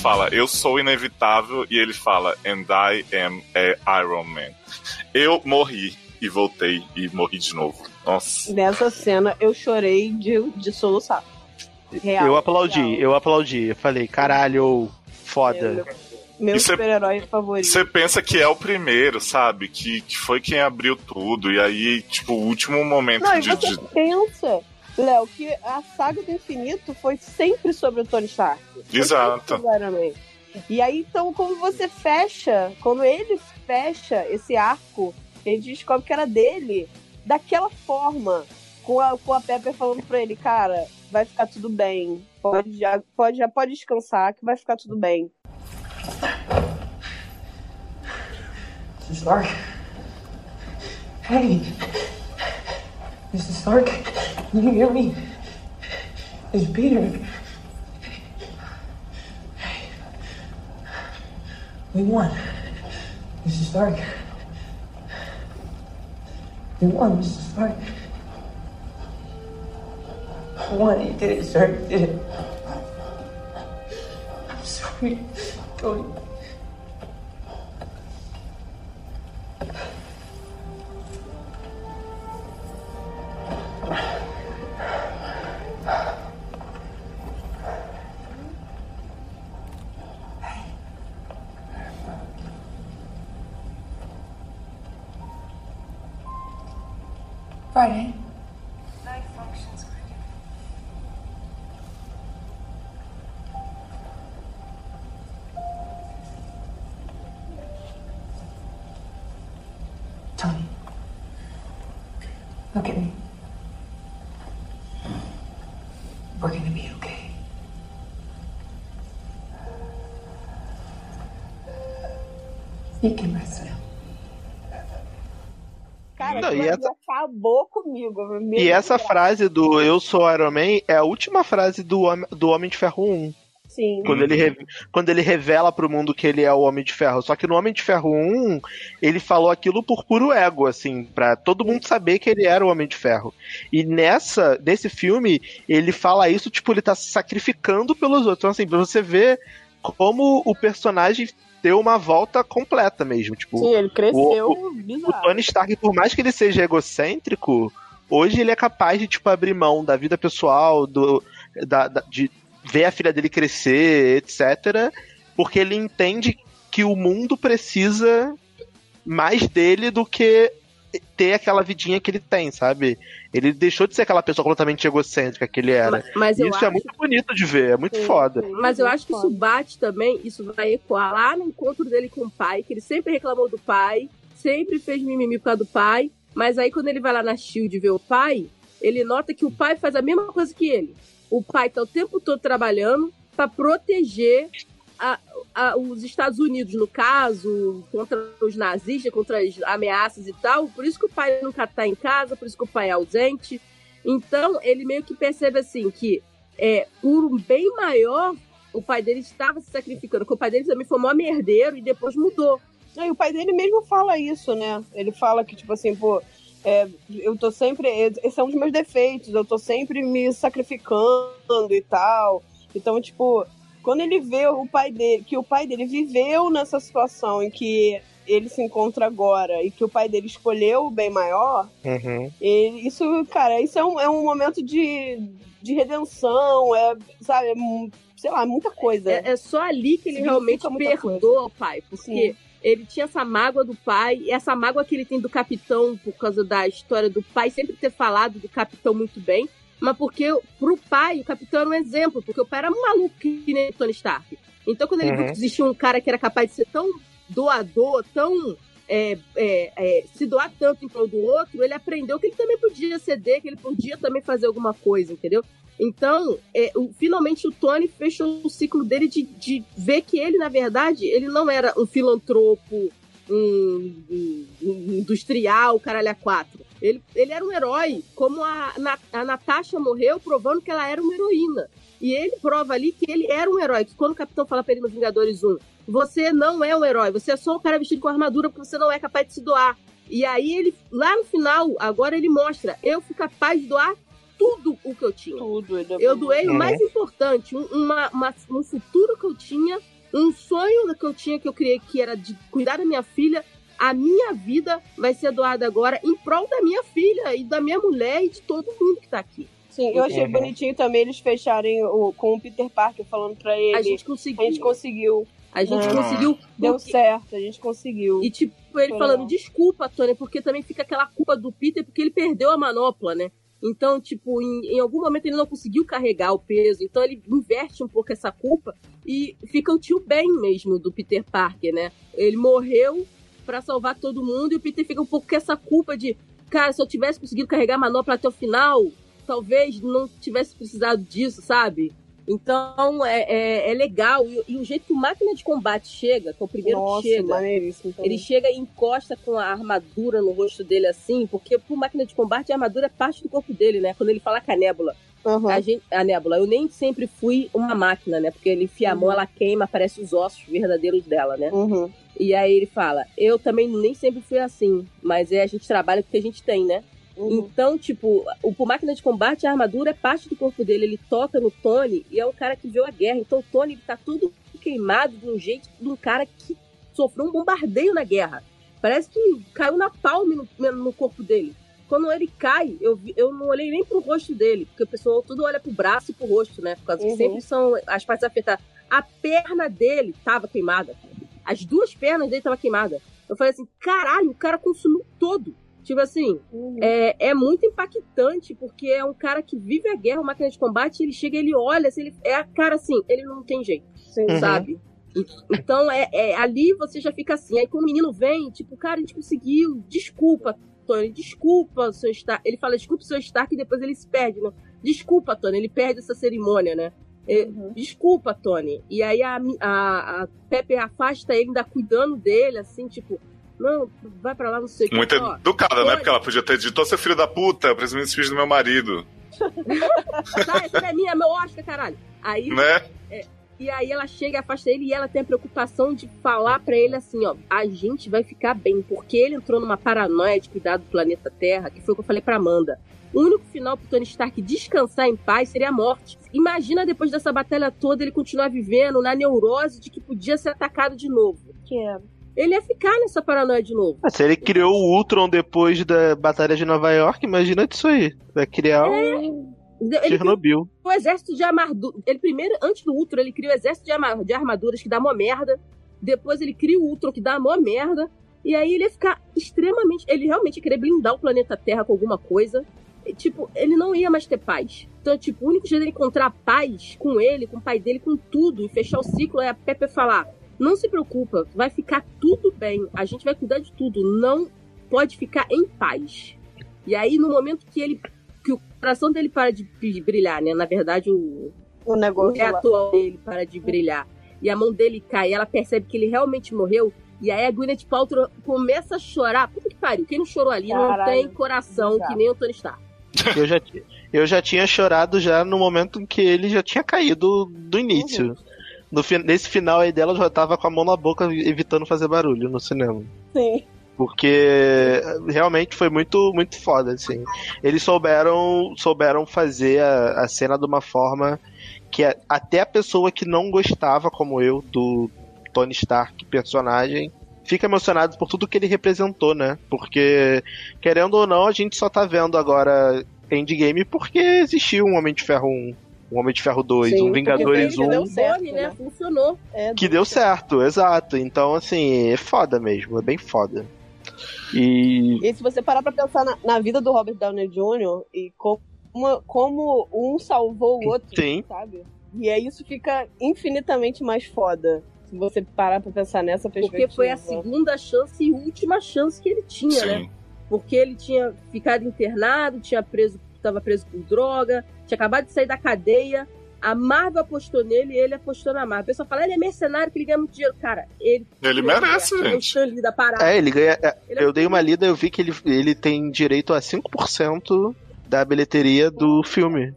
Thanos fala, eu sou inevitável, e ele fala, and I am a Iron Man. Eu morri e voltei e morri de novo. Nossa. Nessa cena eu chorei de, de soluçar. Real. eu aplaudi, real. eu aplaudi. Eu falei, caralho, foda. Meu é- super-herói favorito. Você pensa que é o primeiro, sabe? Que, que foi quem abriu tudo. E aí, tipo, o último momento Não, de, você de- pensa, Léo, que a saga do infinito foi sempre sobre o Tony Stark. Exato. sobre. E aí, então, quando você fecha, quando ele fecha esse arco, ele descobre que era dele, daquela forma, com a, com a Pepper falando pra ele, cara, vai ficar tudo bem. Pode, já, pode, já pode descansar, que vai ficar tudo bem. Stark? Hey! Mr. Stark? Can you hear me? It's Peter. We won. Mr. Stark. We won, Mr. Stark. We won. You did it, sir. You did it. I'm sorry, Tony. Vai, hein? Rest now. Cara, Não, e essa- acabou comigo. meu E essa Deus. frase do Eu sou Iron Man é a última frase do, Hom- do Homem de Ferro 1. Sim. Quando ele, re- quando ele revela pro mundo que ele é o Homem de Ferro. Só que no Homem de Ferro 1, ele falou aquilo por puro ego, assim, pra todo mundo saber que ele era o Homem de Ferro. E nessa, nesse filme, ele fala isso, tipo, ele tá se sacrificando pelos outros. Então, assim, pra você ver como o personagem deu uma volta completa mesmo. Tipo, Sim, ele cresceu o- O bizarro. Tony Stark, por mais que ele seja egocêntrico, hoje ele é capaz de, tipo, abrir mão da vida pessoal, do, da, da- de ver a filha dele crescer, etc. Porque ele entende que o mundo precisa mais dele do que ter aquela vidinha que ele tem, sabe? Ele deixou de ser aquela pessoa completamente egocêntrica que ele era. Mas, mas isso acho, é muito bonito de ver, é muito foda. mas eu acho que isso bate também, isso vai ecoar lá no encontro dele com o pai, que ele sempre reclamou do pai, sempre fez mimimi por causa do pai, mas aí quando ele vai lá na Shield ver o pai, ele nota que o pai faz a mesma coisa que ele. O pai tá o tempo todo trabalhando pra proteger a- a- os Estados Unidos, no caso, contra os nazistas, contra as ameaças e tal. Por isso que o pai nunca tá em casa, por isso que o pai é ausente. Então, ele meio que percebe assim que é, por um bem maior, o pai dele estava se sacrificando. Porque o pai dele também foi mó merdeiro e depois mudou. E o pai dele mesmo fala isso, né? Ele fala que, tipo assim, pô, é, eu tô sempre. É um dos meus defeitos, eu tô sempre me sacrificando e tal. Então, tipo, quando ele vê o pai dele, que o pai dele viveu nessa situação em que ele se encontra agora e que o pai dele escolheu o bem maior, Uhum. ele- isso, cara, isso é um, é um momento de, de redenção, é, sabe, é, sei lá, muita coisa. É, é só ali que ele Significa realmente perdoa o pai. Porque Sim. ele tinha essa mágoa do pai, e essa mágoa que ele tem do capitão, por causa da história do pai sempre ter falado do capitão muito bem. Mas porque pro pai, o capitão era um exemplo, porque o pai era um maluco que nem o Tony Stark. Então, quando ele Uhum. viu que existia um cara que era capaz de ser tão doador, tão. é, é, é, se doar tanto em prol do outro, ele aprendeu que ele também podia ceder, que ele podia também fazer alguma coisa, entendeu? Então, é, o- finalmente o Tony fechou o ciclo dele de, de ver que ele, na verdade, ele não era um filantropo, um, um- um industrial, caralho a quatro. Ele, ele era um herói, como a, a Natasha morreu, provando que ela era uma heroína. E ele prova ali que ele era um herói. Que quando o capitão fala pra ele no Vingadores 1, você não é um herói, você é só um cara vestido com armadura porque você não é capaz de se doar. E aí ele, lá no final, agora ele mostra, eu fui capaz de doar tudo o que eu tinha. Tudo. ele- Eu doei o Uhum. mais importante, um, uma, uma- um futuro que eu tinha, um sonho que eu tinha que eu criei, que era de cuidar da minha filha. A minha vida vai ser doada agora em prol da minha filha e da minha mulher e de todo mundo que tá aqui. Sim, eu achei Uhum. bonitinho também eles fecharem o, com o Peter Parker falando pra ele. A gente conseguiu. A gente conseguiu. A gente Ah. conseguiu. Deu porque- certo, a gente conseguiu. E tipo, ele Foi falando, legal. desculpa, Tony, porque também fica aquela culpa do Peter porque ele perdeu a manopla, né? Então, tipo, em, em algum momento ele não conseguiu carregar o peso, então ele inverte um pouco essa culpa e fica o tio Ben mesmo do Peter Parker, né? Ele morreu pra salvar todo mundo e o Peter fica um pouco com essa culpa de, cara, se eu tivesse conseguido carregar a manopla até o final, talvez não tivesse precisado disso, sabe? Então é, é, é legal. E, e o jeito que o máquina de combate chega, que é o primeiro Nossa, que chega, ele chega e encosta com a armadura no rosto dele assim, porque pro máquina de combate a armadura é parte do corpo dele, né? Quando ele fala com Aham. A, gente, a nébula, eu nem sempre fui uma máquina, né? Porque ele enfia a mão, Uhum. ela queima, aparece os ossos verdadeiros dela, né? Uhum. E aí ele fala, eu também nem sempre fui assim, mas é a gente trabalha com o que a gente tem, né? Uhum. Então, tipo, o por máquina de combate, a armadura é parte do corpo dele. Ele toca no Tony e é um cara que viu a guerra. Então o Tony tá todo queimado de um jeito de um cara que sofreu um bombardeio na guerra. Parece que caiu na palme no, no corpo dele. Quando ele cai, eu, vi- eu não olhei nem pro rosto dele, porque o pessoal tudo olha pro braço e pro rosto, né? Por causa que Uhum. sempre são as partes afetadas. A perna dele tava queimada. As duas pernas dele tava queimada. Eu falei assim, caralho, o cara consumiu todo. Tipo assim, é, é muito impactante, porque é um cara que vive a guerra, uma máquina de combate, ele chega, ele olha, assim, ele, é a cara assim, ele não tem jeito, Uhum. sabe? Então, é, é- ali você já fica assim. Aí quando o menino vem, tipo, cara, a gente conseguiu, desculpa, Tony, desculpa, seu Stark. Ele fala, desculpa, seu Stark, e depois ele se perde, né? Desculpa, Tony, ele perde essa cerimônia, né? É, Desculpa, Tony. E aí a, a, a Pepe afasta ele, ainda cuidando dele, assim, tipo, não, vai pra lá, não sei o que. Muito Ó, educada, né? Porque ela podia ter dito, ô seu filho da puta, presumindo esse filho do meu marido. [LAUGHS] Tá, essa é minha, meu Oscar, caralho. Aí, Né? é, e aí ela chega, afasta ele e ela tem a preocupação de falar pra ele assim, ó, a gente vai ficar bem, porque ele entrou numa paranoia de cuidar do planeta Terra, que foi o que eu falei pra Amanda. O único final pro Tony Stark descansar em paz seria a morte. Imagina depois dessa batalha toda ele continuar vivendo na neurose de que podia ser atacado de novo. Que é. Ele ia ficar nessa paranoia de novo. Ah, Se ele criou o Ultron depois da Batalha de Nova York, imagina disso aí. Vai criar um Ele Chernobyl. o exército de armaduras. Ele primeiro, antes do Ultron, ele cria o exército de, arma- de armaduras que dá mó merda. Depois ele cria o Ultron que dá mó merda. E aí ele ia ficar extremamente. Ele realmente ia querer blindar o planeta Terra com alguma coisa. E, tipo, ele não ia mais ter paz. Então, tipo, o único jeito dele encontrar paz com ele, com o pai dele, com tudo, e fechar o ciclo é a Pepe falar: Não se preocupa, vai ficar tudo bem. A gente vai cuidar de tudo. Não pode ficar em paz. E aí, no momento que ele. Que o coração dele para de brilhar, né? Na verdade, o, O negócio lá. reator dele para de brilhar. E a mão dele cai, e ela percebe que ele realmente morreu. E aí a Gwyneth Paltrow começa a chorar. Puta que pariu. Quem não chorou ali não Caralho. tem coração que nem o Tony Stark. [LAUGHS] Eu já, eu já tinha chorado já no momento em que ele já tinha caído do início. No, fi- nesse final aí dela, eu já tava com a mão na boca evitando fazer barulho no cinema. Sim. Porque realmente foi muito, muito foda, assim. Eles souberam, souberam fazer a, a cena de uma forma que a- até a pessoa que não gostava, como eu, do Tony Stark, personagem, fica emocionado por tudo que ele representou, né? Porque, querendo ou não, a gente só tá vendo agora Endgame porque existiu um Homem de Ferro 1, um Homem de Ferro 2, Sim, um Vingadores ele deu 1. certo, Boni, né? né? Funcionou. É, Que deu certo, exato. Então, assim, é foda mesmo, é bem foda. E. E se você parar pra pensar na, na vida do Robert Downey Jr. e como, como um salvou o outro, Sim. sabe? E aí isso fica infinitamente mais foda. Se você parar pra pensar nessa perspectiva. Porque foi a segunda chance e última chance que ele tinha, né? Sim. Porque ele tinha ficado internado, tinha preso, estava preso por droga, tinha acabado de sair da cadeia. A Marvel apostou nele e ele apostou na Marvel. A pessoa fala, ele é mercenário, que ele ganha muito dinheiro. Cara, ele. Ele merece, é o gente. Stan Lee da parada. É, ele ganha. é, Ele é eu dei uma lida eu vi que ele, ele tem direito a 5% da bilheteria do filme.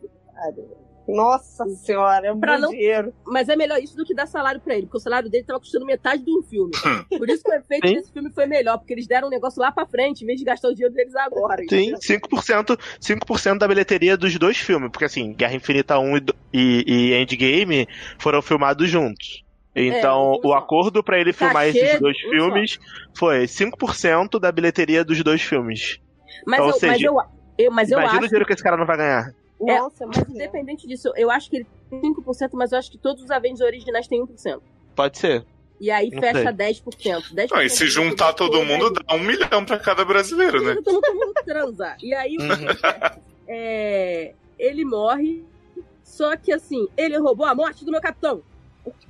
Nossa senhora, é um Pra bom não- dinheiro. Mas é melhor isso do que dar salário pra ele, porque o salário dele tava custando metade de um filme. Por isso que o efeito Sim. desse filme foi melhor, porque eles deram um negócio lá pra frente, em vez de gastar o dinheiro deles agora. Sim, entendeu? 5%, 5% da bilheteria dos dois filmes. Porque assim, Guerra Infinita 1 e, do- e, e Endgame foram filmados juntos. Então, um o acordo pra ele filmar Cachê, esses dois filmes foi 5% da bilheteria dos dois filmes. Mas, Ou eu, mas seja, eu, eu, mas eu Imagina o acho. dinheiro que esse cara não vai ganhar. É, Nossa, Mas independente disso, eu acho que ele tem 5%, mas eu acho que todos os Avengers originais têm 1%. Pode ser. E aí Não fecha sei. 10%. 10% Não, e se juntar todo mundo, dá um milhão pra cada brasileiro, né? Todo mundo transa. E aí Uhum. é, ele morre. Só que assim, ele roubou a morte do meu capitão.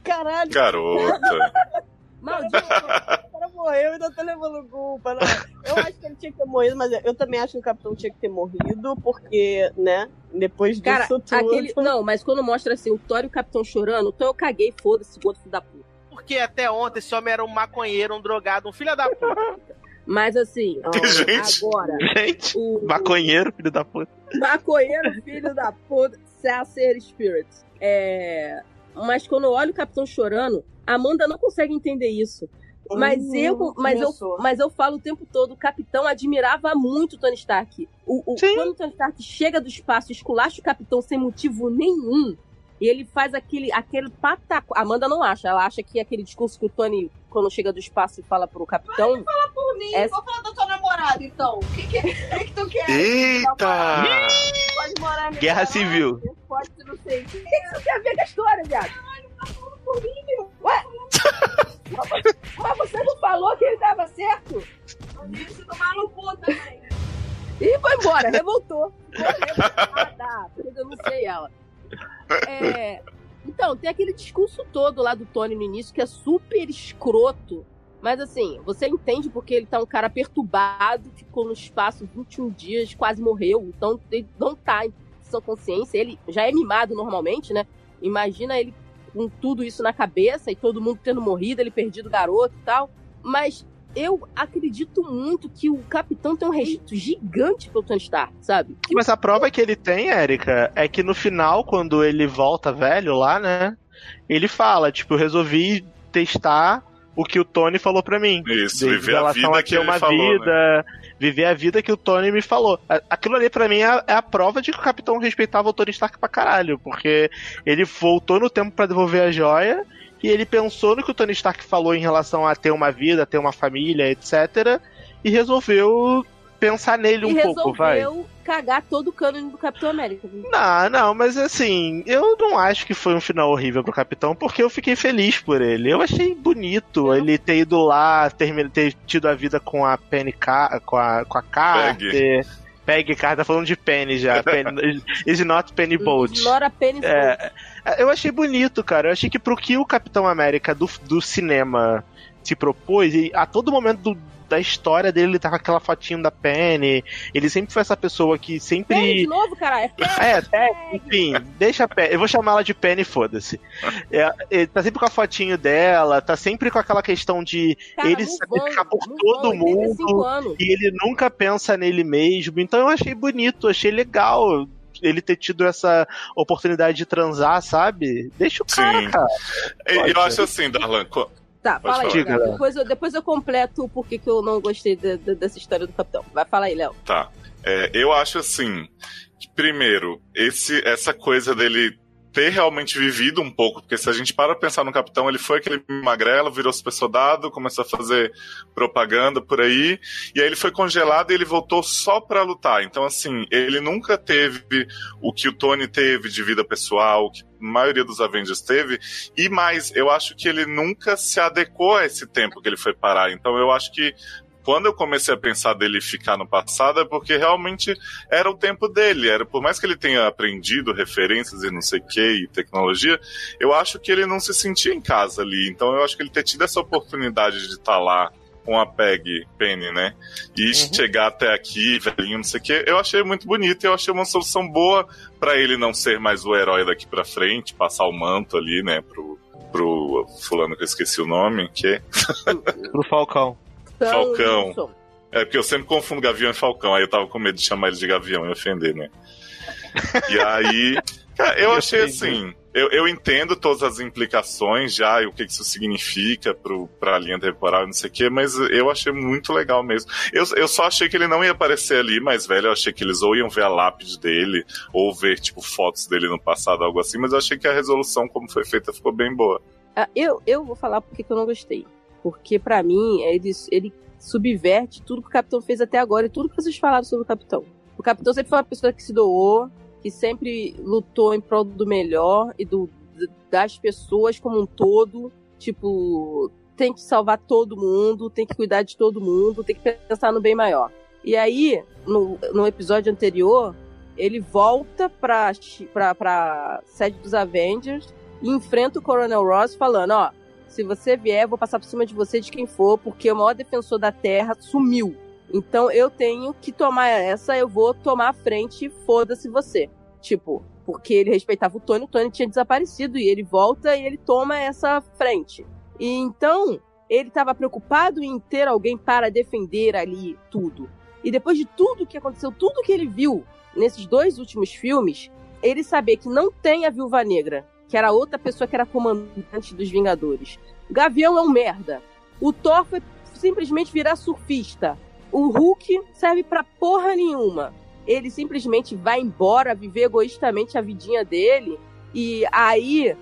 Caralho, Garota. [LAUGHS] Maldito. o cara morreu e ainda tá levando culpa. Não. Eu acho que ele tinha que ter morrido, mas eu também acho que o capitão tinha que ter morrido, porque, né, depois disso Cara, tudo. aquele. Não, mas quando mostra assim, o Thor e o capitão chorando, então eu caguei, foda-se, outro filho da puta. Porque até ontem esse homem era um maconheiro, um drogado, um filho da puta. Mas assim, [LAUGHS] Gente. agora, Gente, o maconheiro, filho da puta. maconheiro, filho da puta, Sacer Spirit. É. Mas quando eu olho o capitão chorando, Amanda não consegue entender isso. Mas Hum, eu, mas eu, mas eu falo o tempo todo, o capitão admirava muito o Tony Stark. O, o- quando o Tony Stark chega do espaço e esculacha o capitão sem motivo nenhum, e ele faz aquele, aquele pataco. Amanda não acha, ela acha que aquele discurso que o Tony, quando chega do espaço e fala pro capitão. por mim, É- vou falar do teu namorado, então. O que, que, que, que tu quer? Eita! Pode morar Guerra Civil. Pode não sei o que que isso tem a ver com a história, viado? Ué? [LAUGHS] Mas você não falou que ele tava certo? Tomar no cu também. embora, revoltou. Ficou revoltada, porque denunciei ela. É, então, tem aquele discurso todo lá do Tony no início que é super escroto. Mas assim, você entende porque ele tá um cara perturbado, ficou no espaço 21 dias, quase morreu. Então ele não tá em sua consciência. Ele já é mimado normalmente, né? Imagina ele com tudo isso na cabeça e todo mundo tendo morrido, ele perdido o garoto e tal. Mas eu acredito muito que o capitão tem um respeito gigante pelo Tony Stark, sabe? Mas a prova que ele tem, Érica, é que no final, quando ele volta velho lá, né? Ele fala, tipo, eu resolvi testar o que o Tony falou pra mim. Isso, De viver a relação vida a que ele uma falou, né? Viver a vida que o Tony me falou. Aquilo ali pra mim é, é a prova de que o Capitão respeitava o Tony Stark pra caralho, porque ele voltou no tempo pra devolver a joia e ele pensou no que o Tony Stark falou em relação a ter uma vida, ter uma família, etc. E resolveu pensar nele um e pouco, vai. resolveu cagar todo o cânone do Capitão América. Não, não, mas assim, eu não acho que foi um final horrível pro Capitão, porque eu fiquei feliz por ele. Eu achei bonito ele ter ido lá, termi- ter tido a vida com a Penny Car com a, com a Carter. Peg Carter, tá falando de Penny já. [LAUGHS] Penny, is not Penny Bolt. Ignora apenas É, eu achei bonito, cara. Eu achei que pro que o Capitão América do, do cinema se propôs, e a todo momento do- da história dele, ele tá com aquela fotinho da Penny. Ele sempre foi essa pessoa que sempre. Penny de novo, cara. É É, Penny, enfim, deixa a Penny. Eu vou chamar ela de Penny, foda-se. É, ele tá sempre com a fotinho dela, tá sempre com aquela questão de Cara, ele sacrificar por todo vão, 85 mundo e ele nunca pensa nele mesmo. Então eu achei bonito, achei legal ele ter tido essa oportunidade de transar, sabe? Deixa o cara, Sim. cara. Pode Eu acho assim, Darlan. Tá, Pode fala aí, falar. Léo. Depois eu, depois eu completo o porquê que eu não gostei de- de- dessa história do Capitão. Vai, fala aí, Léo. Tá. É, eu acho assim. Que, primeiro, esse, essa coisa dele ter realmente vivido um pouco, porque se a gente para pensar no Capitão, ele foi aquele magrelo, virou super soldado, começou a fazer propaganda por aí, e aí ele foi congelado e ele voltou só pra lutar. Então, assim, ele nunca teve o que o Tony teve de vida pessoal, que a maioria dos Avengers teve, e mais, eu acho que ele nunca se adequou a esse tempo que ele foi parar. Então, eu acho que quando eu comecei a pensar dele ficar no passado é porque realmente era o tempo dele. Era por mais que ele tenha aprendido referências e não sei o que e tecnologia, eu acho que ele não se sentia em casa ali. Então eu acho que ele ter tido essa oportunidade de estar lá com a Peg Penny, né? E chegar até aqui, velhinho, não sei o que, eu achei muito bonito e eu achei uma solução boa pra ele não ser mais o herói daqui pra frente, passar o manto ali, né, pro, pro fulano que eu esqueci o nome, que é Pro Falcão. Falcão. Wilson. É porque eu sempre confundo Gavião e Falcão, aí eu tava com medo de chamar ele de Gavião e ofender, né? E aí, [LAUGHS] cara, eu achei assim. Eu, eu entendo todas as implicações já e o que isso significa pro, pra linha temporal e não sei o quê, mas eu achei muito legal mesmo. Eu, eu só achei que ele não ia aparecer ali, mas, velho, eu achei que eles ou iam ver a lápide dele, ou ver, tipo, fotos dele no passado, algo assim, mas eu achei que a resolução, como foi feita, ficou bem boa. Ah, eu, eu vou falar porque que eu não gostei. Porque, pra mim, ele, ele subverte tudo que o Capitão fez até agora e tudo que vocês falaram sobre o Capitão. O Capitão sempre foi uma pessoa que se doou, que sempre lutou em prol do melhor e do, das pessoas como um todo. Tipo, tem que salvar todo mundo, tem que cuidar de todo mundo, tem que pensar no bem maior. E aí, no, no episódio anterior, ele volta pra, pra, pra sede dos Avengers e enfrenta o Coronel Ross falando, ó, se você vier, eu vou passar por cima de você de quem for, porque o maior defensor da Terra sumiu. Então eu tenho que tomar essa, eu vou tomar a frente foda-se você. Tipo, porque ele respeitava o Tony, o Tony tinha desaparecido e ele volta e ele toma essa frente. E então, ele estava preocupado em ter alguém para defender ali tudo. E depois de tudo que aconteceu, tudo que ele viu nesses dois últimos filmes, ele saber que não tem a Viúva Negra, que era outra pessoa que era comandante dos Vingadores. O Gavião é um merda. O Thor foi simplesmente virar surfista. O Hulk serve pra porra nenhuma. Ele simplesmente vai embora, viver egoístamente a vidinha dele. E aí,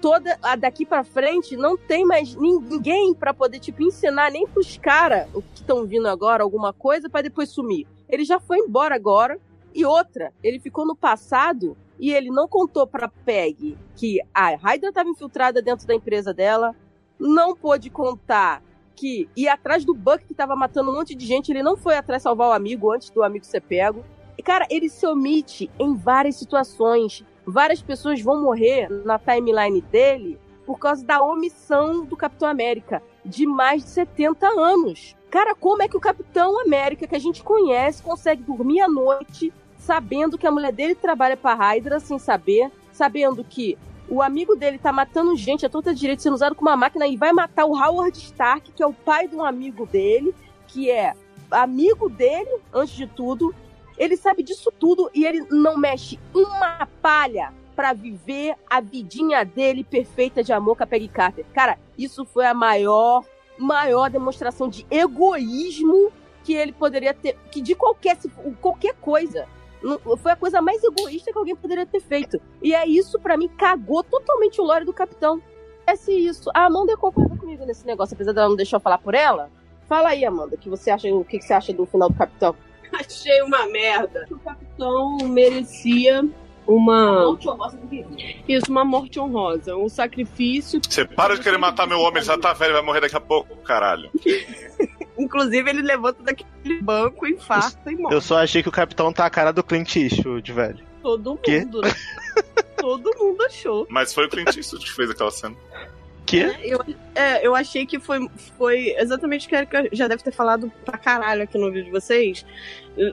toda a daqui pra frente não tem mais ninguém pra poder tipo ensinar nem pros caras que estão vindo agora alguma coisa pra depois sumir. Ele já foi embora agora. E outra, ele ficou no passado e ele não contou pra Peg que a Hydra estava infiltrada dentro da empresa dela, não pôde contar que ir atrás do Buck que tava matando um monte de gente, ele não foi atrás salvar o amigo antes do amigo ser pego. Cara, ele se omite em várias situações. Várias pessoas vão morrer na timeline dele por causa da omissão do Capitão América de mais de 70 anos. Cara, como é que o Capitão América, que a gente conhece, consegue dormir à noite sabendo que a mulher dele trabalha pra Hydra sem saber, sabendo que o amigo dele tá matando gente a toda direita sendo usado como uma máquina e vai matar o Howard Stark, que é o pai de um amigo dele, que é amigo dele, antes de tudo. Ele sabe disso tudo e ele não mexe uma palha para viver a vidinha dele perfeita de amor com a Peggy Carter. Cara, isso foi a maior, maior demonstração de egoísmo que ele poderia ter, que de qualquer, qualquer coisa. Foi a coisa mais egoísta que alguém poderia ter feito. E é isso, para mim, cagou totalmente o lore do capitão. É isso. A Amanda concorda comigo nesse negócio, apesar dela não deixar eu falar por ela. Fala aí, Amanda, que você acha, o que você acha do final do capitão? [LAUGHS] Achei uma merda. O capitão merecia uma. Morte honrosa do Isso, uma morte honrosa. Um sacrifício. Você para de querer matar meu homem, ele já tá velho, vai morrer daqui a pouco, caralho. [LAUGHS] Inclusive, ele levanta daquele banco, infarta e morre. Eu só achei que o capitão tá a cara do Clint Eastwood, velho. Todo Quê? mundo, né? [LAUGHS] Todo mundo achou. Mas foi o Clint Eastwood que fez aquela cena. Que? É, eu, é, eu achei que foi, foi exatamente o que a Erika já deve ter falado pra caralho aqui no vídeo de vocês.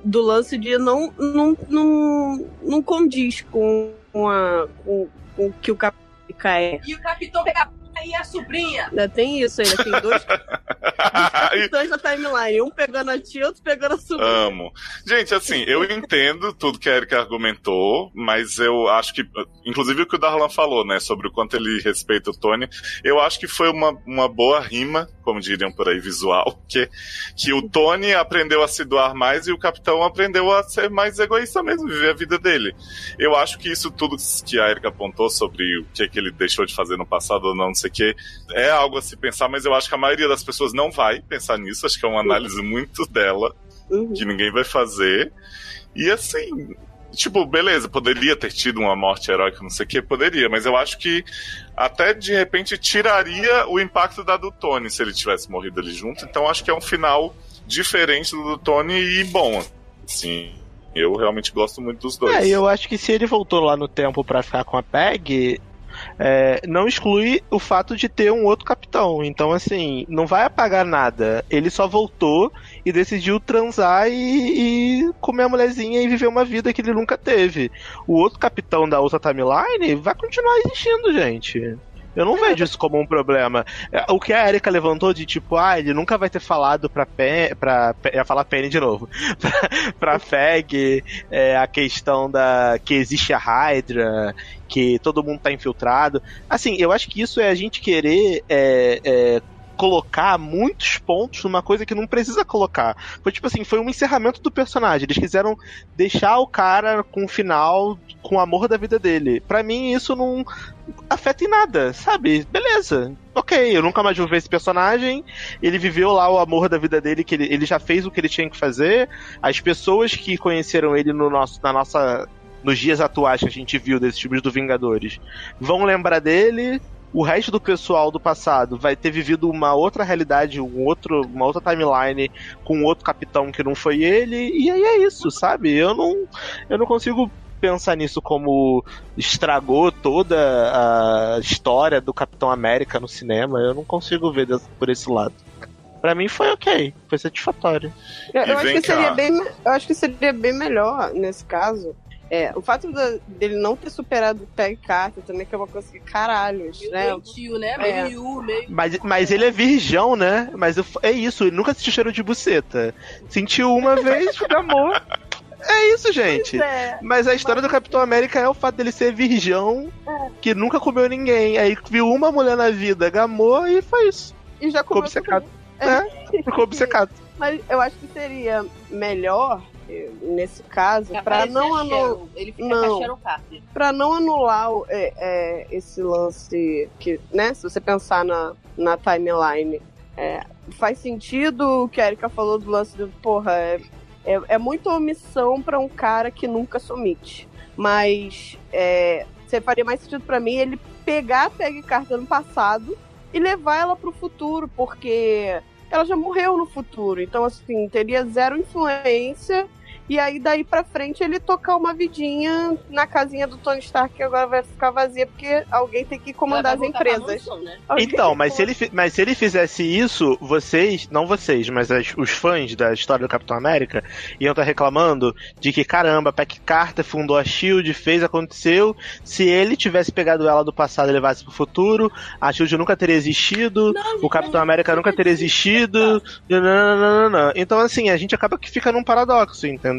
Do lance de não, não, não, não condiz com, a, com, com o que o Capitão é. E o capitão pega e a sobrinha. Ainda tem isso ainda, tem dois [LAUGHS] capitães na timeline. Um pegando a tia, outro pegando a sobrinha. Amo. Gente, assim, eu entendo tudo que a Erika argumentou, mas eu acho que, inclusive o que o Darlan falou, né, sobre o quanto ele respeita o Tony, eu acho que foi uma, uma boa rima, como diriam por aí, visual, [LAUGHS] que, que o Tony aprendeu a se doar mais e o Capitão aprendeu a ser mais egoísta mesmo, viver a vida dele. Eu acho que isso tudo que a Erika apontou sobre o que, que ele deixou de fazer no passado ou não, não sei o que, é algo a se pensar, mas eu acho que a maioria das pessoas não vai pensar nisso, acho que é uma análise muito dela, que ninguém vai fazer. E assim, tipo, beleza, poderia ter tido uma morte heróica, não sei o que, poderia, mas eu acho que até de repente tiraria o impacto da do Tony se ele tivesse morrido ali junto. Então acho que é um final diferente do do Tony e bom. Sim, eu realmente gosto muito dos dois. É, eu acho que se ele voltou lá no tempo pra ficar com a Peg, é, não exclui o fato de ter um outro capitão. Então, assim, não vai apagar nada. Ele só voltou e decidiu transar e, e comer a mulherzinha e viver uma vida que ele nunca teve. O outro capitão da outra timeline vai continuar existindo, gente. Eu não vejo isso como um problema. É, O que a Erika levantou de tipo, ah, ele nunca vai ter falado pra Pen, pra, ia falar Penny de novo, [LAUGHS] pra, pra Feg, é, a questão da que existe a Hydra, que todo mundo tá infiltrado. Assim, eu acho que isso é a gente querer é, é, colocar muitos pontos numa coisa que não precisa colocar. Foi tipo assim, foi um encerramento do personagem. Eles quiseram deixar o cara com o final, com o amor da vida dele. Pra mim, isso não afeta em nada, sabe? Beleza. Ok, eu nunca mais vou ver esse personagem. Ele viveu lá o amor da vida dele, que ele, ele já fez o que ele tinha que fazer. As pessoas que conheceram ele no nosso, na nossa. Nos dias atuais que a gente viu desses filmes do Vingadores vão lembrar dele, o resto do pessoal do passado vai ter vivido uma outra realidade, um outro, uma outra timeline com outro capitão que não foi ele, e aí é isso, sabe? Eu não, eu não consigo pensar nisso como estragou toda a história do Capitão América no cinema. Eu não consigo ver por esse lado. Pra mim foi ok, foi satisfatório. Eu, eu acho que seria bem, eu acho que seria bem melhor nesse caso. É, o fato da- dele não ter superado o Peg Carter também, que é uma coisa que, caralho, né? Meio tio, né? Meio É. Yu, meio. Mas, mas ele é virgão, né? Mas eu- é isso, ele nunca sentiu cheiro de buceta. Sentiu uma [LAUGHS] vez, amor. É isso, gente. É. Mas a história do Capitão América é o fato dele ser virgão, que nunca comeu ninguém. Aí viu uma mulher na vida, gamou e foi isso. E já Ficou comeu obcecado. todo É, ficou obcecado. [LAUGHS] Mas eu acho que seria melhor, nesse caso, Parecia não, Sharon. anu Ele fica Não. com a Sharon Carter. pra não anular o- é, é, esse lance que, né, se você pensar na, na timeline, é, faz sentido o que a Erika falou do lance do, porra, é, é, é muita omissão pra um cara que nunca se omite. Mas é, você faria mais sentido pra mim ele pegar a Peggy Carter no passado e levar ela pro futuro, porque ela já morreu no futuro. Então, assim, teria zero influência E aí, daí pra frente, ele tocar uma vidinha na casinha do Tony Stark, que agora vai ficar vazia, porque alguém tem que comandar as empresas. mansão, né? Então, mas se, ele, mas se ele fizesse isso, vocês, não vocês, mas as- os fãs da história do Capitão América iam estar reclamando de que, caramba, Peck Carter fundou a SHIELD, fez, aconteceu. Se ele tivesse pegado ela do passado e levasse pro futuro, a SHIELD nunca teria existido, o Capitão América nunca teria existido. nananana. Então, assim, a gente acaba que fica num paradoxo, entendeu?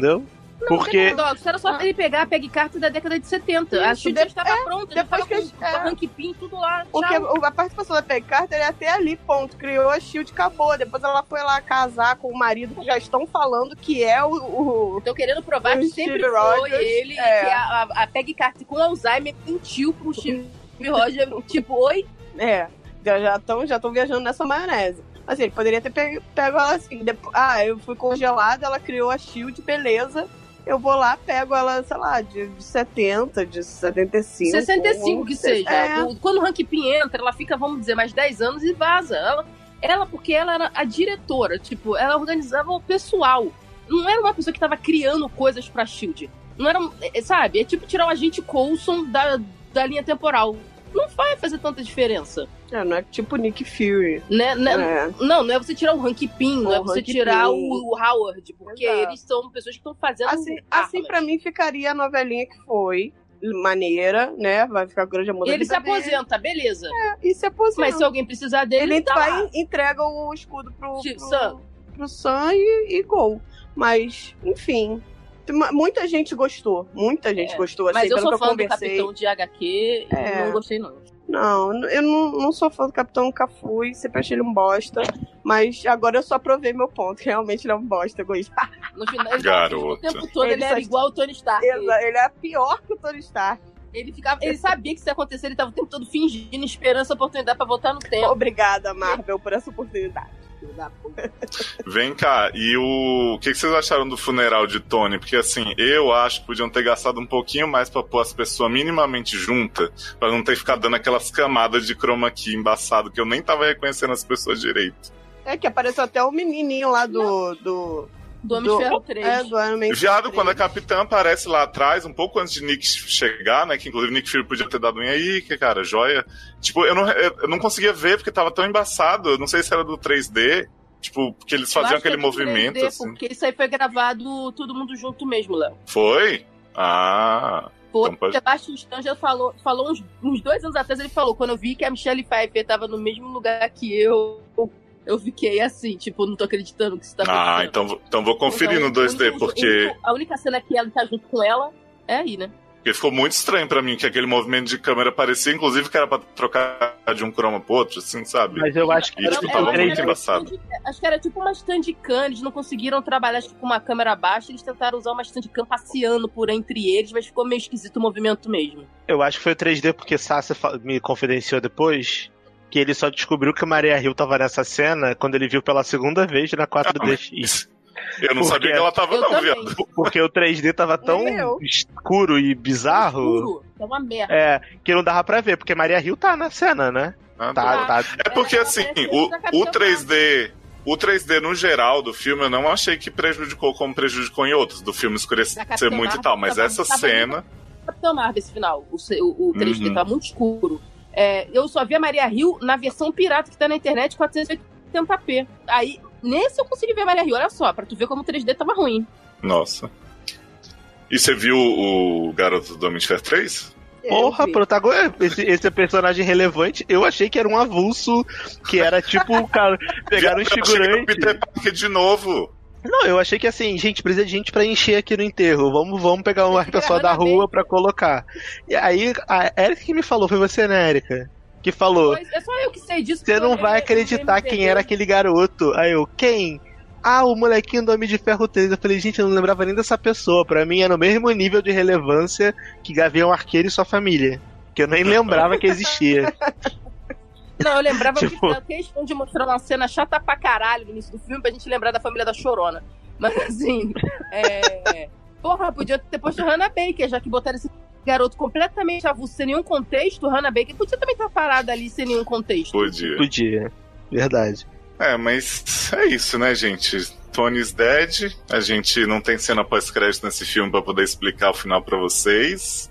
Porque. Paradoxo, era só ele pegar a Peg Carter da década de 70. a Isso, Shield de- já estava é, pronta, depois que com, é. a Hank Pym, tudo lá. Porque tchau. o- a participação da Peggy Carter é até ali, ponto. Criou a Shield, acabou. Depois ela foi lá casar com o marido, que já estão falando que é o. o... Estão querendo provar o que sempre Steve foi Rogers, ele, é. que a, a, a Peggy Carter com Alzheimer mentiu pro Steve Roger, tipo, oi? É, já estão já tão viajando nessa maionese. Assim, ele poderia ter pego, pego ela assim. depo- ah, eu fui congelada, ela criou a Shield, beleza. Eu vou lá, pego ela, sei lá, de, de 70, de 75. 65 que seja. É. Quando o Hank Pym entra, ela fica, vamos dizer, mais 10 anos e vaza. Ela, ela, porque ela era a diretora, tipo, ela organizava o pessoal. Não era uma pessoa que tava criando coisas pra Shield. Não era, um- é, sabe? É tipo tirar o agente Coulson da, da linha temporal. Não vai fazer tanta diferença. É, não é tipo Nick Fury. Né? Né? É. Não, não é você tirar o Hank Pym, não é você Hank tirar Pym. o, Howard, porque Exato. eles são pessoas que estão fazendo Assim, armas. assim pra mim ficaria a novelinha que foi. Maneira, né? Vai ficar grande a E mudança. ele se aposenta, beleza. E se aposenta. Mas se alguém precisar dele, ele ele tá vai lá. e entrega o escudo pro, pro, Sam. pro Sam e, e gol. Mas, enfim. Muita gente gostou. Muita gente É, gostou. Assim, Mas eu sou fã do. Capitão de HQ e É. não gostei, não. Não, eu não, não sou fã do Capitão, nunca fui. Sempre achei ele um bosta. Mas agora eu só provei meu ponto. que Realmente ele é um bosta, egoísta. No final, ele Garoto. o tempo todo ele, Ele era só- igual o Tony Stark. Exa- Ele é pior que o Tony Stark. Ele, ficava, ele sabia que isso ia acontecer, ele tava o tempo todo fingindo, esperando essa oportunidade pra voltar no tempo. Obrigada, Marvel, por essa oportunidade. Filho da puta. Vem cá, e o... o que vocês acharam do funeral de Tony? Porque assim, eu acho que podiam ter gastado um pouquinho mais pra pôr as pessoas minimamente juntas, pra não ter ficado dando aquelas camadas de chroma key embaçado que eu nem tava reconhecendo as pessoas direito. É que apareceu até o menininho lá do. do Do Homem de Ferro 3. É, do Homem de Viado, quando a 3. capitã aparece lá atrás, um pouco antes de Nick chegar, né? Que inclusive Nick Fury podia ter dado um aí, que cara, joia. Tipo, eu não, eu não conseguia ver porque tava tão embaçado. Eu não sei se era do 3D. Tipo, porque eles Eu faziam aquele é do 3D, movimento, assim. Porque isso aí foi gravado todo mundo junto mesmo, Léo. Foi? Ah. Foi. Então pode- Sebastian Stan já falou, falou uns, uns dois anos atrás, ele falou, quando eu vi que a Michelle Pfeiffer tava no mesmo lugar que eu, eu fiquei assim, tipo, não tô acreditando que isso tá Ah, acontecendo. então, vou- então vou conferir Então, no 2D, o único- porque, A única cena que ela tá junto com ela é aí, né? porque ficou muito estranho pra mim que aquele movimento de câmera parecia, inclusive, que era pra trocar de um croma pro outro, assim, sabe? Mas eu acho que E, tipo, Não, tava eu acho muito era embaçado. stand- Acho que era tipo uma Standicam, eles não conseguiram trabalhar tipo, com uma câmera baixa, eles tentaram usar uma Standicam passeando por entre eles, mas ficou meio esquisito o movimento mesmo. Eu acho que foi o 3D porque Sasha me confidenciou depois que ele só descobriu que Maria Hill tava nessa cena quando ele viu pela segunda vez na 4DX. Eu não Por sabia que ela tava, não, viado. Porque o 3D tava tão escuro e bizarro. Escuro, é uma merda. É, que não dava pra ver, porque Maria Hill tá na cena, né? Ah, Tá, tá. É porque, É, assim, o, da o Capitã 3D. O 3D no geral do filme eu não achei que prejudicou como prejudicou em outros, do filme escurecer muito e Marvel tal, mas tava- essa tava cena. Capitão Marvel esse final, o, o, o 3D Uhum. tava muito escuro. É, eu só vi a Maria Hill na versão pirata que tá na internet 480p. Aí, nesse eu consegui ver a Maria Hill, olha só, pra tu ver como o 3D tava ruim. Nossa. E você viu o Garoto do Homem de Ferro 3? Porra, Eu vi. protagonista. Esse, esse é personagem relevante. Eu achei que era um avulso, que era tipo o cara. [LAUGHS] Pegaram os Viado, eu achei que era o figurantes. Peter Parker de novo. Não, eu achei que assim, gente, precisa de gente pra encher aqui no enterro. Vamos, vamos pegar uma pessoa da rua pra colocar. E aí, a Erika que me falou, foi você, né, Erika? Que falou. Pois, é só eu que sei disso. Você não vai acreditar quem era aquele garoto. Aí eu, quem? Ah, o molequinho do Homem de Ferro 3. Eu falei, gente, eu não lembrava nem dessa pessoa. Pra mim era no mesmo nível de relevância que Gavião Arqueiro e sua família. Que eu nem lembrava que existia. [LAUGHS] Não, eu lembrava [LAUGHS] Tipo- que que questão de mostrar uma cena chata pra caralho no início do filme pra gente lembrar da família da Chorona. Mas assim, é. Porra, podia ter posto Hannah Baker, já que botaram esse garoto completamente avulso, sem nenhum contexto. Hannah Baker podia também estar parada ali sem nenhum contexto. Podia. Podia. Verdade. É, mas é isso, né, gente? Tony's Dead. A gente não tem cena pós-crédito nesse filme pra poder explicar o final pra vocês.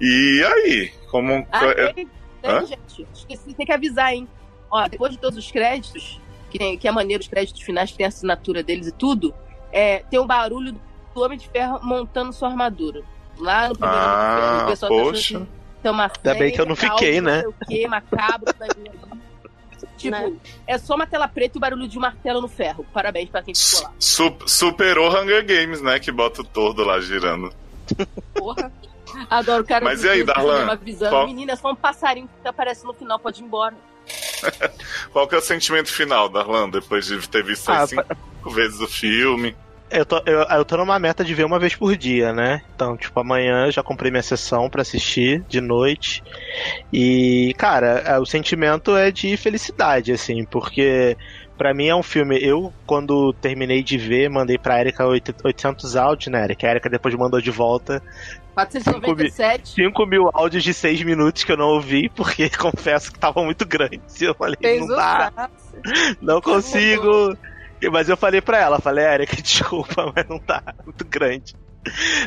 E aí? Como. Ah, é- Hã? tem, gente. Esqueci, tem que avisar, hein? Ó, depois de todos os créditos, que, tem, que é maneiro os créditos finais, que tem a assinatura deles e tudo, é, tem um barulho do Homem de Ferro montando sua armadura. Lá no primeiro. Ah, O pessoal tá poxa. que tem uma Ainda bem que eu não fiquei, caos, né? Não sei o quê, macabro, [LAUGHS] ali. Tipo, é só uma tela preta e o barulho de um martelo no ferro. Parabéns pra quem ficou lá. Su- superou Hunger Games, né? Que bota o tordo lá girando. Porra. [LAUGHS] Adoro o cara Mas e aí, Darlan? avisando. Qual- Menina, é só um passarinho que aparece no final, pode ir embora. [LAUGHS] Qual que é o sentimento final, Darlan, depois de ter visto Ah, cinco vezes o filme? Eu tô, eu, eu tô numa meta de ver uma vez por dia, né? Então, tipo, amanhã eu já comprei minha sessão pra assistir de noite. E, cara, é, o sentimento é de felicidade, assim, porque pra mim é um filme. Eu, quando terminei de ver, mandei pra Erika 800 áudios, né, Erika? A Erika depois mandou de volta 497. 5 mil áudios de 6 minutos que eu não ouvi, porque [LAUGHS] confesso que estavam muito grandes. Eu falei, Fez não dá. Não consigo. Mas eu falei pra ela, falei, Erika, [LAUGHS] desculpa, mas não tá muito grande.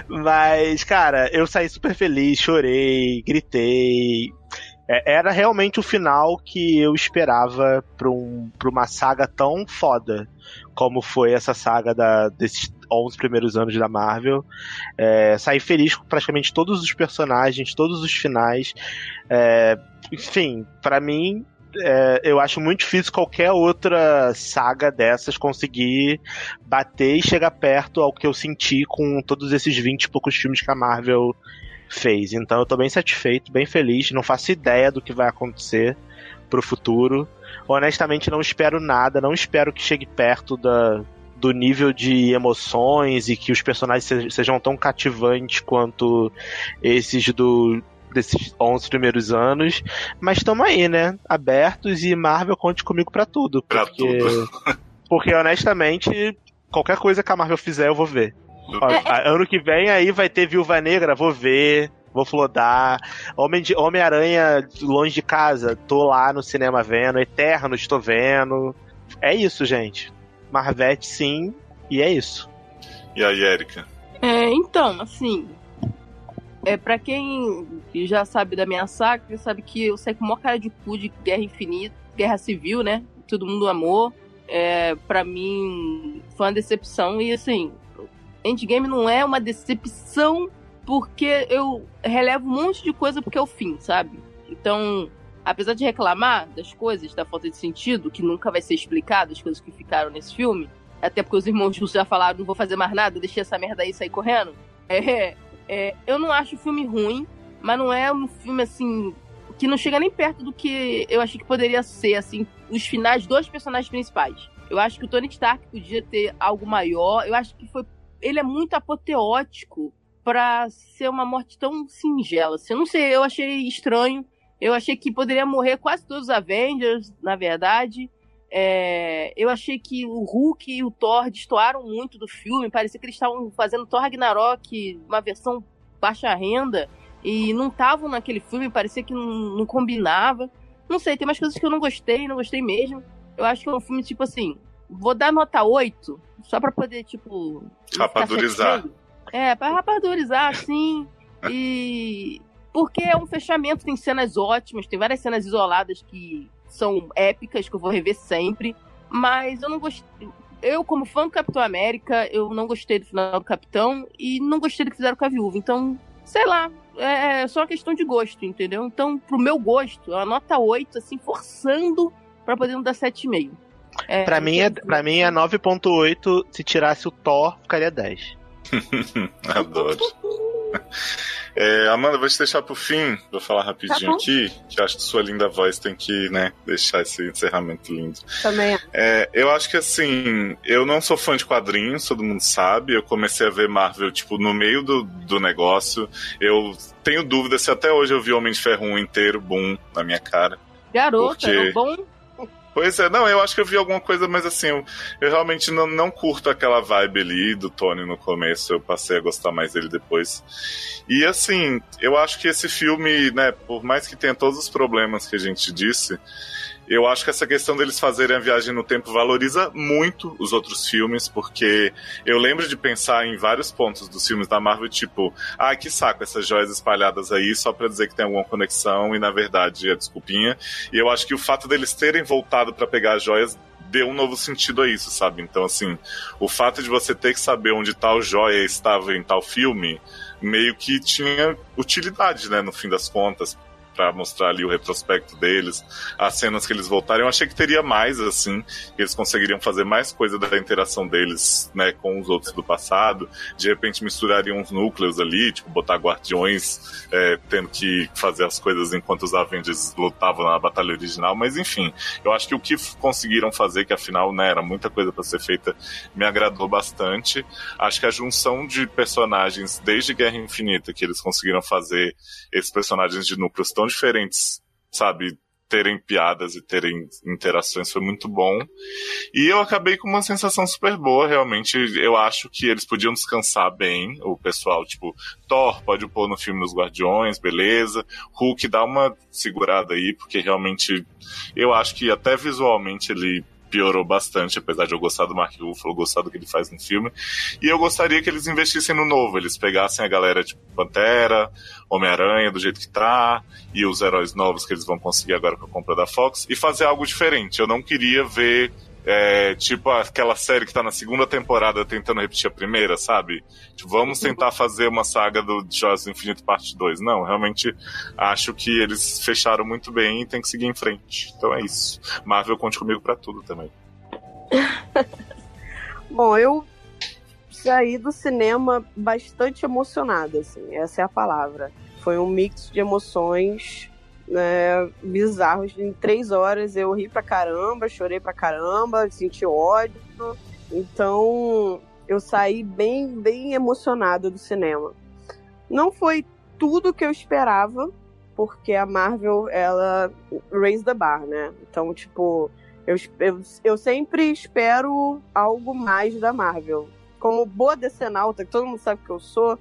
Mas, cara, eu saí super feliz, chorei, gritei. É, Era realmente o final que eu esperava pra, um, pra uma saga tão foda como foi essa saga da, desses 11 primeiros anos da Marvel. É, saí feliz com praticamente todos os personagens, todos os finais. É, enfim, pra mim, é, eu acho muito difícil qualquer outra saga dessas conseguir bater e chegar perto ao que eu senti com todos esses 20 e poucos filmes que a Marvel fez. Então eu tô bem satisfeito, bem feliz, não faço ideia do que vai acontecer pro futuro. Honestamente, não espero nada, não espero que chegue perto da, do nível de emoções e que os personagens se- sejam tão cativantes quanto esses do desses 11 primeiros anos, mas estamos aí, né? Abertos e Marvel conte comigo pra tudo, Pra porque tudo. [LAUGHS] porque honestamente qualquer coisa que a Marvel fizer eu vou ver. Ó, É, Ano que vem aí vai ter Viúva Negra, vou ver, vou flodar. Homem de Homem-Aranha longe de casa, tô lá no cinema vendo, Eternos estou vendo. É isso, gente. Marvete sim, e é isso. E aí, Erika? É, então, assim. É, pra quem já sabe da minha saga, sabe que eu saí com uma cara de cu de Guerra Infinita, Guerra Civil, né? Todo mundo amou. É, pra mim, foi uma decepção. E assim, Endgame não é uma decepção porque eu relevo um monte de coisa porque é o fim, sabe? Então, apesar de reclamar das coisas, da falta de sentido, que nunca vai ser explicado, as coisas que ficaram nesse filme, até porque os irmãos já falaram, não vou fazer mais nada, deixei essa merda aí sair correndo. [LAUGHS] É, é, eu não acho o filme ruim, mas não é um filme assim que não chega nem perto do que eu achei que poderia ser, assim, os finais dos personagens principais. Eu acho que o Tony Stark podia ter algo maior. Eu acho que foi. Ele é muito apoteótico pra ser uma morte tão singela. Assim, eu não sei, eu achei estranho. Eu achei que poderia morrer quase todos os Avengers, na verdade. É, eu achei que o Hulk e o Thor destoaram muito do filme. Parecia que eles estavam fazendo Thor Ragnarok, uma versão baixa renda, e não estavam naquele filme. Parecia que não, não combinava. Não sei, tem umas coisas que eu não gostei, não gostei mesmo. Eu acho que é um filme, tipo assim, vou dar nota 8, só pra poder, tipo. Rapadurizar. É, pra rapadurizar, sim. E. Porque é um fechamento, tem cenas ótimas, tem várias cenas isoladas que são épicas, que eu vou rever sempre. Mas eu não gostei. Eu, como fã do Capitão América, eu não gostei do final do Capitão e não gostei do que fizeram com a viúva. Então, sei lá, é só uma questão de gosto, entendeu? Então, pro meu gosto, é uma nota 8, assim, forçando pra poder não dar 7,5. É, Pra mim, é, pra mim é 9.8, se tirasse o Thor, ficaria 10. [LAUGHS] Adoro. [LAUGHS] É, Amanda, vou te deixar pro fim, vou falar rapidinho Tá aqui, que acho que sua linda voz tem que, né, deixar esse encerramento lindo. Também. É, eu acho que assim, eu não sou fã de quadrinhos, todo mundo sabe. Eu comecei a ver Marvel, tipo, no meio do, do negócio. Eu tenho dúvida se até hoje eu vi Homem de Ferro 1 inteiro, boom, na minha cara. Garota, Porque- era bom. Pois é, não, eu acho que eu vi alguma coisa, mas assim, eu, eu realmente não, não curto aquela vibe ali do Tony no começo, eu passei a gostar mais dele depois. E assim, eu acho que esse filme, né, por mais que tenha todos os problemas que a gente disse, Eu acho que essa questão deles fazerem a viagem no tempo valoriza muito os outros filmes, porque eu lembro de pensar em vários pontos dos filmes da Marvel, tipo, ah, que saco essas joias espalhadas aí só pra dizer que tem alguma conexão e na verdade é desculpinha. E eu acho que o fato deles terem voltado para pegar as joias deu um novo sentido a isso, sabe? Então, assim, o fato de você ter que saber onde tal joia estava em tal filme meio que tinha utilidade, né, no fim das contas para mostrar ali o retrospecto deles, as cenas que eles voltaram. Eu achei que teria mais, assim, eles conseguiriam fazer mais coisa da interação deles, né, com os outros do passado. De repente misturariam uns núcleos ali, tipo, botar guardiões é, tendo que fazer as coisas enquanto os Avengers lutavam na batalha original. Mas enfim, eu acho que o que conseguiram fazer, que afinal, né, era muita coisa para ser feita, me agradou bastante. Acho que a junção de personagens desde Guerra Infinita que eles conseguiram fazer esses personagens de núcleos tão diferentes, sabe? Terem piadas e terem interações foi muito bom. E eu acabei com uma sensação super boa, realmente. Eu acho que eles podiam descansar bem, o pessoal, tipo, Thor pode pôr no filme dos Guardiões, beleza. Hulk dá uma segurada aí, porque realmente eu acho que até visualmente ele piorou bastante, apesar de eu gostar do Mark Ruffalo, gostar do que ele faz no filme. E eu gostaria que eles investissem no novo, eles pegassem a galera tipo Pantera, Homem-Aranha do jeito que tá, e os heróis novos que eles vão conseguir agora com a compra da Fox, e fazer algo diferente. Eu não queria ver é, tipo aquela série que tá na segunda temporada tentando repetir a primeira, sabe? Tipo, vamos tentar fazer uma saga do Joias do Infinito parte 2. Não, realmente acho que eles fecharam muito bem e tem que seguir em frente. Então é isso. Marvel conte comigo para tudo também. [LAUGHS] Bom, eu saí do cinema bastante emocionada, assim, essa é a palavra. Foi um mix de emoções né, bizarros. Em três horas eu ri pra caramba, chorei pra caramba, senti ódio. Então eu saí bem, bem emocionada do cinema. Não foi tudo que eu esperava, porque a Marvel, ela raise the bar, né? Então, tipo, eu, eu, eu sempre espero algo mais da Marvel. Como boa decenalta, que todo mundo sabe que eu sou,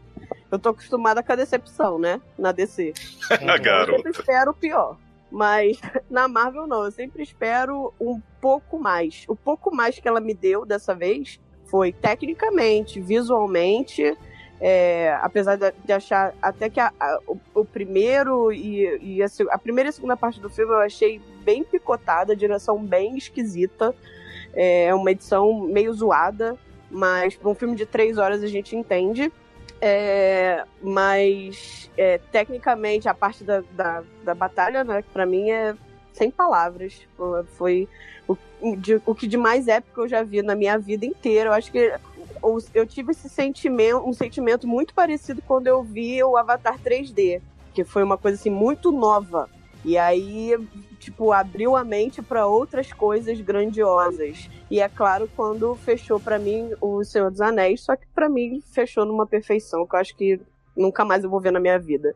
eu tô acostumada com a decepção, né? Na DC. [LAUGHS] A garota. Eu sempre espero o pior. Mas [LAUGHS] na Marvel não, eu sempre espero um pouco mais. O pouco mais que ela me deu dessa vez foi tecnicamente, visualmente, é, apesar de, achar até que a, a, o, o, primeiro e, e a, a, primeira e segunda parte do filme eu achei bem picotada, a direção bem esquisita, é uma edição meio zoada, mas para um filme de três horas a gente entende. É, mas é, tecnicamente a parte da, da, da batalha, né, para mim é sem palavras. Foi o, de, o que de mais épico eu já vi na minha vida inteira. Eu acho que eu tive esse sentimento, um sentimento muito parecido quando eu vi o Avatar 3D, que foi uma coisa assim muito nova. E aí, tipo, abriu a mente para outras coisas grandiosas. E é claro, quando fechou para mim o Senhor dos Anéis, só que para mim fechou numa perfeição que eu acho que nunca mais eu vou ver na minha vida.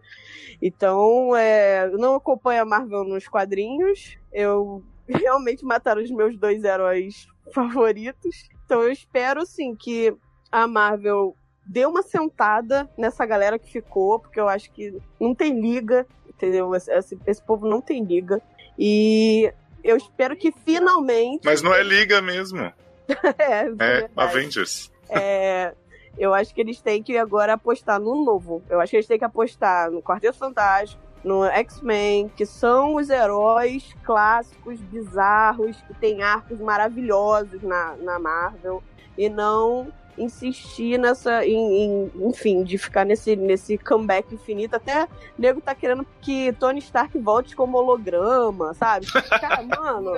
Então, é, não acompanho a Marvel nos quadrinhos. Eu [LAUGHS] realmente mataram os meus dois heróis favoritos. Então eu espero, sim, que a Marvel dê uma sentada nessa galera que ficou, porque eu acho que não tem liga entendeu? Esse, esse povo não tem liga. E eu espero que finalmente. Mas não é liga mesmo. [LAUGHS] é, é Avengers. É, eu acho que eles têm que agora apostar no novo. Eu acho que eles têm que apostar no Quarteto Fantástico, no X-Men, que são os heróis clássicos, bizarros, que tem arcos maravilhosos na, na Marvel, e não insistir nessa, em, em, enfim, de ficar nesse, nesse comeback infinito. Até o nego tá querendo que Tony Stark volte como holograma, sabe? Cara, [LAUGHS] mano,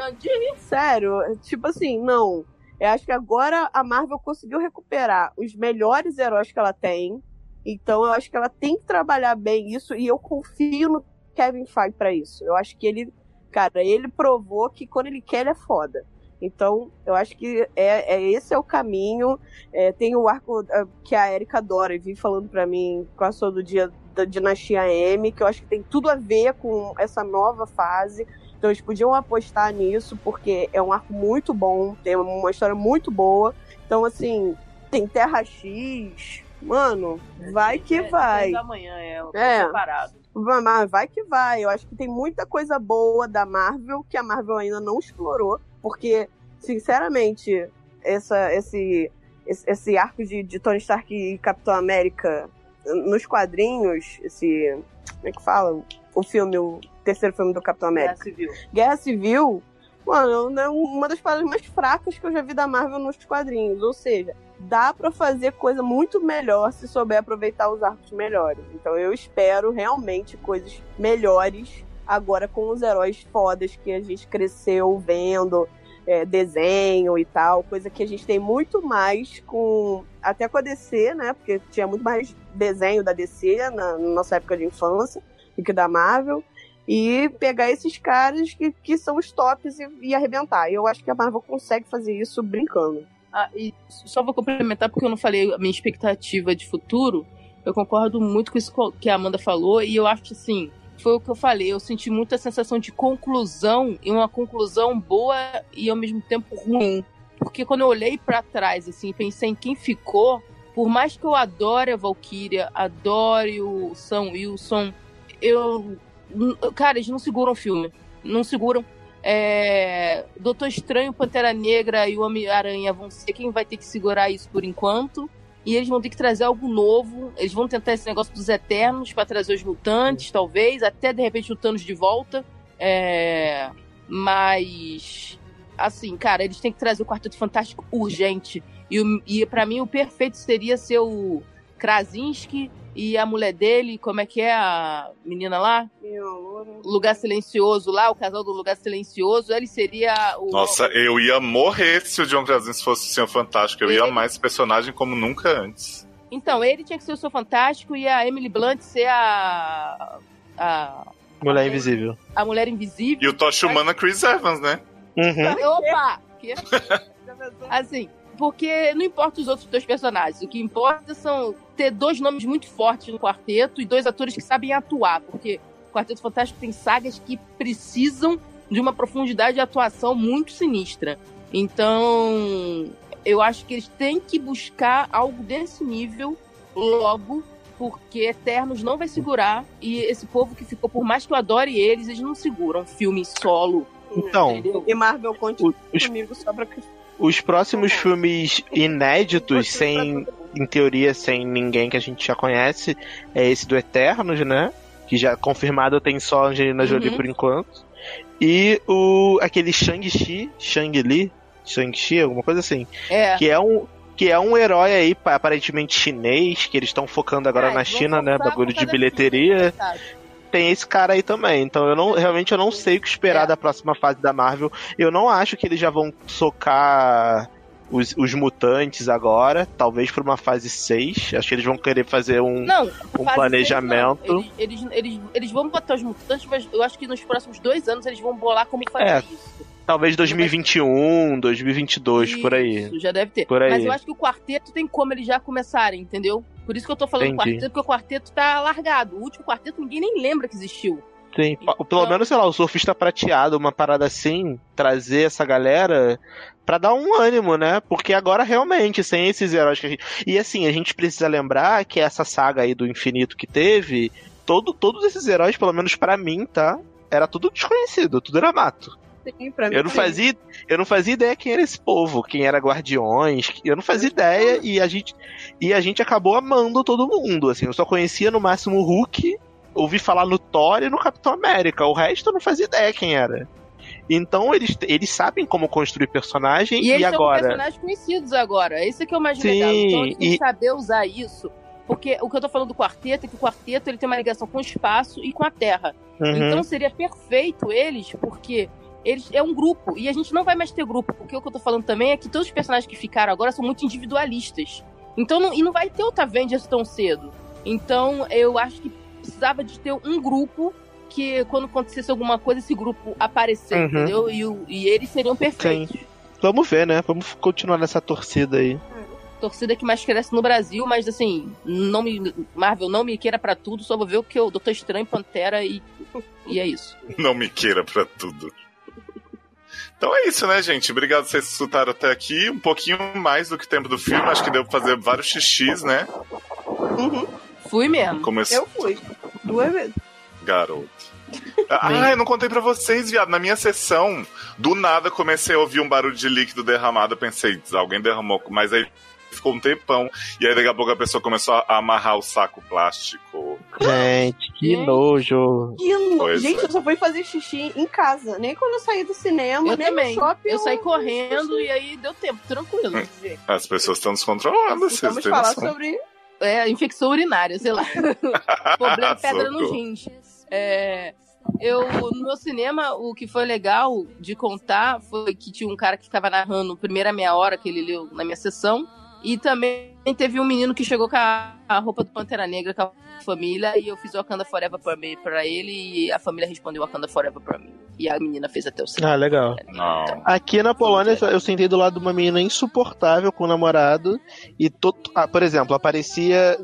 sério, tipo assim, não. Eu acho que agora a Marvel conseguiu recuperar os melhores heróis que ela tem. Então eu acho que ela tem que trabalhar bem isso e eu confio no Kevin Feige para isso. Eu acho que ele, cara, ele provou que quando ele quer ele é foda. Então, eu acho que é, é esse é o caminho. É, tem o arco é, que a Erika adora e vem falando para mim passou do dia da dinastia M, que eu acho que tem tudo a ver com essa nova fase. Então, eles podiam apostar nisso, porque é um arco muito bom, tem uma história muito boa. Então, assim, tem Terra X, Mano, vai que É, vai. seis da manhã é, É. separado. Mas vai que vai. Eu acho que tem muita coisa boa da Marvel que a Marvel ainda não explorou. Porque, sinceramente, essa, esse, esse, esse arco de, de Tony Stark e Capitão América nos quadrinhos, esse. Como é que fala? O filme, o terceiro filme do Capitão Guerra América. Civil. Guerra Civil, mano, é uma das paradas mais fracas que eu já vi da Marvel nos quadrinhos. Ou seja, dá pra fazer coisa muito melhor se souber aproveitar os arcos melhores. Então eu espero realmente coisas melhores agora com os heróis fodas que a gente cresceu vendo. É, desenho e tal, coisa que a gente tem muito mais com. Até com a DC, né? Porque tinha muito mais desenho da DC na, na nossa época de infância do que da Marvel e pegar esses caras que, que são os tops e, e arrebentar. E eu acho que a Marvel consegue fazer isso brincando. Ah, e só vou complementar porque eu não falei a minha expectativa de futuro. Eu concordo muito com isso que a Amanda falou e eu acho que assim, foi o que eu falei. Eu senti muita sensação de conclusão e uma conclusão boa e ao mesmo tempo ruim. Porque quando eu olhei pra trás, assim, pensei em quem ficou, por mais que eu adore a Valkyria, adore o Sam Wilson, eu. Cara, eles não seguram o filme. Não seguram. É, Doutor Estranho, Pantera Negra e o Homem-Aranha vão ser quem vai ter que segurar isso por enquanto. E eles vão ter que trazer algo novo. Eles vão tentar esse negócio dos Eternos para trazer os mutantes, talvez. Até de repente o Thanos de volta. É, mas. Assim, cara, eles têm que trazer o Quarteto Fantástico urgente. E, e para mim o perfeito seria ser o Krasinski e a mulher dele, como é que é a menina lá? Lugar Silencioso lá, o casal do Lugar Silencioso, ele seria o. Nossa, eu ia morrer se o John Krasinski fosse o Senhor Fantástico. Eu ia amar esse personagem como nunca antes. Então, ele tinha que ser o seu fantástico e a Emily Blunt ser a. a, Mulher Invisível. a mulher invisível. E o Tocha Humana Chris Evans, né? Uhum. Opa! [LAUGHS] Que? Assim, porque não importa os outros dois personagens. O que importa são ter dois nomes muito fortes no quarteto e dois atores que sabem atuar. Porque o Quarteto Fantástico tem sagas que precisam de uma profundidade de atuação muito sinistra. Então, eu acho que eles têm que buscar algo desse nível logo, porque Eternos não vai segurar. E esse povo que ficou, por mais que eu adore eles, eles não seguram filme solo. Então, Entendeu? E Marvel continua os- comigo só pra que. Os próximos filmes inéditos, sem, em teoria, sem ninguém que a gente já conhece, é esse do Eternos, né? Que já confirmado tem só Angelina Jolie Uhum. por enquanto. E o aquele Shang-Chi, Shang-Li, Shang-Chi, alguma coisa assim. É. Que é um que é um herói aí, pa- aparentemente chinês, que eles estão focando agora Ah, na China, né? Bagulho de bilheteria. Tem esse cara aí também. Então eu não realmente eu não sei o que esperar É. da próxima fase da Marvel. Eu não acho que eles já vão socar os, os mutantes agora, talvez por uma fase 6. Acho que eles vão querer fazer um, Não, um planejamento. Eles, eles, eles, eles vão botar os mutantes, mas eu acho que nos próximos dois anos eles vão bolar como fazer É, isso. Talvez 2021, 2022, por aí. Isso, já deve ter. Por aí. Mas eu acho que o quarteto tem como eles já começarem, entendeu? Por isso que eu tô falando do Entendi. quarteto, porque o quarteto tá largado. O último quarteto ninguém nem lembra que existiu. Sim, pa- pelo menos, sei lá, o surfista prateado, uma parada assim, trazer essa galera pra dar um ânimo, né? Porque agora realmente, sem esses heróis que a gente. E assim, a gente precisa lembrar que essa saga aí do infinito que teve, todo, todos esses heróis, pelo menos pra mim, tá? Era tudo desconhecido, tudo era mato. Sim, pra mim, Eu não sim. fazia, eu não fazia ideia quem era esse povo, quem era Guardiões, eu não fazia ideia e a gente e a gente acabou amando todo mundo, assim, eu só conhecia no máximo o Hulk, ouvi falar no Thor e no Capitão América, o resto eu não fazia ideia quem era. Então eles, eles sabem como construir personagem E e, eles são agora personagens conhecidos agora. Esse que é o mais Sim, legal. Então eles e- saber usar isso. Porque o que eu tô falando do quarteto é que o quarteto ele tem uma ligação com o espaço e com a Terra. Uhum. Então seria perfeito eles, porque eles é um grupo. E a gente não vai mais ter grupo. Porque o que eu tô falando também é que todos os personagens que ficaram agora são muito individualistas. Então não, e não vai ter outra Avengers tão cedo. Então eu acho que precisava de ter um grupo que quando acontecesse alguma coisa, esse grupo aparecer, Uhum. entendeu? E, o- e eles seriam perfeitos. vamos ver, né? Vamos continuar nessa torcida aí. torcida que mais cresce no Brasil, mas assim, não me, Marvel não me queira pra tudo, só vou ver o que eu Doutor Estranho, Pantera e, [LAUGHS] e é isso. Não me queira pra tudo. Então é isso, né, gente? Obrigado por vocês escutaram até aqui. Um pouquinho mais do que o tempo do filme. Acho que deu pra fazer vários xixis, né? Fui mesmo. Começou. Eu fui. Duas vezes. Garoto. [LAUGHS] Ah, eu não contei pra vocês, viado. Na minha sessão, do nada comecei a ouvir um barulho de líquido derramado. Eu pensei, alguém derramou, mas aí ficou um tempão. E aí daqui a pouco a pessoa começou a amarrar o saco plástico. Gente, que nojo. Que no- Pois Gente, é. eu só fui fazer xixi em casa. Nem quando eu saí do cinema, Eu nem também. no shopping. Eu saí correndo e aí deu tempo, tranquilo. gente. As pessoas estão descontrolando, vocês Vamos falar noção. sobre. É, infecção urinária, sei lá. [LAUGHS] Problema pedra nos Socorro. rins. É, eu, no meu cinema, o que foi legal de contar foi que tinha um cara que ficava narrando a primeira meia hora que ele leu na minha sessão. E também teve um menino que chegou com a, a roupa do Pantera Negra com a família. E eu fiz Wakanda Forever pra, mim, pra ele. E a família respondeu Wakanda Forever pra mim. E a menina fez até o cinema. Ah, legal. Não. Aqui na Polônia, eu sentei do lado de uma menina insuportável com o namorado. E, to... ah, por exemplo, aparecia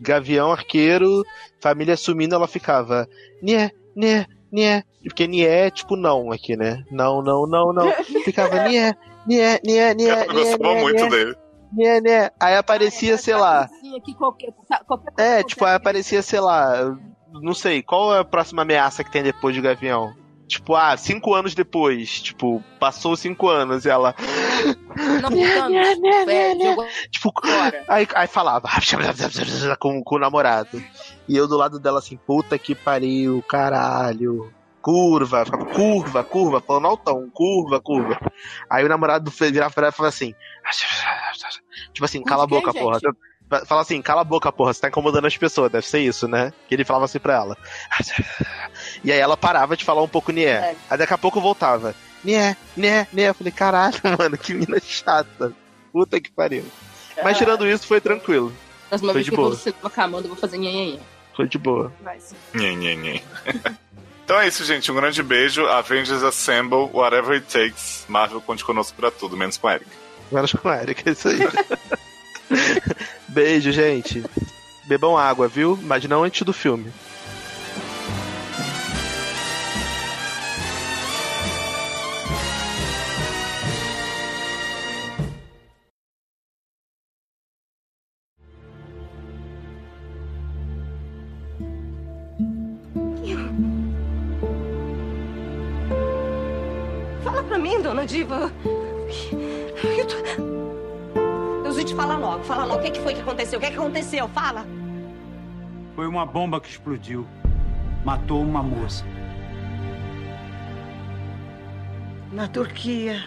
gavião, arqueiro, família sumindo, ela ficava. Né, né, né. Porque Nié é tipo não aqui, né? Não, não, não, não. Ficava Nié, Nié, Nié, Nié, Ela Nié, gostava muito dele. Nié, Nié. Aí aparecia, sei lá. Assim, aqui, qualquer, qualquer É, tipo, aí aparecia, sei lá, não sei, qual é a próxima ameaça que tem depois de Gavião? Tipo, ah, cinco anos depois. Tipo, passou cinco anos e ela. Não, voltando. [LAUGHS] É, jogou Tipo, fora. aí, aí falava [LAUGHS] com, com o namorado. E eu do lado dela assim, puta que pariu, caralho. Curva, ficava curva, curva, falando altão, curva, curva. Aí o namorado virava pra ela e falava assim. Tipo assim, cala a boca, porra. Fala assim, cala a boca, porra, você tá incomodando as pessoas, deve ser isso, né? Que ele falava assim pra ela. E aí ela parava de falar um pouco Nié. É. Aí daqui a pouco voltava. Nié, Nié, Nié. Eu falei, caralho, [LAUGHS] mano, que mina chata. Puta que pariu. Mas tirando isso, foi tranquilo. Próxima Foi vez de que boa. eu vou fazer nhenhenhen. Foi de boa. Vai sim. [LAUGHS] Então é isso, gente. Um grande beijo. Avengers Assemble, whatever it takes. Marvel conte conosco pra tudo, menos com a Erika. Menos com a Erika, é isso aí. [LAUGHS] Beijo, gente. Bebam água, viu? Mas não antes do filme. Pra mim, dona Diva. Eu tô... Deus, te fala logo, fala logo. O que, que foi que aconteceu? O que, que aconteceu? Fala. Foi uma bomba que explodiu. Matou uma moça. Na Turquia.